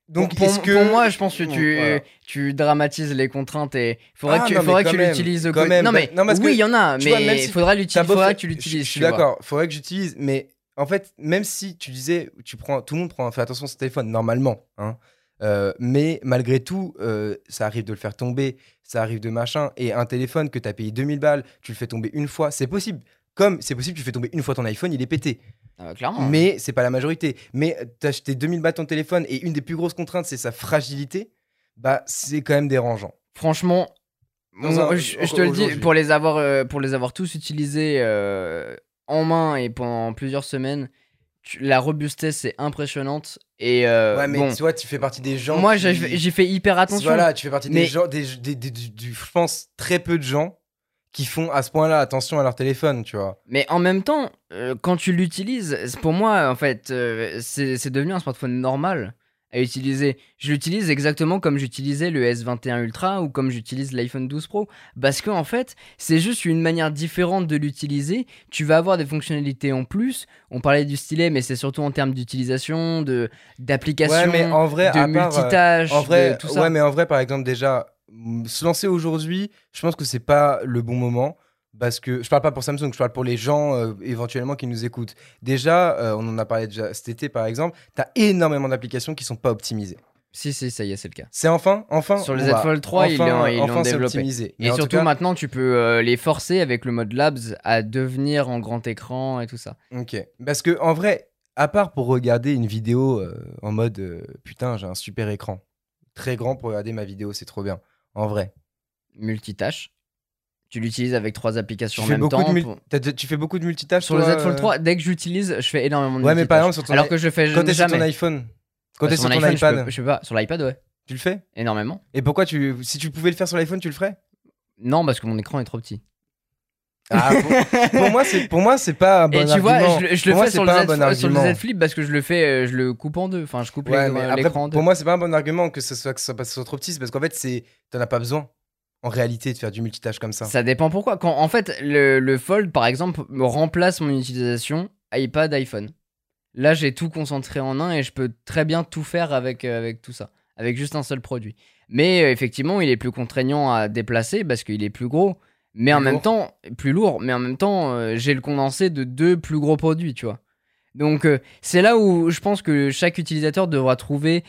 Donc, pour, est-ce que... pour moi, je pense que tu, voilà. tu dramatises les contraintes et faudrait Ah, que tu, non, mais faudrait que quand tu l'utilises au même, Non mais non, parce oui, il y en a, mais si faudra l'utiliser, faudra que tu l'utilises. Je suis d'accord, faudrait que j'utilise, mais en fait, même si tu disais, tu prends, tout le monde prend, fait attention à son téléphone, normalement, hein, euh, mais malgré tout, euh, ça arrive de le faire tomber, ça arrive de machin, et un téléphone que tu as payé 2000 balles, tu le fais tomber une fois, c'est possible. Comme c'est possible, tu fais tomber une fois ton iPhone, il est pété. Ah, clairement. Mais c'est pas la majorité. Mais t'as acheté 2000 balles ton téléphone et une des plus grosses contraintes, c'est sa fragilité, bah c'est quand même dérangeant. Franchement, Dans moi, un- je, je te le dis, pour les avoir, euh, pour les avoir tous utilisés euh, en main et pendant plusieurs semaines, tu- la robustesse est impressionnante. Et euh, ouais, mais bon, tu vois, tu fais partie des gens. moi qui- j'ai j'ai fait hyper attention. Voilà, tu fais partie Mais- des gens, des, des- des- du- du- je pense, très peu de gens qui font à ce point-là attention à leur téléphone, tu vois. Mais en même temps, euh, quand tu l'utilises, pour moi, en fait, euh, c'est devenu un smartphone normal à utiliser. Je l'utilise exactement comme j'utilisais le S21 Ultra ou comme j'utilise l'iPhone 12 Pro. Parce que, en fait, c'est juste une manière différente de l'utiliser. Tu vas avoir des fonctionnalités en plus. On parlait du stylet, mais c'est surtout en termes d'utilisation, de d'application, Ouais, mais en vrai, de euh, multitâche, En vrai, de tout ça. ouais, mais en vrai, par exemple, déjà, se lancer aujourd'hui, je pense que c'est pas le bon moment. Parce que je parle pas pour Samsung, je parle pour les gens euh, éventuellement qui nous écoutent. Déjà, euh, on en a parlé déjà cet été par exemple, tu as énormément d'applications qui sont pas optimisées. Si, si, ça y est, c'est le cas. C'est enfin, enfin. Sur le Z Fold 3, ils l'ont- enfin, ils l'ont enfin, développé. optimisé. Et surtout cas- maintenant, tu peux euh, les forcer avec le mode Labs à devenir en grand écran et tout ça. Ok. Parce que en vrai, à part pour regarder une vidéo euh, en mode euh, putain, j'ai un super écran, très grand pour regarder ma vidéo, c'est trop bien. En vrai. Multitâche. Tu l'utilises avec trois applications en fais, même beaucoup temps. de mul- pour- t'as- tu fais beaucoup de multitâches Sur le toi, Z Fold euh 3, dès que j'utilise, je fais énormément de Ouais, mais par multitâches. exemple, sur ton Alors i- que je fais Quand t'es sur ton iPhone, quand Bah, t'es sur sur mon ton iPhone, je iPad, peux- je sais pas. Sur l'iPad, ouais. tu le fais? Énormément. Et pourquoi tu, si tu pouvais le faire sur l'iPhone, tu le ferais? Non, parce que mon écran est trop petit. Ah, pour, pour moi, c'est pour moi, c'est pas un bon et tu vois, argument. je, le- je le Pour moi, fais sur le, pas un Z, bon sur le argument. Z Flip parce que je le fais, euh, je le coupe en deux. Enfin, je coupe Ouais, euh, l'écran en deux. pour moi, c'est pas un bon argument que ce soit que trop petit, parce qu'en fait, c'est t'en as pas besoin en réalité de faire du multitâche comme ça. Ça dépend pourquoi. Quand, en fait, le, le Fold, par exemple, me remplace mon utilisation iPad, iPhone. Là, j'ai tout concentré en un et je peux très bien tout faire avec, euh, avec tout ça, avec juste un seul produit. Mais euh, effectivement, il est plus contraignant à déplacer parce qu'il est plus gros. Mais en même temps, plus lourd, mais en même temps, euh, j'ai le condensé de deux plus gros produits, tu vois. Donc, euh, c'est là où je pense que chaque utilisateur devra trouver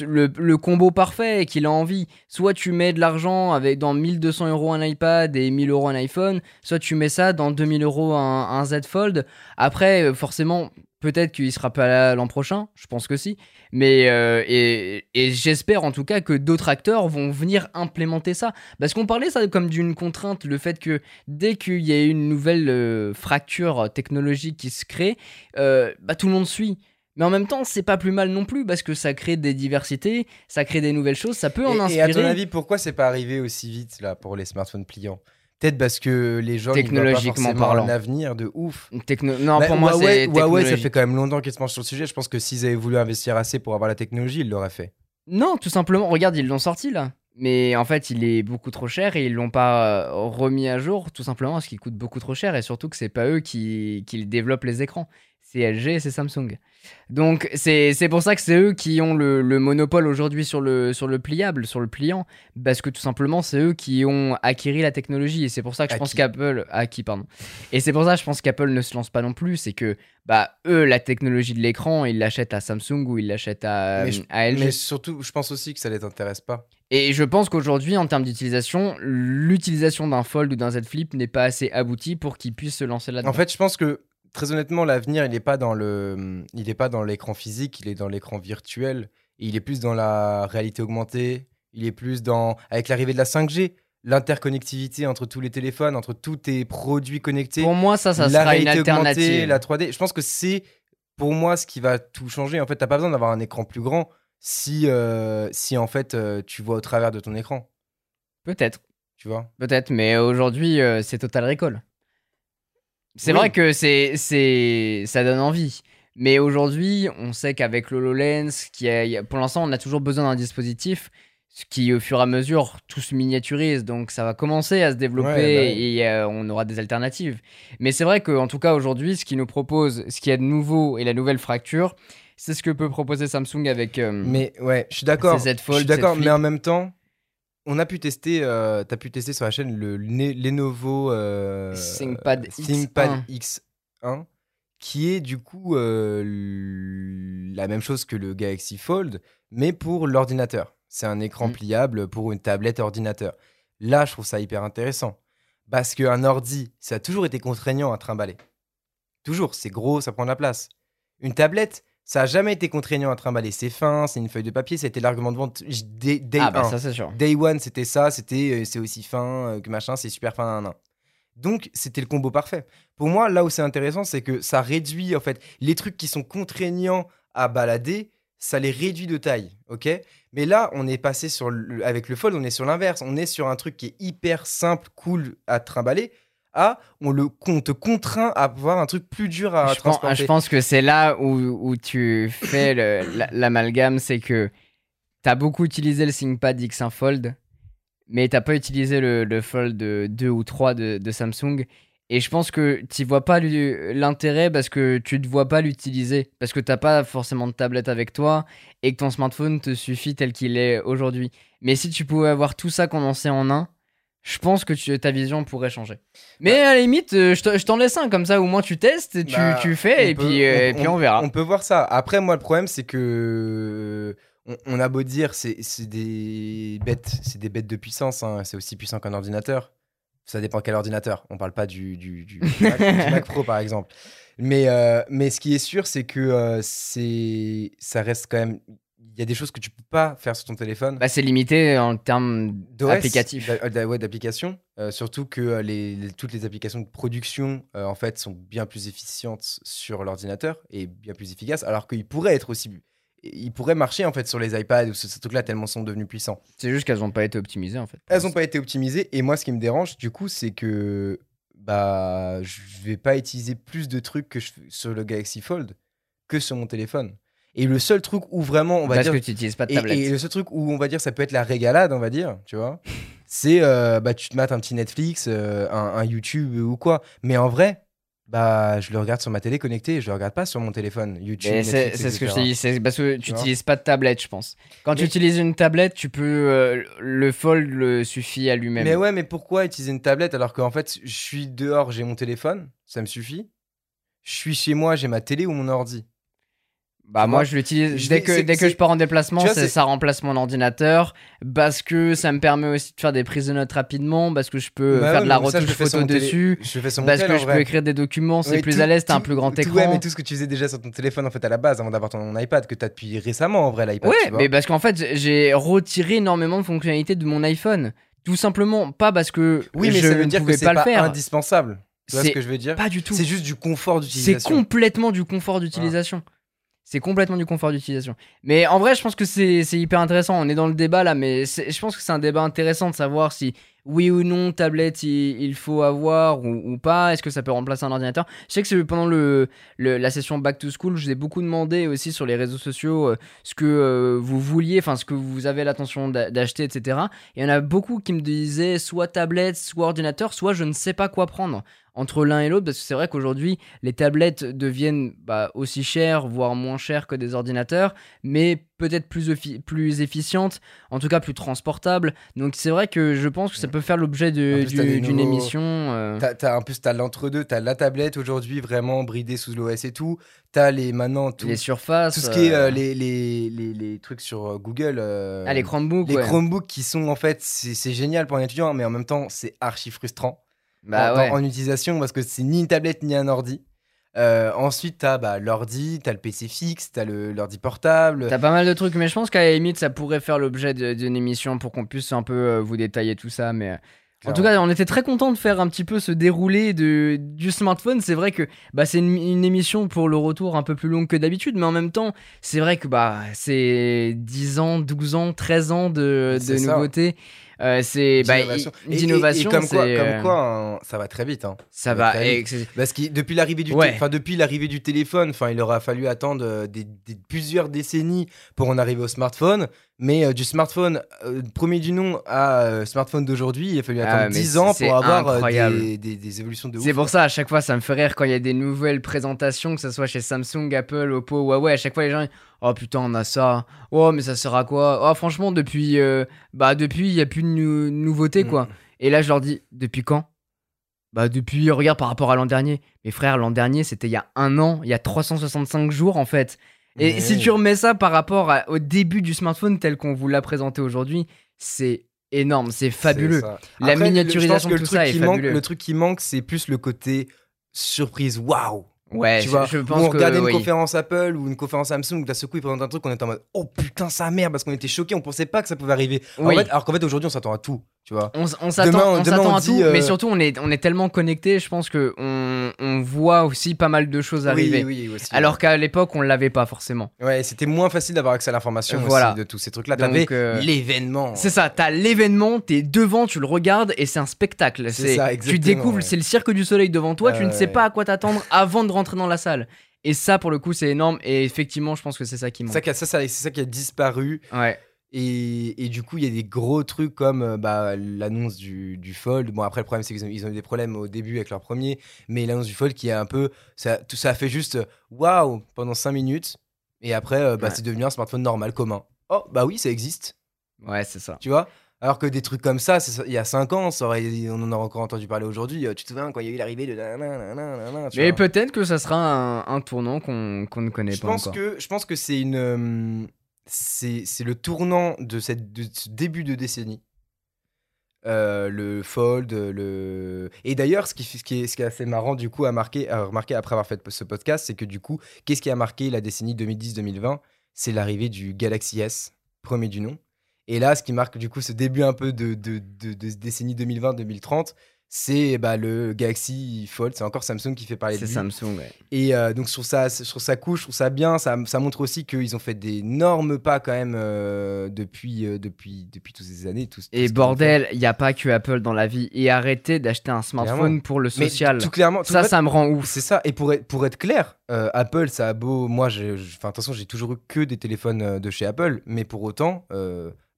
le, le combo parfait qu'il a envie. Soit tu mets de l'argent avec dans 1200 euros un iPad et 1000 euros un iPhone, soit tu mets ça dans 2000 euros un, un Z Fold. Après, euh, forcément, peut-être qu'il sera pas là l'an prochain, je pense que si. Mais euh, et, et j'espère en tout cas que d'autres acteurs vont venir implémenter ça. Parce qu'on parlait ça comme d'une contrainte, le fait que dès qu'il y a une nouvelle euh, fracture technologique qui se crée, euh, bah, tout le monde suit. Mais en même temps, c'est pas plus mal non plus parce que ça crée des diversités, ça crée des nouvelles choses, ça peut en Et, et inspirer. à ton avis, pourquoi c'est pas arrivé aussi vite là pour les smartphones pliants? Peut-être parce que les gens ils pas Technologiquement forcément parlant. un avenir de ouf. Techno- Non, Bah, pour moi, Huawei, Huawei, ça fait quand même longtemps qu'ils se penchent sur le sujet. Je pense que s'ils avaient voulu investir assez pour avoir la technologie, ils l'auraient fait. Non, tout simplement, regarde, ils l'ont sorti là. Mais en fait, il est beaucoup trop cher et ils l'ont pas euh, remis à jour, tout simplement parce qu'il coûte beaucoup trop cher et surtout que c'est pas eux qui, qui développent les écrans. C'est LG et c'est Samsung. Donc c'est pour ça que c'est eux qui ont le, le monopole aujourd'hui sur le, sur le pliable, sur le pliant, parce que tout simplement c'est eux qui ont acquis la technologie et c'est pour ça que je pense qu'Apple acquis pardon. Et c'est pour ça que je pense qu'Apple ne se lance pas non plus, c'est que bah eux la technologie de l'écran ils l'achètent à Samsung ou ils l'achètent à, je- à LG. Mais surtout, je pense aussi que ça les intéresse pas. Et je pense qu'aujourd'hui, en termes d'utilisation, l'utilisation d'un Fold ou d'un Z Flip n'est pas assez aboutie pour qu'ils puissent se lancer là-dedans. En fait, je pense que très honnêtement, l'avenir, il n'est pas dans le, il est pas dans l'écran physique, il est dans l'écran virtuel. Et il est plus dans la réalité augmentée. Il est plus dans, avec l'arrivée de la 5G, l'interconnectivité entre tous les téléphones, entre tous tes produits connectés. pour moi, ça, ça la sera une réalité augmentée, alternative. la 3D. Je pense que c'est pour moi ce qui va tout changer. En fait, t'as pas besoin d'avoir un écran plus grand si, euh, si en fait euh, tu vois au travers de ton écran. Peut-être, Tu vois? Peut-être, mais aujourd'hui, euh, c'est Total Recall. C'est Oui. vrai que c'est, c'est, ça donne envie. Mais aujourd'hui, on sait qu'avec l'HoloLens, qui a- y a- pour l'instant, on a toujours besoin d'un dispositif ce qui, au fur et à mesure, tout se miniaturise. Donc, ça va commencer à se développer Ouais, bah oui. et euh, on aura des alternatives. Mais c'est vrai qu'en tout cas, aujourd'hui, ce qui nous propose, ce qui est de nouveau et la nouvelle fracture, c'est ce que peut proposer Samsung avec. euh, Mais ouais, je suis d'accord. Je suis d'accord, mais en même temps, on a pu tester. Euh, T'as pu tester sur la chaîne le, Lenovo euh, ThinkPad euh, ThinkPad X1. X1, qui est du coup euh, la même chose que le Galaxy Fold, mais pour l'ordinateur. C'est un écran Mm. pliable pour une tablette ordinateur. Là, je trouve ça hyper intéressant. Parce qu'un ordi, ça a toujours été contraignant à trimballer. Toujours, c'est gros, ça prend de la place. Une tablette, ça a jamais été contraignant à trimballer. C'est fin, c'est une feuille de papier, été l'argument de vente dès, day Ah, bah, un. ça, c'est sûr. Day one, c'était ça, c'était euh, c'est aussi fin euh, que machin, c'est super fin. nan, nan. Donc, c'était le combo parfait. Pour moi, là où c'est intéressant, c'est que ça réduit, en fait, les trucs qui sont contraignants à balader, ça les réduit de taille, ok? Mais là, on est passé sur le- avec le fold, on est sur l'inverse. On est sur un truc qui est hyper simple, cool à trimballer. À, on, le, on te contraint à avoir un truc plus dur à je, pense, transporter. je pense que c'est là où, où tu fais l'amalgame, c'est que t'as beaucoup utilisé le ThinkPad X1 Fold, mais t'as pas utilisé le, le Fold 2 ou 3 de, de Samsung. Et je pense que tu vois pas l'intérêt parce que tu ne vois pas l'utiliser, parce que t'as pas forcément de tablette avec toi et que ton smartphone te suffit tel qu'il est aujourd'hui. Mais si tu pouvais avoir tout ça condensé en un, je pense que tu- ta vision pourrait changer. Mais à la limite, euh, je te- je t'en laisse un comme ça, au moins tu testes, tu, Bah, tu fais on et peut- puis, euh, et puis on verra. On peut voir ça. Après, moi, le problème, c'est que on, on a beau dire, c'est c'est des bêtes, c'est des bêtes de puissance. hein. C'est aussi puissant qu'un ordinateur. Ça dépend quel ordinateur. On parle pas du, du, du Mac, du Mac Pro, par exemple. Mais, euh, mais ce qui est sûr, c'est que euh, c'est, ça reste quand même. Il y a des choses que tu peux pas faire sur ton téléphone. Bah, c'est limité en termes d'OS, applicatifs. d'a- d'a- ouais, d'applications. Euh, surtout que euh, les, les- toutes les applications de production, euh, en fait, sont bien plus efficientes sur l'ordinateur et bien plus efficaces, alors qu'ils pourraient être aussi... Ils pourraient marcher, en fait, sur les iPads ou ce, ce truc-là, tellement ils sont devenus puissants. C'est juste qu'elles n'ont pas été optimisées en fait. Elles n'ont pas été optimisées, et moi, ce qui me dérange, du coup, c'est que bah, je vais pas utiliser plus de trucs que je, sur le Galaxy Fold que sur mon téléphone. Et le seul truc où vraiment, on va Parce dire... que tu n'utilises pas de Et, tablette. et le seul truc où on va dire ça peut être la régalade, on va dire, tu vois, c'est euh, bah tu te mates un petit Netflix, euh, un, un YouTube ou quoi. Mais en vrai, bah je le regarde sur ma télé connectée, je le regarde pas sur mon téléphone. YouTube. C'est ce que je t'ai dit, c'est parce que tu n'utilises pas de tablette, je pense. Quand tu utilises une tablette, tu peux. euh, le fold le suffit à lui-même. Mais ouais, mais pourquoi utiliser une tablette alors qu'en fait je suis dehors, j'ai mon téléphone, ça me suffit. Je suis chez moi, j'ai ma télé ou mon ordi. Bah moi je l'utilise dès que c'est- dès que c'est- je pars en déplacement, vois, c'est- c'est- ça remplace mon ordinateur parce que ça me permet aussi de faire des prises de notes rapidement parce que je peux Bah faire ouais, de la retouche photo télé- dessus Je fais parce tel, que je vrai. peux écrire des documents, c'est plus tout- à l'aise, t'as un plus grand tout- écran. Ouais, mais tout ce que tu faisais déjà sur ton téléphone en fait à la base avant d'avoir ton iPad que tu as depuis récemment en vrai l'iPad. Ouais, tu vois. mais parce qu'en fait, j'ai retiré énormément de fonctionnalités de mon iPhone. Tout simplement, pas parce que Oui, mais je ça veut ne dire pouvais c'est pas pas, le faire. indispensable. Tu vois ce C'est que je veux dire? Pas du tout. C'est juste du confort C'est d'utilisation. complètement du confort d'utilisation. C'est complètement du confort d'utilisation. Mais en vrai, je pense que c'est hyper intéressant. On est dans le débat là, mais je pense que c'est un débat intéressant de savoir si oui ou non tablette il, faut avoir ou, pas. Est-ce que ça peut remplacer un ordinateur? Je sais que pendant le, la session Back to School, je vous ai beaucoup demandé aussi sur les réseaux sociaux euh, ce que euh, vous vouliez, enfin ce que vous avez l'intention d'a- d'acheter, etc. Et il y en a beaucoup qui me disaient soit tablette, soit ordinateur, soit je ne sais pas quoi prendre entre l'un et l'autre parce que c'est vrai qu'aujourd'hui les tablettes deviennent bah, aussi chères voire moins chères que des ordinateurs mais peut-être plus, plus efficientes en tout cas plus transportables donc c'est vrai que je pense que ça peut faire l'objet du- d'une nouveaux- émission euh, T'as, t'as- en plus, t'as l'entre-deux, t'as la tablette aujourd'hui vraiment bridée sous l'OS et tout. T'as les maintenant tout, les surfaces tout ce qui est euh, euh, les, les, les, les trucs sur euh, Google. euh, ah, les Chromebooks les ouais. Chromebooks qui sont en fait, c'est, c'est génial pour un étudiant, mais en même temps, c'est archi frustrant bah en, ouais en- en utilisation parce que c'est ni une tablette ni un ordi. Euh, ensuite, t'as bah, l'ordi, t'as le PC fixe, t'as l'ordi portable. T'as pas mal de trucs, mais je pense qu'à la limite, ça pourrait faire l'objet d'une émission pour qu'on puisse un peu euh, vous détailler tout ça. Mais euh, en tout cas, on était très content de faire un petit peu ce déroulé de, du smartphone. C'est vrai que bah, c'est une, une émission pour le retour un peu plus longue que d'habitude, mais en même temps, c'est vrai que bah, c'est 10 ans, 12 ans, 13 ans de, de ça. Euh, c'est bah, d'innovation. comme comme euh, quoi hein, ça va très vite. hein. ça ça va va. très et vite. c'est- Parce que depuis l'arrivée du, Ouais. depuis l'arrivée du téléphone, enfin, il aura fallu attendre euh, des, des- plusieurs décennies pour en arriver au smartphone. Mais euh, du smartphone euh, premier du nom à smartphone d'aujourd'hui, il a fallu Ah, attendre mais 10 ans pour avoir des- des évolutions de ouf. C'est pour ça, à chaque fois, ça me fait rire quand il y a des nouvelles présentations, que ce soit chez Samsung, Apple, Oppo, Huawei. À chaque fois, les gens, oh putain, on a ça. Oh, mais ça sert à quoi? Oh, franchement, depuis, euh, bah, depuis, il y a plus de nou- nouveautés, Mm. quoi. Et là, je leur dis, depuis quand? Bah depuis, regarde par rapport à l'an dernier. Mes frères, l'an dernier, c'était il y a un an, il y a 365 jours en fait. Et si tu remets ça par rapport à- au début du smartphone tel qu'on vous l'a présenté aujourd'hui, c'est énorme, c'est fabuleux. La Après, miniaturisation de tout ça est manque- fabuleux. Le truc qui manque, c'est plus le côté surprise. Waouh! Ouais, tu je, vois, je où pense on que regardait une oui. conférence Apple ou une conférence Samsung, d'un seul coup ils présentent un truc, on était en mode oh putain sa mère parce qu'on était choqués, on pensait pas que ça pouvait arriver. En Oui. fait, alors qu'en fait aujourd'hui on s'attend à tout, tu vois. On, on s'attend à dit, tout, euh, mais surtout on est, on est tellement connecté, je pense que on, on voit aussi pas mal de choses arriver. Oui, oui, aussi. Alors qu'à l'époque, on l'avait pas forcément. ouais, c'était moins facile d'avoir accès à l'information Voilà. aussi de tous ces trucs-là. T'avais euh, l'événement. C'est ça, t'as l'événement, t'es devant, tu le regardes et c'est un spectacle. C'est ça, tu découvres, ouais. c'est le cirque du soleil devant toi, Ah tu ne sais pas à quoi t'attendre avant de rentrer dans la salle. Et ça, pour le coup, c'est énorme. Et effectivement, je pense que c'est ça qui manque. ça, qui a- ça, ça- c'est ça qui a disparu. Ouais. Et, et du coup, il y a des gros trucs comme euh, bah, l'annonce du, du Fold. Bon, après, le problème, c'est qu'ils ont, ils ont eu des problèmes au début avec leur premier. Mais l'annonce du Fold qui est un peu. Ça, tout ça a fait juste waouh pendant 5 minutes. Et après, euh, bah, Ouais. c'est devenu un smartphone normal, commun. Oh, bah oui, ça existe. Ouais, c'est ça. Tu vois? Alors que des trucs comme ça, il y a 5 ans, ça aurait, on en aurait encore entendu parler aujourd'hui. Euh, Tu te souviens quand il y a eu l'arrivée de. Mais peut-être que ça sera un, un tournant qu'on qu'on ne connaît je pas pense encore. que je pense que c'est une c'est le tournant de cette de ce début de décennie. Euh, le fold le et d'ailleurs ce qui ce qui est ce qui est assez marrant du coup à remarquer après avoir fait ce podcast c'est que du coup qu'est-ce qui a marqué la décennie 2010-2020 c'est l'arrivée du Galaxy S premier du nom. Et là ce qui marque du coup ce début un peu de de, de, de décennie 2020-2030 c'est bah, le Galaxy Fold c'est encore Samsung qui fait parler de C'est lui Samsung, ouais. et euh, donc sur sa, sur sa couche, je trouve ça bien. Ça, ça montre aussi qu'ils ont fait d'énormes pas quand même euh, depuis, euh, depuis, depuis toutes ces années. tout- Et bordel, il n'y a pas que Apple dans la vie. Et arrêtez d'acheter un smartphone Clairement. pour le. Mais social. tout clairement, tout ça, fait, ça me rend ouf. c'est ça. Et pour être, pour être clair, Apple, ça a beau. Moi, j'ai- façon, j'ai toujours eu que des téléphones de chez Apple. Mais pour autant,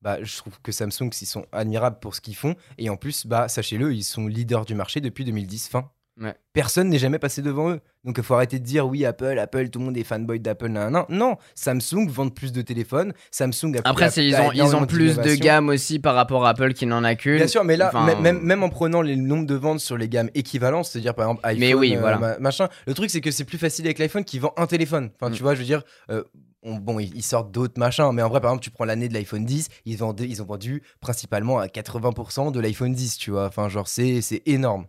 bah, je trouve que Samsung, ils sont admirables pour ce qu'ils font. Et en plus, bah, sachez-le, ils sont leaders du marché depuis 2010 fin. Ouais. Personne n'est jamais passé devant eux. Donc il faut arrêter de dire oui, Apple, Apple, tout le monde est fanboy d'Apple. Non, non, non. Samsung vend plus de téléphones. Samsung a Après, a- ils ont, ils ont plus de gamme aussi par rapport à Apple qui n'en a qu'une. Bien sûr, mais là, Enfin, même- même, en prenant les nombres de ventes sur les gammes équivalentes, c'est-à-dire par exemple iPhone, Mais oui, euh, voilà. ma- machin, le truc c'est que c'est plus facile avec l'iPhone qui vend un téléphone. Enfin, Mm. tu vois, je veux dire, euh, on- bon, ils, sortent d'autres machins, mais en vrai, par exemple, tu prends l'année de l'iPhone 10, ils, ils ont vendu principalement à 80% de l'iPhone 10, tu vois. Enfin, genre, c'est énorme.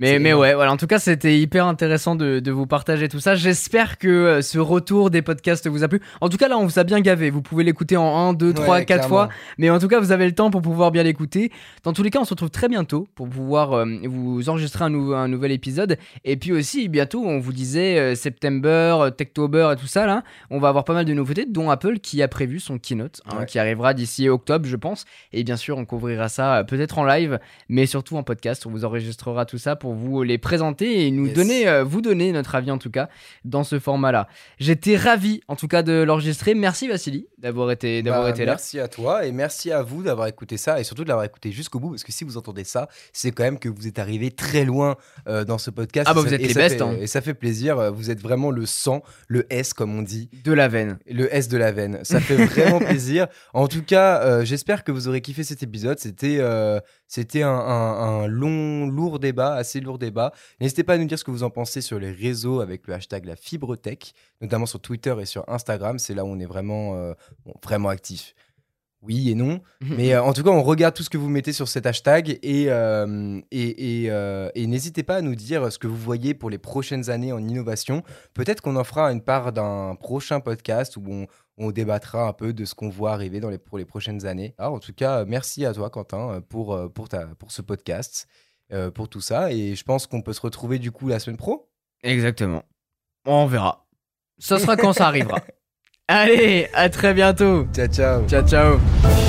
Mais, mais ouais, voilà. En tout cas, c'était hyper intéressant de, de vous partager tout ça. J'espère que euh, ce retour des podcasts vous a plu. En tout cas, là, on vous a bien gavé. Vous pouvez l'écouter en 1, 2, 3, Ouais, 4 fois. Mais en tout cas, vous avez le temps pour pouvoir bien l'écouter. Dans tous les cas, on se retrouve très bientôt pour pouvoir euh, vous enregistrer un, nou- un nouvel épisode. Et puis aussi, bientôt, on vous disait euh, September, euh, Techtober et tout ça, là. On va avoir pas mal de nouveautés, dont Apple qui a prévu son keynote, hein, Ouais. qui arrivera d'ici octobre, je pense. Et bien sûr, on couvrira ça euh, peut-être en live, mais surtout en podcast. On vous enregistrera tout ça pour vous les présenter et nous Yes. donner, euh, vous donner notre avis en tout cas dans ce format-là. J'étais ravi en tout cas de l'enregistrer. Merci Vassili d'avoir été, d'avoir Bah, été là. Merci à toi et merci à vous d'avoir écouté ça et surtout de l'avoir écouté jusqu'au bout parce que si vous entendez ça, c'est quand même que vous êtes arrivé très loin euh, dans ce podcast. Ah bah, vous ça- êtes les bestes, hein. Et ça fait plaisir. euh, Vous êtes vraiment le sang, le S comme on dit. De la veine. Le S de la veine. Ça fait vraiment plaisir. En tout cas, euh, j'espère que vous aurez kiffé cet épisode. C'était euh, c'était un, un- un long, lourd débat, assez lourd débat. N'hésitez pas à nous dire ce que vous en pensez sur les réseaux avec le hashtag la fibretech, notamment sur Twitter et sur Instagram. C'est là où on est vraiment, euh, bon, vraiment actif. Oui et non. Mais euh, en tout cas, on regarde tout ce que vous mettez sur cet hashtag et, euh, et, et, euh, et n'hésitez pas à nous dire ce que vous voyez pour les prochaines années en innovation. Peut-être qu'on en fera une part d'un prochain podcast où on, on débattra un peu de ce qu'on voit arriver dans les, pour les prochaines années. Alors, en tout cas, merci à toi, Quentin, pour, pour, ta, pour ce podcast, euh, pour tout ça. Et je pense qu'on peut se retrouver du coup la semaine pro. Exactement. On verra. Ça sera quand ça arrivera. Allez, à très bientôt. Ciao, ciao. Ciao, ciao.